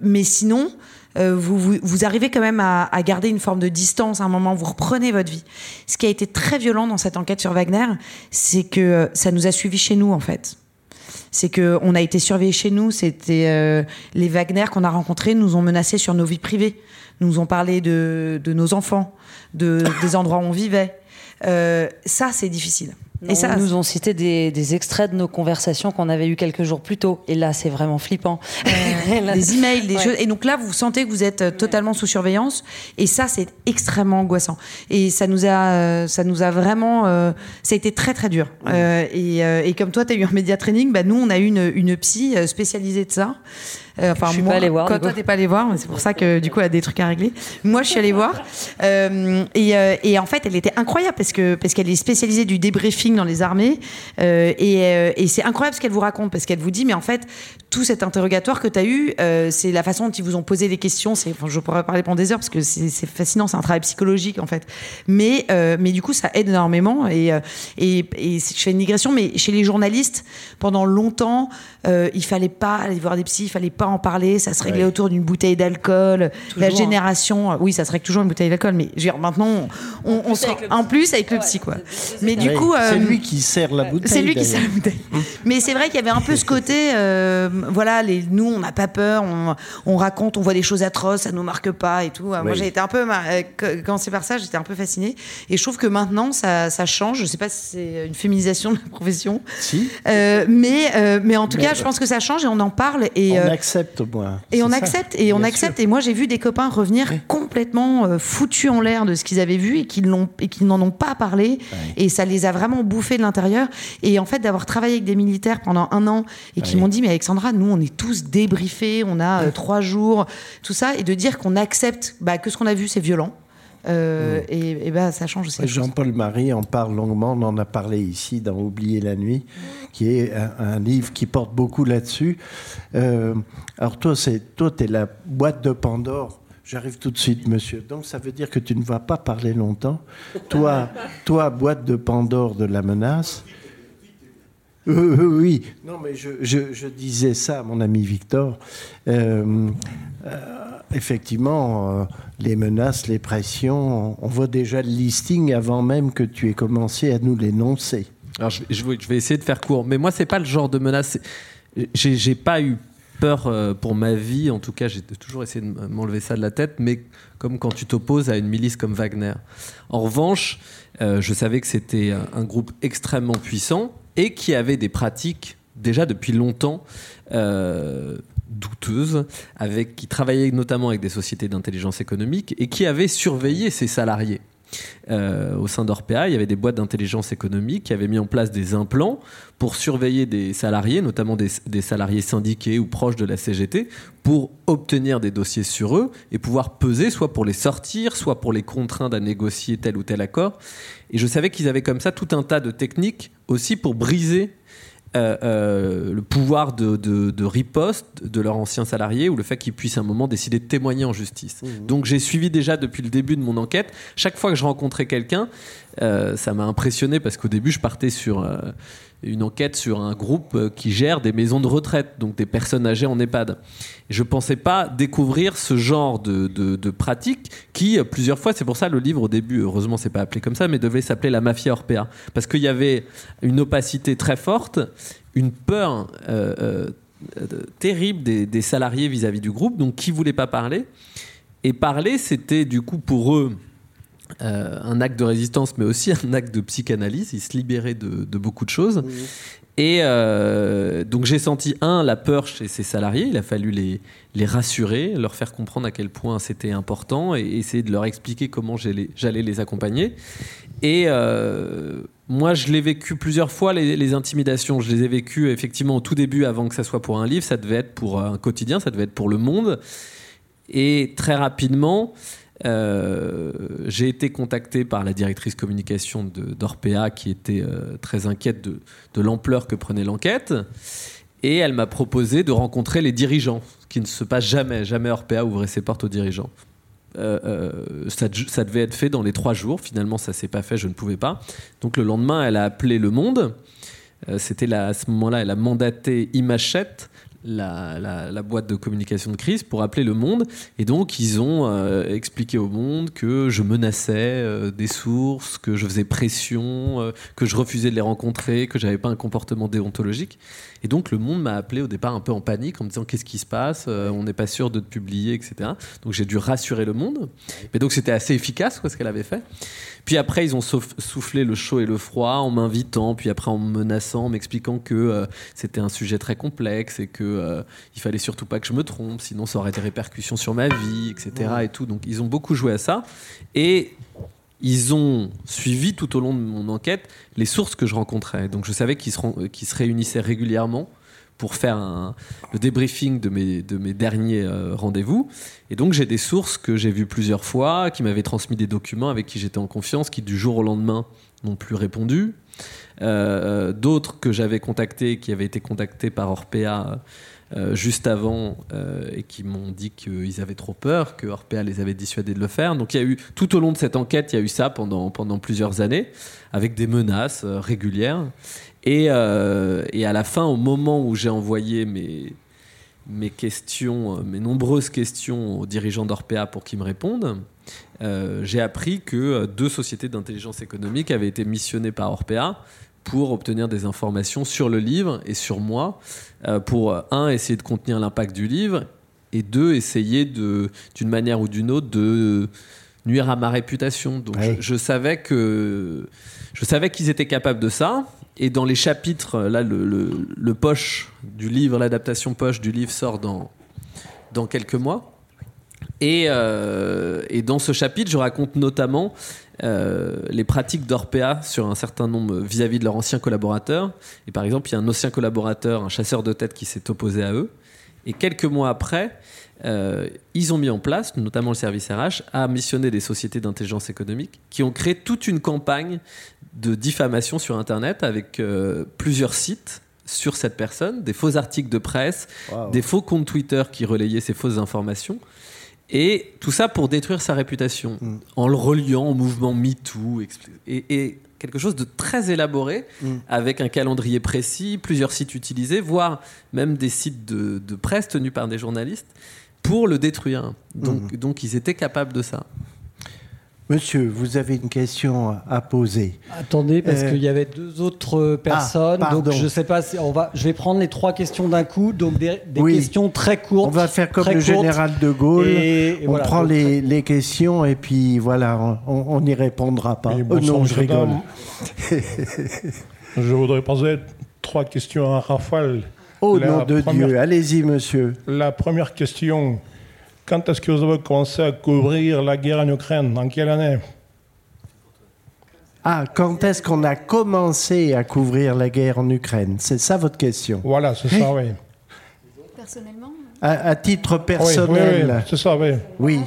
mais sinon, euh, vous, vous, arrivez quand même à, garder une forme de distance à un moment, vous reprenez votre vie. Ce qui a été très violent dans cette enquête sur Wagner, c'est que euh, ça nous a suivis chez nous en fait. C'est que on a été surveillés chez nous. C'était euh, les Wagner qu'on a rencontrés nous ont menacés sur nos vies privées, nous ont parlé de, de nos enfants, de, des endroits où on vivait. ça, c'est difficile. Et ça, nous ont cité des, extraits de nos conversations qu'on avait eues quelques jours plus tôt. Et là, c'est vraiment flippant. des emails, des choses. Et donc là, vous sentez que vous êtes euh, totalement sous surveillance. Et ça, c'est extrêmement angoissant. Et ça nous a, euh, ça nous a vraiment. Euh, ça a été très, très dur. et, et, comme toi, tu as eu un média training, bah, nous, on a eu une, une psy spécialisée de ça. Euh, enfin, je suis pas allée voir. Quand toi t'es pas allé voir, c'est pour ça que du coup elle a des trucs à régler. Moi, je suis allée voir euh, et, euh, et, en fait, elle était incroyable parce que parce qu'elle est spécialisée du débriefing dans les armées et, et c'est incroyable ce qu'elle vous raconte parce qu'elle vous dit mais en fait tout cet interrogatoire que tu as eu, c'est la façon dont ils vous ont posé des questions. C'est, enfin, je pourrais parler pendant des heures parce que c'est fascinant, c'est un travail psychologique en fait. Mais, mais du coup, ça aide énormément. Et, et, et je fais une digression, mais chez les journalistes, pendant longtemps, il fallait pas aller voir des psys, il fallait pas en parler, ça se réglait autour d'une bouteille d'alcool. La génération, oui, ça se règle toujours une bouteille d'alcool, mais je veux dire, maintenant, on, on, se en plus avec le psy, quoi. Mais du coup, c'est euh, lui qui sert la bouteille. C'est lui qui sert la bouteille. mais c'est vrai qu'il y avait un peu ce côté, euh, voilà, les, nous, on n'a pas peur, on, on, raconte, on voit des choses atroces, ça nous marque pas et tout. Moi, j'ai été un peu, euh, quand c'est par ça, j'étais un peu fascinée. Et je trouve que maintenant, ça, ça change. Je sais pas si c'est une féminisation de la profession. Si. mais, mais en tout cas, je pense que ça change et on en parle. Et, on accepte, moi. Et on accepte, et on accepte. Et moi, j'ai vu des copains revenir complètement euh, foutus en l'air de ce qu'ils avaient vu et qu'ils n'en ont pas parlé. Et ça les a vraiment bouffés de l'intérieur. Et en fait, d'avoir travaillé avec des militaires pendant un an et qui m'ont dit, mais Alexandra, nous, on est tous débriefés, on a euh, trois jours, tout ça, et de dire qu'on accepte bah, que ce qu'on a vu, c'est violent. Euh, et, et ben, ça change aussi. Jean-Paul Marie en parle longuement, on en a parlé ici dans Oublier la nuit, qui est un, livre qui porte beaucoup là-dessus. Euh, alors toi, c'est toi, es la boîte de Pandore. J'arrive tout de suite, monsieur. Donc ça veut dire que tu ne vas pas parler longtemps. toi, toi, boîte de Pandore de la menace. Euh, oui, non, mais je, je, disais ça à mon ami Victor. Euh, effectivement, euh, les menaces, les pressions, on voit déjà le listing avant même que tu aies commencé à nous l'énoncer. Alors, je, je, vais essayer de faire court, mais moi, c'est pas le genre de menace. J'ai pas eu peur euh, pour ma vie, en tout cas, j'ai toujours essayé de m'enlever ça de la tête, mais comme quand tu t'opposes à une milice comme Wagner. En revanche, euh, je savais que c'était un, groupe extrêmement puissant et qui avait des pratiques déjà depuis longtemps douteuse, avec, qui travaillait notamment avec des sociétés d'intelligence économique et qui avait surveillé ses salariés. Euh, au sein d'Orpea, il y avait des boîtes d'intelligence économique qui avaient mis en place des implants pour surveiller des salariés, notamment des, des, salariés syndiqués ou proches de la CGT, pour obtenir des dossiers sur eux et pouvoir peser, soit pour les sortir, soit pour les contraindre à négocier tel ou tel accord. Et je savais qu'ils avaient comme ça tout un tas de techniques aussi pour briser euh, euh, le pouvoir de, de, riposte de leurs anciens salariés ou le fait qu'ils puissent à un moment décider de témoigner en justice. Mmh. Donc j'ai suivi déjà depuis le début de mon enquête. Chaque fois que je rencontrais quelqu'un, euh, ça m'a impressionné parce qu'au début je partais sur une enquête sur un groupe euh, qui gère des maisons de retraite, donc des personnes âgées en EHPAD. Je ne pensais pas découvrir ce genre de, de, pratiques qui, euh, plusieurs fois, c'est pour ça le livre au début, heureusement c'est pas appelé comme ça, mais devait s'appeler La Mafia Orpea. Parce qu'il y avait une opacité très forte, une peur euh, terrible des, salariés vis-à-vis du groupe, donc qui ne voulaient pas parler. Et parler, c'était du coup pour eux euh, un acte de résistance, mais aussi un acte de psychanalyse. Il se libérait de, beaucoup de choses. Et euh, donc j'ai senti, un, la peur chez ces salariés. Il a fallu les, les rassurer, leur faire comprendre à quel point c'était important et essayer de leur expliquer comment j'allais les accompagner. Et euh, moi, je l'ai vécu plusieurs fois, les, les, intimidations. Je les ai vécues effectivement au tout début, avant que ça soit pour un livre. Ça devait être pour un quotidien, ça devait être pour le monde. Et très rapidement, euh, j'ai été contacté par la directrice communication d'Orpea qui était euh, très inquiète de, l'ampleur que prenait l'enquête. Et elle m'a proposé de rencontrer les dirigeants, ce qui ne se passe jamais. Jamais Orpea ouvrait ses portes aux dirigeants. Euh, ça, ça, devait être fait dans les trois jours. Finalement, ça s'est pas fait, je ne pouvais pas. Donc le lendemain, elle a appelé Le Monde. C'était à ce moment-là, elle a mandaté Imachette, la, boîte de communication de crise pour appeler le monde. Et donc, ils ont euh, expliqué au monde que je menaçais euh, des sources, que je faisais pression, euh, que je refusais de les rencontrer, que j'avais pas un comportement déontologique. Et donc, le monde m'a appelé au départ un peu en panique en me disant qu'est-ce qui se passe, on n'est pas sûr de te publier, etc. Donc, j'ai dû rassurer le monde. Mais donc, c'était assez efficace, ce qu'elle avait fait. Puis après, ils ont soufflé le chaud et le froid en m'invitant, puis après en me menaçant, en m'expliquant que euh, c'était un sujet très complexe et que euh, il fallait surtout pas que je me trompe, sinon ça aurait des répercussions sur ma vie, etc. Et tout. Donc ils ont beaucoup joué à ça. Et ils ont suivi tout au long de mon enquête les sources que je rencontrais. Donc je savais qu'ils se, réunissaient régulièrement pour faire le débriefing de mes, de mes derniers euh, rendez-vous. Et donc j'ai des sources que j'ai vues plusieurs fois, qui m'avaient transmis des documents avec qui j'étais en confiance, qui du jour au lendemain n'ont plus répondu. Euh, d'autres que j'avais contactés, qui avaient été contactés par Orpea euh, juste avant et qui m'ont dit qu'ils avaient trop peur, que Orpea les avait dissuadés de le faire. Donc il y a eu tout au long de cette enquête, il y a eu ça pendant, pendant plusieurs années, avec des menaces régulières. Euh, et, à la fin, au moment où j'ai envoyé mes, mes questions, euh, mes nombreuses questions aux dirigeants d'Orpea pour qu'ils me répondent, euh, j'ai appris que deux sociétés d'intelligence économique avaient été missionnées par Orpea pour obtenir des informations sur le livre et sur moi, pour un, essayer de contenir l'impact du livre, et deux, essayer de, d'une manière ou d'une autre de nuire à ma réputation. Donc je, savais que je savais qu'ils étaient capables de ça. Et dans les chapitres, là, le, poche du livre, l'adaptation poche du livre sort dans, dans quelques mois. Et, euh, et dans ce chapitre, je raconte notamment euh, les pratiques d'Orpea sur un certain nombre vis-à-vis de leurs anciens collaborateurs. Et par exemple, il y a un ancien collaborateur, un chasseur de tête qui s'est opposé à eux. Et quelques mois après, euh, ils ont mis en place, notamment le service RH, à missionner des sociétés d'intelligence économique qui ont créé toute une campagne de diffamation sur Internet avec euh, plusieurs sites sur cette personne, des faux articles de presse, des faux comptes Twitter qui relayaient ces fausses informations. Et tout ça pour détruire sa réputation, mm. en le reliant au mouvement MeToo. Et, et quelque chose de très élaboré, mm. avec un calendrier précis, plusieurs sites utilisés, voire même des sites de, presse tenus par des journalistes, pour le détruire. Donc, mm. donc ils étaient capables de ça. Monsieur, vous avez une question à poser. Attendez, parce euh, qu'il y avait deux autres personnes. Ah, donc je sais pas si on va. Je vais prendre les trois quesons d'un coup. Donc des, questions très courtes. On va faire comme le général de Gaulle. on prend les, questions et puis voilà, on n'y répondra pas. Oh non, je rigole. je voudrais poser trois questions à Rafale. Au nom de Dieu, allez-y, monsieur. La première question quand est-ce que vous avez commencé à couvrir la guerre en Ukraine? En quelle année? Ah, quand est-ce qu'on a commencé à couvrir la guerre en Ukraine? C'est ça votre question Voilà, c'est ça, oui. Personnellement à, titre personnel. Oui, oui, c'est ça, oui. Oui.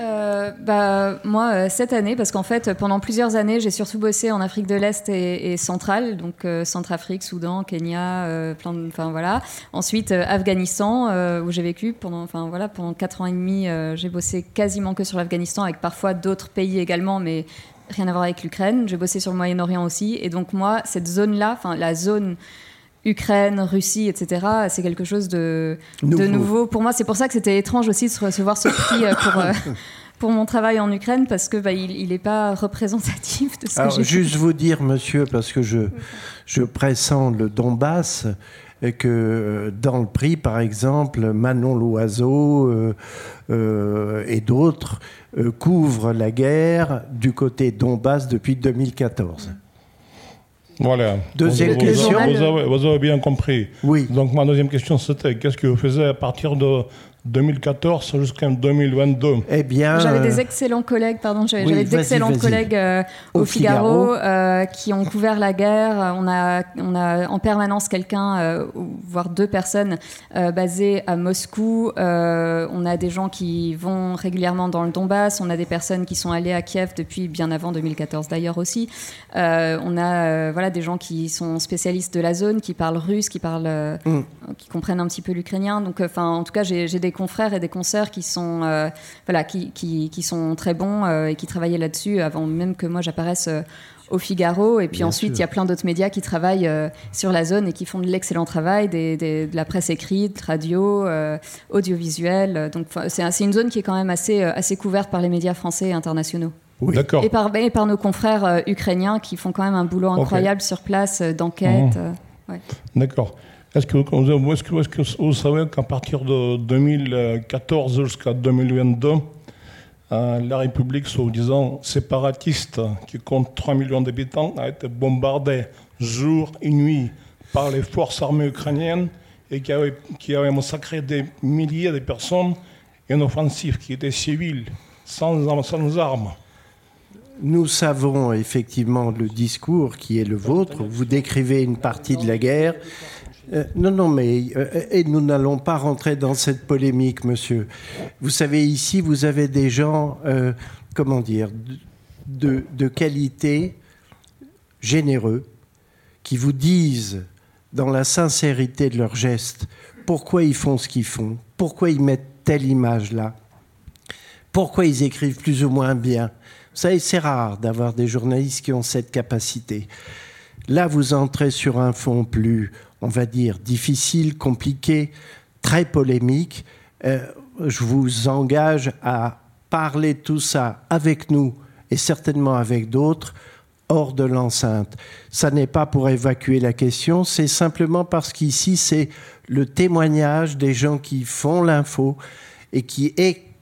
Euh, bah, moi, euh, cette année, parce qu'en fait, pendant plusieurs années, j'ai surtout bossé en Afrique de l'Est et, centrale, donc euh, Centrafrique, Soudan, Kenya, plein de, enfin voilà. Ensuite, Afghanistan, où j'ai vécu pendant, enfin voilà, pendant quatre ans et demi, j'ai bossé quasiment que sur l'Afghanistan, avec parfois d'autres pays également, mais rien à voir avec l'Ukraine. J'ai bossé sur le Moyen-Orient aussi, et donc moi, cette zone-là, enfin la zone Ukraine, Russie, etc. C'est quelque chose de nouveau. de nouveau. Pour moi, c'est pour ça que c'était étrange aussi de recevoir ce prix pour, pour mon travail en Ukraine parce que bah, il n'est pas représentatif de ce que j'ai Juste vous dire, monsieur, parce que je, je pressens le Donbass, que euh, dans le prix, par exemple, Manon Loiseau euh, euh, et d'autres couvrent la guerre du côté Donbass depuis 2014. Voilà. Deuxième question. Vous avez, bien compris. Oui. Donc ma deuxième question c'était qu'est-ce que vous faisiez à partir de 2014 jusqu'en 2022. Eh bien, j'avais des excellents collègues, pardon, j'avais d'excellents collègues euh, au, Figaro, euh, qui ont couvert la guerre. On a, on a en permanence quelqu'un, euh, voire deux personnes basées à Moscou. on a des gens qui vont régulièrement dans le Donbass. On a des personnes qui sont allées à Kiev depuis bien avant 2014 d'ailleurs aussi. on a voilà des gens qui sont spécialistes de la zone, qui parlent russe, qui parlent, mm. qui comprennent un petit peu l'ukrainien. Donc, enfin, en tout cas, j'ai des des confrères et des consoeurs qui sont, euh, voilà, qui, qui, sont très bons euh, et qui travaillaient là-dessus avant même que moi j'apparaisse euh, au Figaro. Et puis ensuite, il y a plein d'autres médias qui travaillent sur la zone et qui font de l'excellent travail, des, de la presse écrite, radio, audiovisuel. Donc c'est une zone qui est quand même assez, assez couverte par les médias français et internationaux. D'accord. Et par, et par nos confrères ukrainiens qui font quand même un boulot incroyable sur place d'enquête. Mmh. D'accord. Est-ce que, que, vous savez qu'à partir de 2014 jusqu'à 2022, la République soi-disant séparatiste, qui compte 3 millions d'habitants, a été bombardée jour et nuit par les forces armées ukrainiennes et qui avait, qui massacré des milliers de personnes, une offensive qui était civile, sans, sans armes. Nous savons effectivement le discours qui est le vôtre. Vous décrivez une partie de la guerre. Euh, non, non, mais euh, nous n'allons pas rentrer dans cette polémique, monsieur. Vous savez, ici, vous avez des gens, euh, comment dire, de, de, qualité, généreux, qui vous disent, dans la sincérité de leurs gestes, pourquoi ils font ce qu'ils font, pourquoi ils mettent telle image là, pourquoi ils écrivent plus ou moins bien. Vous savez, c'est rare d'avoir des journalistes qui ont cette capacité. Là, vous entrez sur un fond plus on va dire, difficile, compliqué, très polémique. Euh, je vous engage à parler tout ça avec nous et certainement avec d'autres hors de l'enceinte. Ça n'est pas pour évacuer la question, c'est simplement parce qu'ici, c'est le témoignage des gens qui font l'info et qui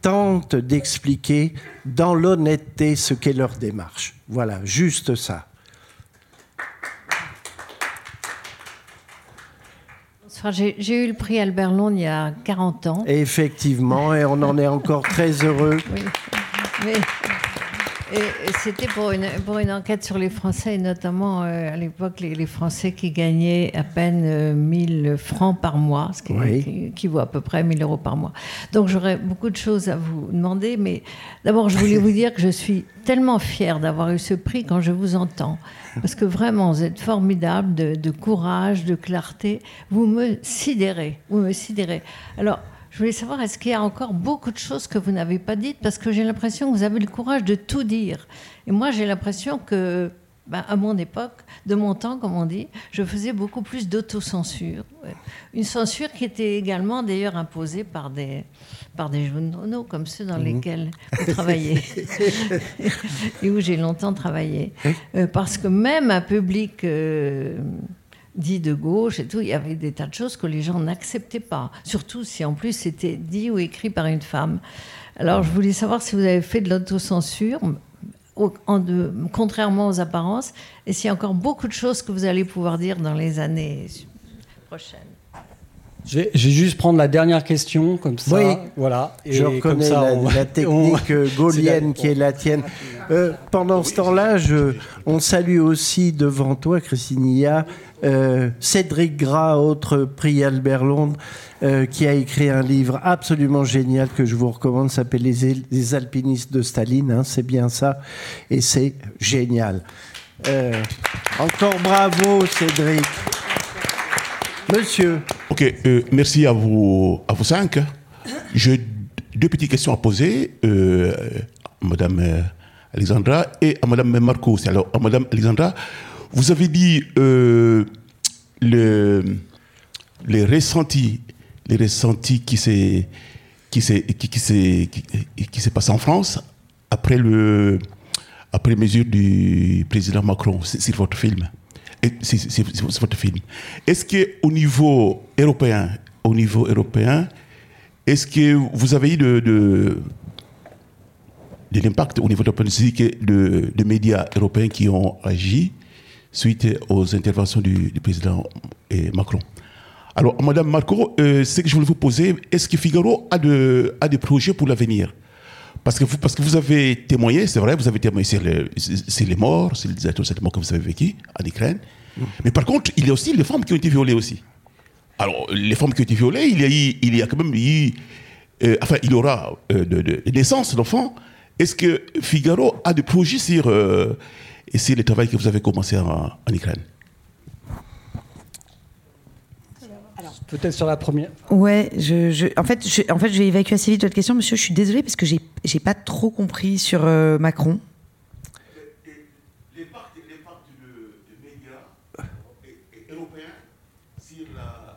tentent d'expliquer dans l'honnêteté ce qu'est leur démarche. Voilà, juste ça. J'ai eu le prix Albert Londres il y a 40 ans. effectivement, et on en est encore très heureux. Oui. C'était pour une, pour une enquête sur les Français, et notamment euh, à l'époque les, Français qui gagnaient à peine 1000 euh, francs par mois, ce qui, vaut à peu près 1000 euros par mois. Donc j'aurais beaucoup de choses à vous demander, mais d'abord je voulais vous dire que je suis tellement fière d'avoir eu ce prix quand je vous entends, parce que vraiment vous êtes formidable de, de courage, de clarté, vous me sidérez, vous me sidérez. Alors je voulais savoir, est-ce qu'il y a encore beaucoup de choses que vous n'avez pas dites? Parce que j'ai l'impression que vous avez le courage de tout dire. Et moi, j'ai l'impression que, ben, à mon époque, de mon temps, comme on dit, je faisais beaucoup plus d'autocensure. Une censure qui était également, d'ailleurs, imposée par des, par des journaux comme ceux dans mmh. lesquels vous travaillez et où j'ai longtemps travaillé. Euh, parce que même un public... Euh, dit de gauche et tout, il y avait des tas de choses que les gens n'acceptaient pas. Surtout si en plus c'était dit ou écrit par une femme. Alors je voulais savoir si vous avez fait de l'autocensure, contrairement aux apparences, et s'il y a encore beaucoup de choses que vous allez pouvoir dire dans les années prochaines. Je vais, juste prendre la dernière question, comme ça. Oui, voilà. je reconnais la, technique gaulienne qui est la tienne. Euh, pendant ce temps-là, on salue aussi devant toi, Christinia, euh, Cédric Gras, autre prix Albert Londres, euh, qui a écrit un livre absolument génial que je vous recommande, s'appelle les, alpinistes de Staline, hein, c'est bien ça, et c'est génial. encore bravo, Cédric. Monsieur. Ok, merci à vous, à vous cinq. J'ai deux petites questions à poser à Madame Alexandra et à Madame Marcos. Alors, à Madame Alexandra, vous avez dit euh, le, les ressentis, qui s'est qui passé en France après le après du président Macron. C'est votre film. C'est votre film. Est-ce que au niveau européen, au niveau européen, est-ce que vous avez eu de, l'impact au niveau de la politique de, de médias européens qui ont agi suite aux interventions du, président Macron? Alors, Madame Marco, euh, ce que je voulais vous poser, est-ce que Figaro a des projets pour l'avenir? Parce que, vous, parce que vous avez témoigné, c'est vrai, vous avez témoigné sur, les morts, sur les morts que vous avez vécu en Ukraine. Mm. Mais par contre, il y a aussi les femmes qui ont été violées aussi. Alors, les femmes qui ont été violées, il y a, il y a quand même eu, euh, enfin, il y aura euh, de, de, naissance d'enfants. Est-ce que Figaro a des projets sur et c'est le travail que vous avez commencé en, Ukraine? Peut-être sur la première. Ouais, je, en, fait, je, en fait, je vais assez vite votre question, monsieur. Je suis désolée parce que j'ai, j'ai pas trop compris sur euh, Macron. Les parts de, médias européens sur la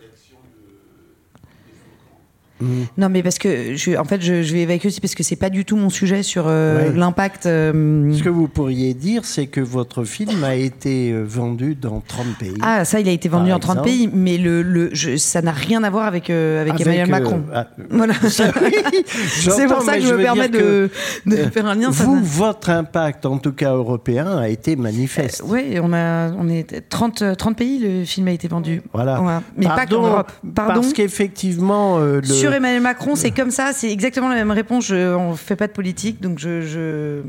réaction de, Macron. Mmh. Non, mais parce que, je, en fait, je, vais évacuer aussi parce que c'est pas du tout mon sujet sur euh, l'impact. Euh, Ce que vous pourriez dire, c'est que votre film a été euh, vendu dans 30 pays. Ah, ça, il a été vendu dans 30 pays, mais le, le ça n'a rien à voir avec, avec, Emmanuel Macron. Ah, voilà. c'est pour ça que je me permets de, de, faire un lien. Vous, votre impact, en tout cas européen, a été manifeste. oui, on, a, on est 30, 30 pays, le film a été vendu. Voilà. Mais pas qu'en Europe. Pardon. Parce qu'effectivement. le Emmanuel Macron, c'est comme ça, c'est exactement la même réponse. Je, on fait pas de politique, donc je, je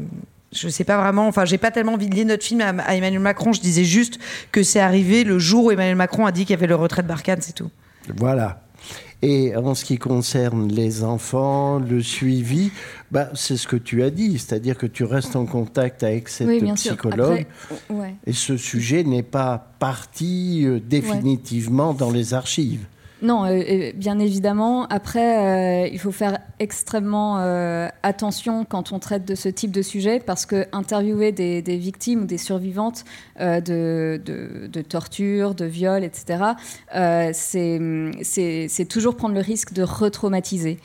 je sais pas vraiment, enfin, j'ai pas tellement envie de lier notre film à, Emmanuel Macron. Je disais juste que c'est arrivé le jour où Emmanuel Macron a dit qu'il y avait le retrait de Barkhane, c'est tout. Voilà. Et en ce qui concerne les enfants, le suivi, bah, c'est ce que tu as dit, c'est-à-dire que tu restes en contact avec cette psychologue. Et ce sujet n'est pas parti euh, définitivement dans les archives. Non, euh, bien évidemment. Après, euh, il faut faire extrêmement euh, attention quand on traite de ce type de sujet parce que interviewer des, victimes ou des survivantes de, de, torture, de viol, etc., c'est toujours prendre le risque de retraumatiser.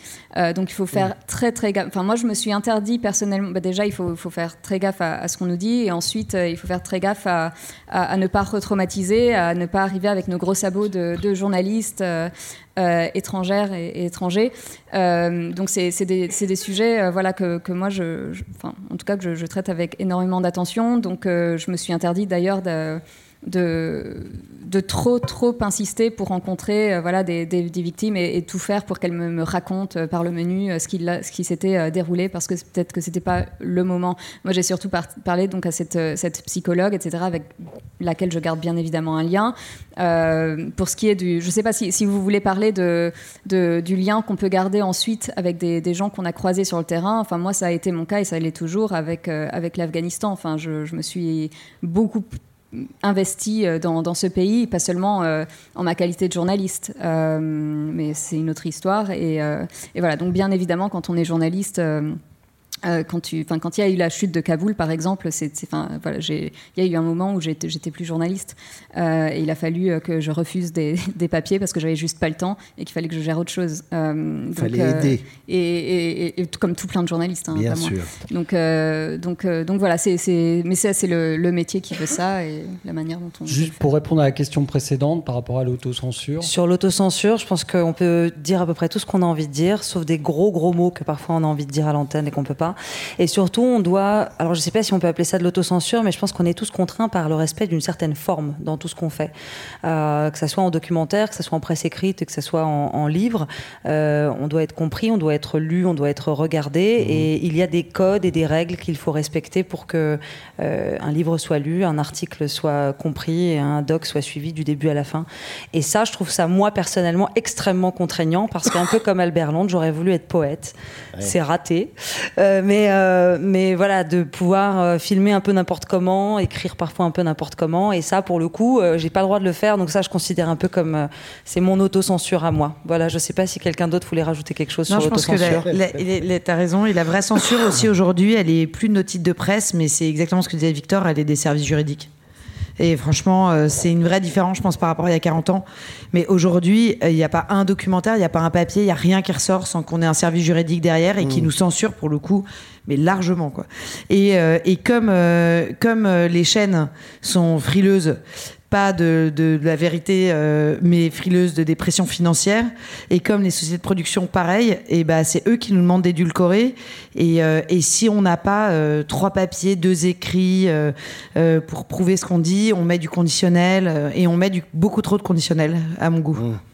Donc il faut faire très très gaffe. Enfin, moi, je me suis interdit personnellement. Bah, déjà, il faut, faut, faire très gaffe à, ce qu'on nous dit et ensuite, il faut faire très gaffe à, à, ne pas retraumatiser, à ne pas arriver avec nos gros sabots de, de journalistes. Euh, euh, étrangères et, étrangers. Euh, donc c'est des, des, sujets voilà, que, que moi, je, en tout cas, que je, traite avec énormément d'attention. Donc je me suis interdit d'ailleurs de, de, trop, trop insister pour rencontrer voilà, des, des, victimes et, tout faire pour qu'elles me, me, racontent par le menu ce qui, qui s'était déroulé parce que peut-être que c'était pas le moment. Moi, j'ai surtout parlé donc à cette, cette psychologue, etc., avec laquelle je garde bien évidemment un lien. Euh, pour ce qui est du, je ne sais pas si, si, vous voulez parler de, du lien qu'on peut garder ensuite avec des, des gens qu'on a croisés sur le terrain. Enfin, moi, ça a été mon cas et ça l'est toujours avec, euh, avec l'Afghanistan. Enfin, je, je, me suis beaucoup investi euh, dans, ce pays, pas seulement en ma qualité de journaliste, mais c'est une autre histoire. Et, voilà, donc bien évidemment, quand on est journaliste, euh, quand, tu, quand il y a eu la chute de Kaboul, par exemple, c'est, voilà, il y a eu un moment où j'étais, j'étais plus journaliste euh, et il a fallu euh, que je refuse des, des, papiers parce que j'avais juste pas le temps et qu'il fallait que je gère autre chose. il fallait aider. Et, et, comme tout plein de journalistes. Hein, Bien sûr. Donc, donc, donc voilà, c'est, mais ça, c'est le, le, métier qui veut ça et la manière dont on. Juste pour répondre à la question précédente par rapport à l'autocensure. Sur l'autocensure, je pense qu'on peut dire à peu près tout ce qu'on a envie de dire, sauf des gros, gros mots que parfois on a envie de dire à l'antenne et qu'on peut pas. Et surtout, on doit. Alors, je ne sais pas si on peut appeler ça de l'autocensure, mais je pense qu'on est tous contraints par le respect d'une certaine forme dans tout ce qu'on fait. Euh, que ce soit en documentaire, que ce soit en presse écrite, que ce soit en, livre. Euh, on doit être compris, on doit être lu, on doit être regardé. Mmh. Et il y a des codes et des règles qu'il faut respecter pour que euh, un livre soit lu, un article soit compris et un doc soit suivi du début à la fin. Et ça, je trouve ça, moi, personnellement, extrêmement contraignant parce qu'un peu comme Albert Londres, j'aurais voulu être poète. C'est raté. Mais euh, mais voilà, de pouvoir euh, filmer un peu n'importe comment, écrire parfois un peu n'importe comment. Et ça, pour le coup, euh, j'ai pas le droit de le faire. Donc ça, je considère un peu comme c'est mon autocensure à moi. Voilà, je sais pas si quelqu'un d'autre voulait rajouter quelque chose sur l'autocensure. Tu as raison. Et la vraie censure aussi aujourd'hui, elle est plus de nos titres de presse, mais c'est exactement ce que disait Victor, elle est des services juridiques. Et franchement, euh, c'est une vraie différence, je pense, par rapport à il y a 40 ans. Mais aujourd'hui, euh, il n'y a pas un documentaire, il n'y a pas un papier, il n'y a rien qui ressort sans qu'on ait un service juridique derrière et qui mmh. nous censure pour le coup, mais largement quoi. Et, euh, et comme comme les chaînes sont frileuses de, la vérité, euh, mais frileuse de dépression financière. Et comme les sociétés de production, pareil, et ben c'est eux qui nous demandent d'édulcorer. Et, euh, et si on n'a pas euh, trois papiers, deux écrits pour prouver ce qu'on dit, on met du conditionnel et on met du, beaucoup trop de conditionnel, à mon goût. Mmh.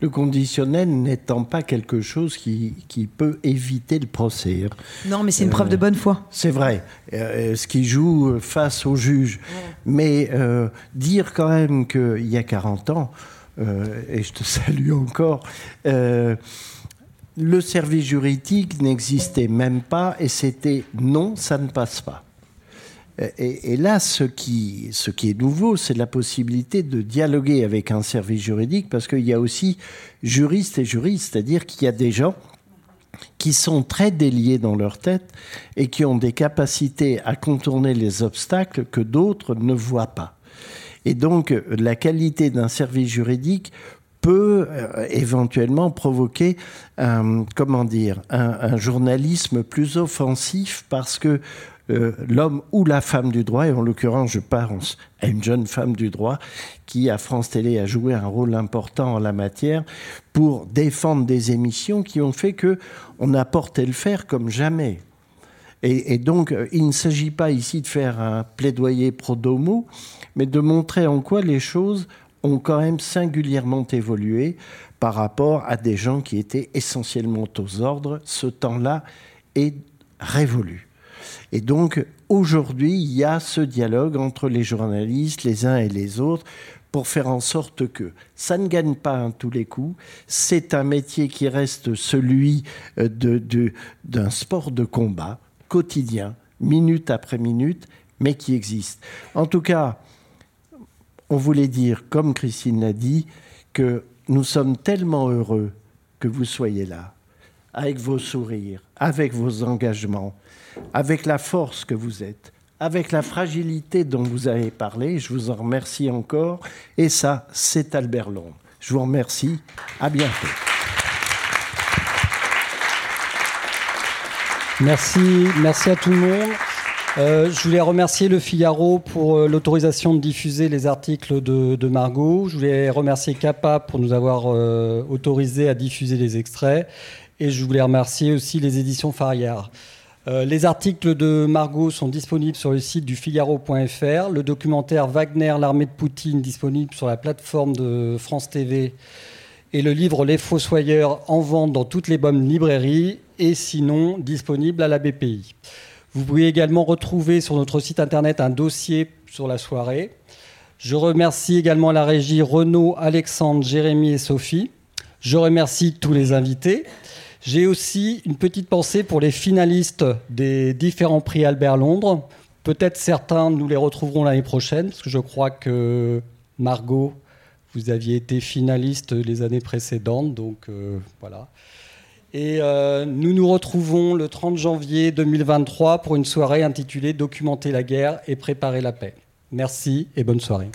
Le conditionnel n'étant pas quelque chose qui, qui, peut éviter le procès. Hein. Non, mais c'est une preuve de bonne foi. C'est vrai. Euh, ce qui joue face au juge. Mais euh, dire quand même qu'il y a 40 ans, euh, et je te salue encore, le service juridique n'existait même pas et c'était non, ça ne passe pas. Et, là, ce qui, est nouveau, c'est la possibilité de dialoguer avec un service juridique, parce qu'il y a aussi juristes et juristes, c'est-à-dire qu'il y a des gens qui sont très déliés dans leur tête et qui ont des capacités à contourner les obstacles que d'autres ne voient pas. Et donc, la qualité d'un service juridique peut euh, éventuellement provoquer comment dire, un, journalisme plus offensif parce que euh, l'homme ou la femme du droit, et en l'occurrence je pense à une jeune femme du droit qui à France Télé a joué un rôle important en la matière pour défendre des émissions qui ont fait que on a porté le fer comme jamais. Et, donc, il ne s'agit pas ici de faire un plaidoyer pro domo, mais de montrer en quoi les choses ont quand même singulièrement évolué par rapport à des gens qui étaient essentiellement aux ordres. Ce temps-là est révolu. Et donc, aujourd'hui, il y a ce dialogue entre les journalistes, les uns et les autres, pour faire en sorte que ça ne gagne pas à tous les coups. C'est un métier qui reste celui euh, d'un sport de combat quotidien, minute après minute, mais qui existe. En tout cas, on voulait dire, comme Christine l'a dit, que nous sommes tellement heureux que vous soyez là, avec vos sourires, avec vos engagements, avec la force que vous êtes, avec la fragilité dont vous avez parlé. Je vous en remercie encore. Et ça, c'est Albert Londres. Je vous remercie. À bientôt. Merci, merci à tout le monde. Euh, je voulais remercier le Figaro pour euh, l'autorisation de diffuser les articles de, Margot. Je voulais remercier Kappa pour nous avoir euh, autorisé à diffuser les extraits. Et je voulais remercier aussi les éditions Fariard. les articles de Margot sont disponibles sur le site du Figaro.fr. Le documentaire Wagner, l'armée de Poutine, disponible sur la plateforme de France TV. Et le livre Les Fossoyeurs en vente dans toutes les bonnes librairies et sinon disponible à la BPI. Vous pouvez également retrouver sur notre site internet un dossier sur la soirée. Je remercie également la régie Renaud, Alexandre, Jérémy et Sophie. Je remercie tous les invités. J'ai aussi une petite pensée pour les finalistes des différents prix Albert Londres. Peut-être certains, nous les retrouverons l'année prochaine, parce que je crois que Margot, vous aviez été finaliste les années précédentes, donc euh, voilà. Et euh, nous nous retrouvons le 30 janvier 2023 pour une soirée intitulée Documenter la guerre et préparer la paix. Merci et bonne soirée.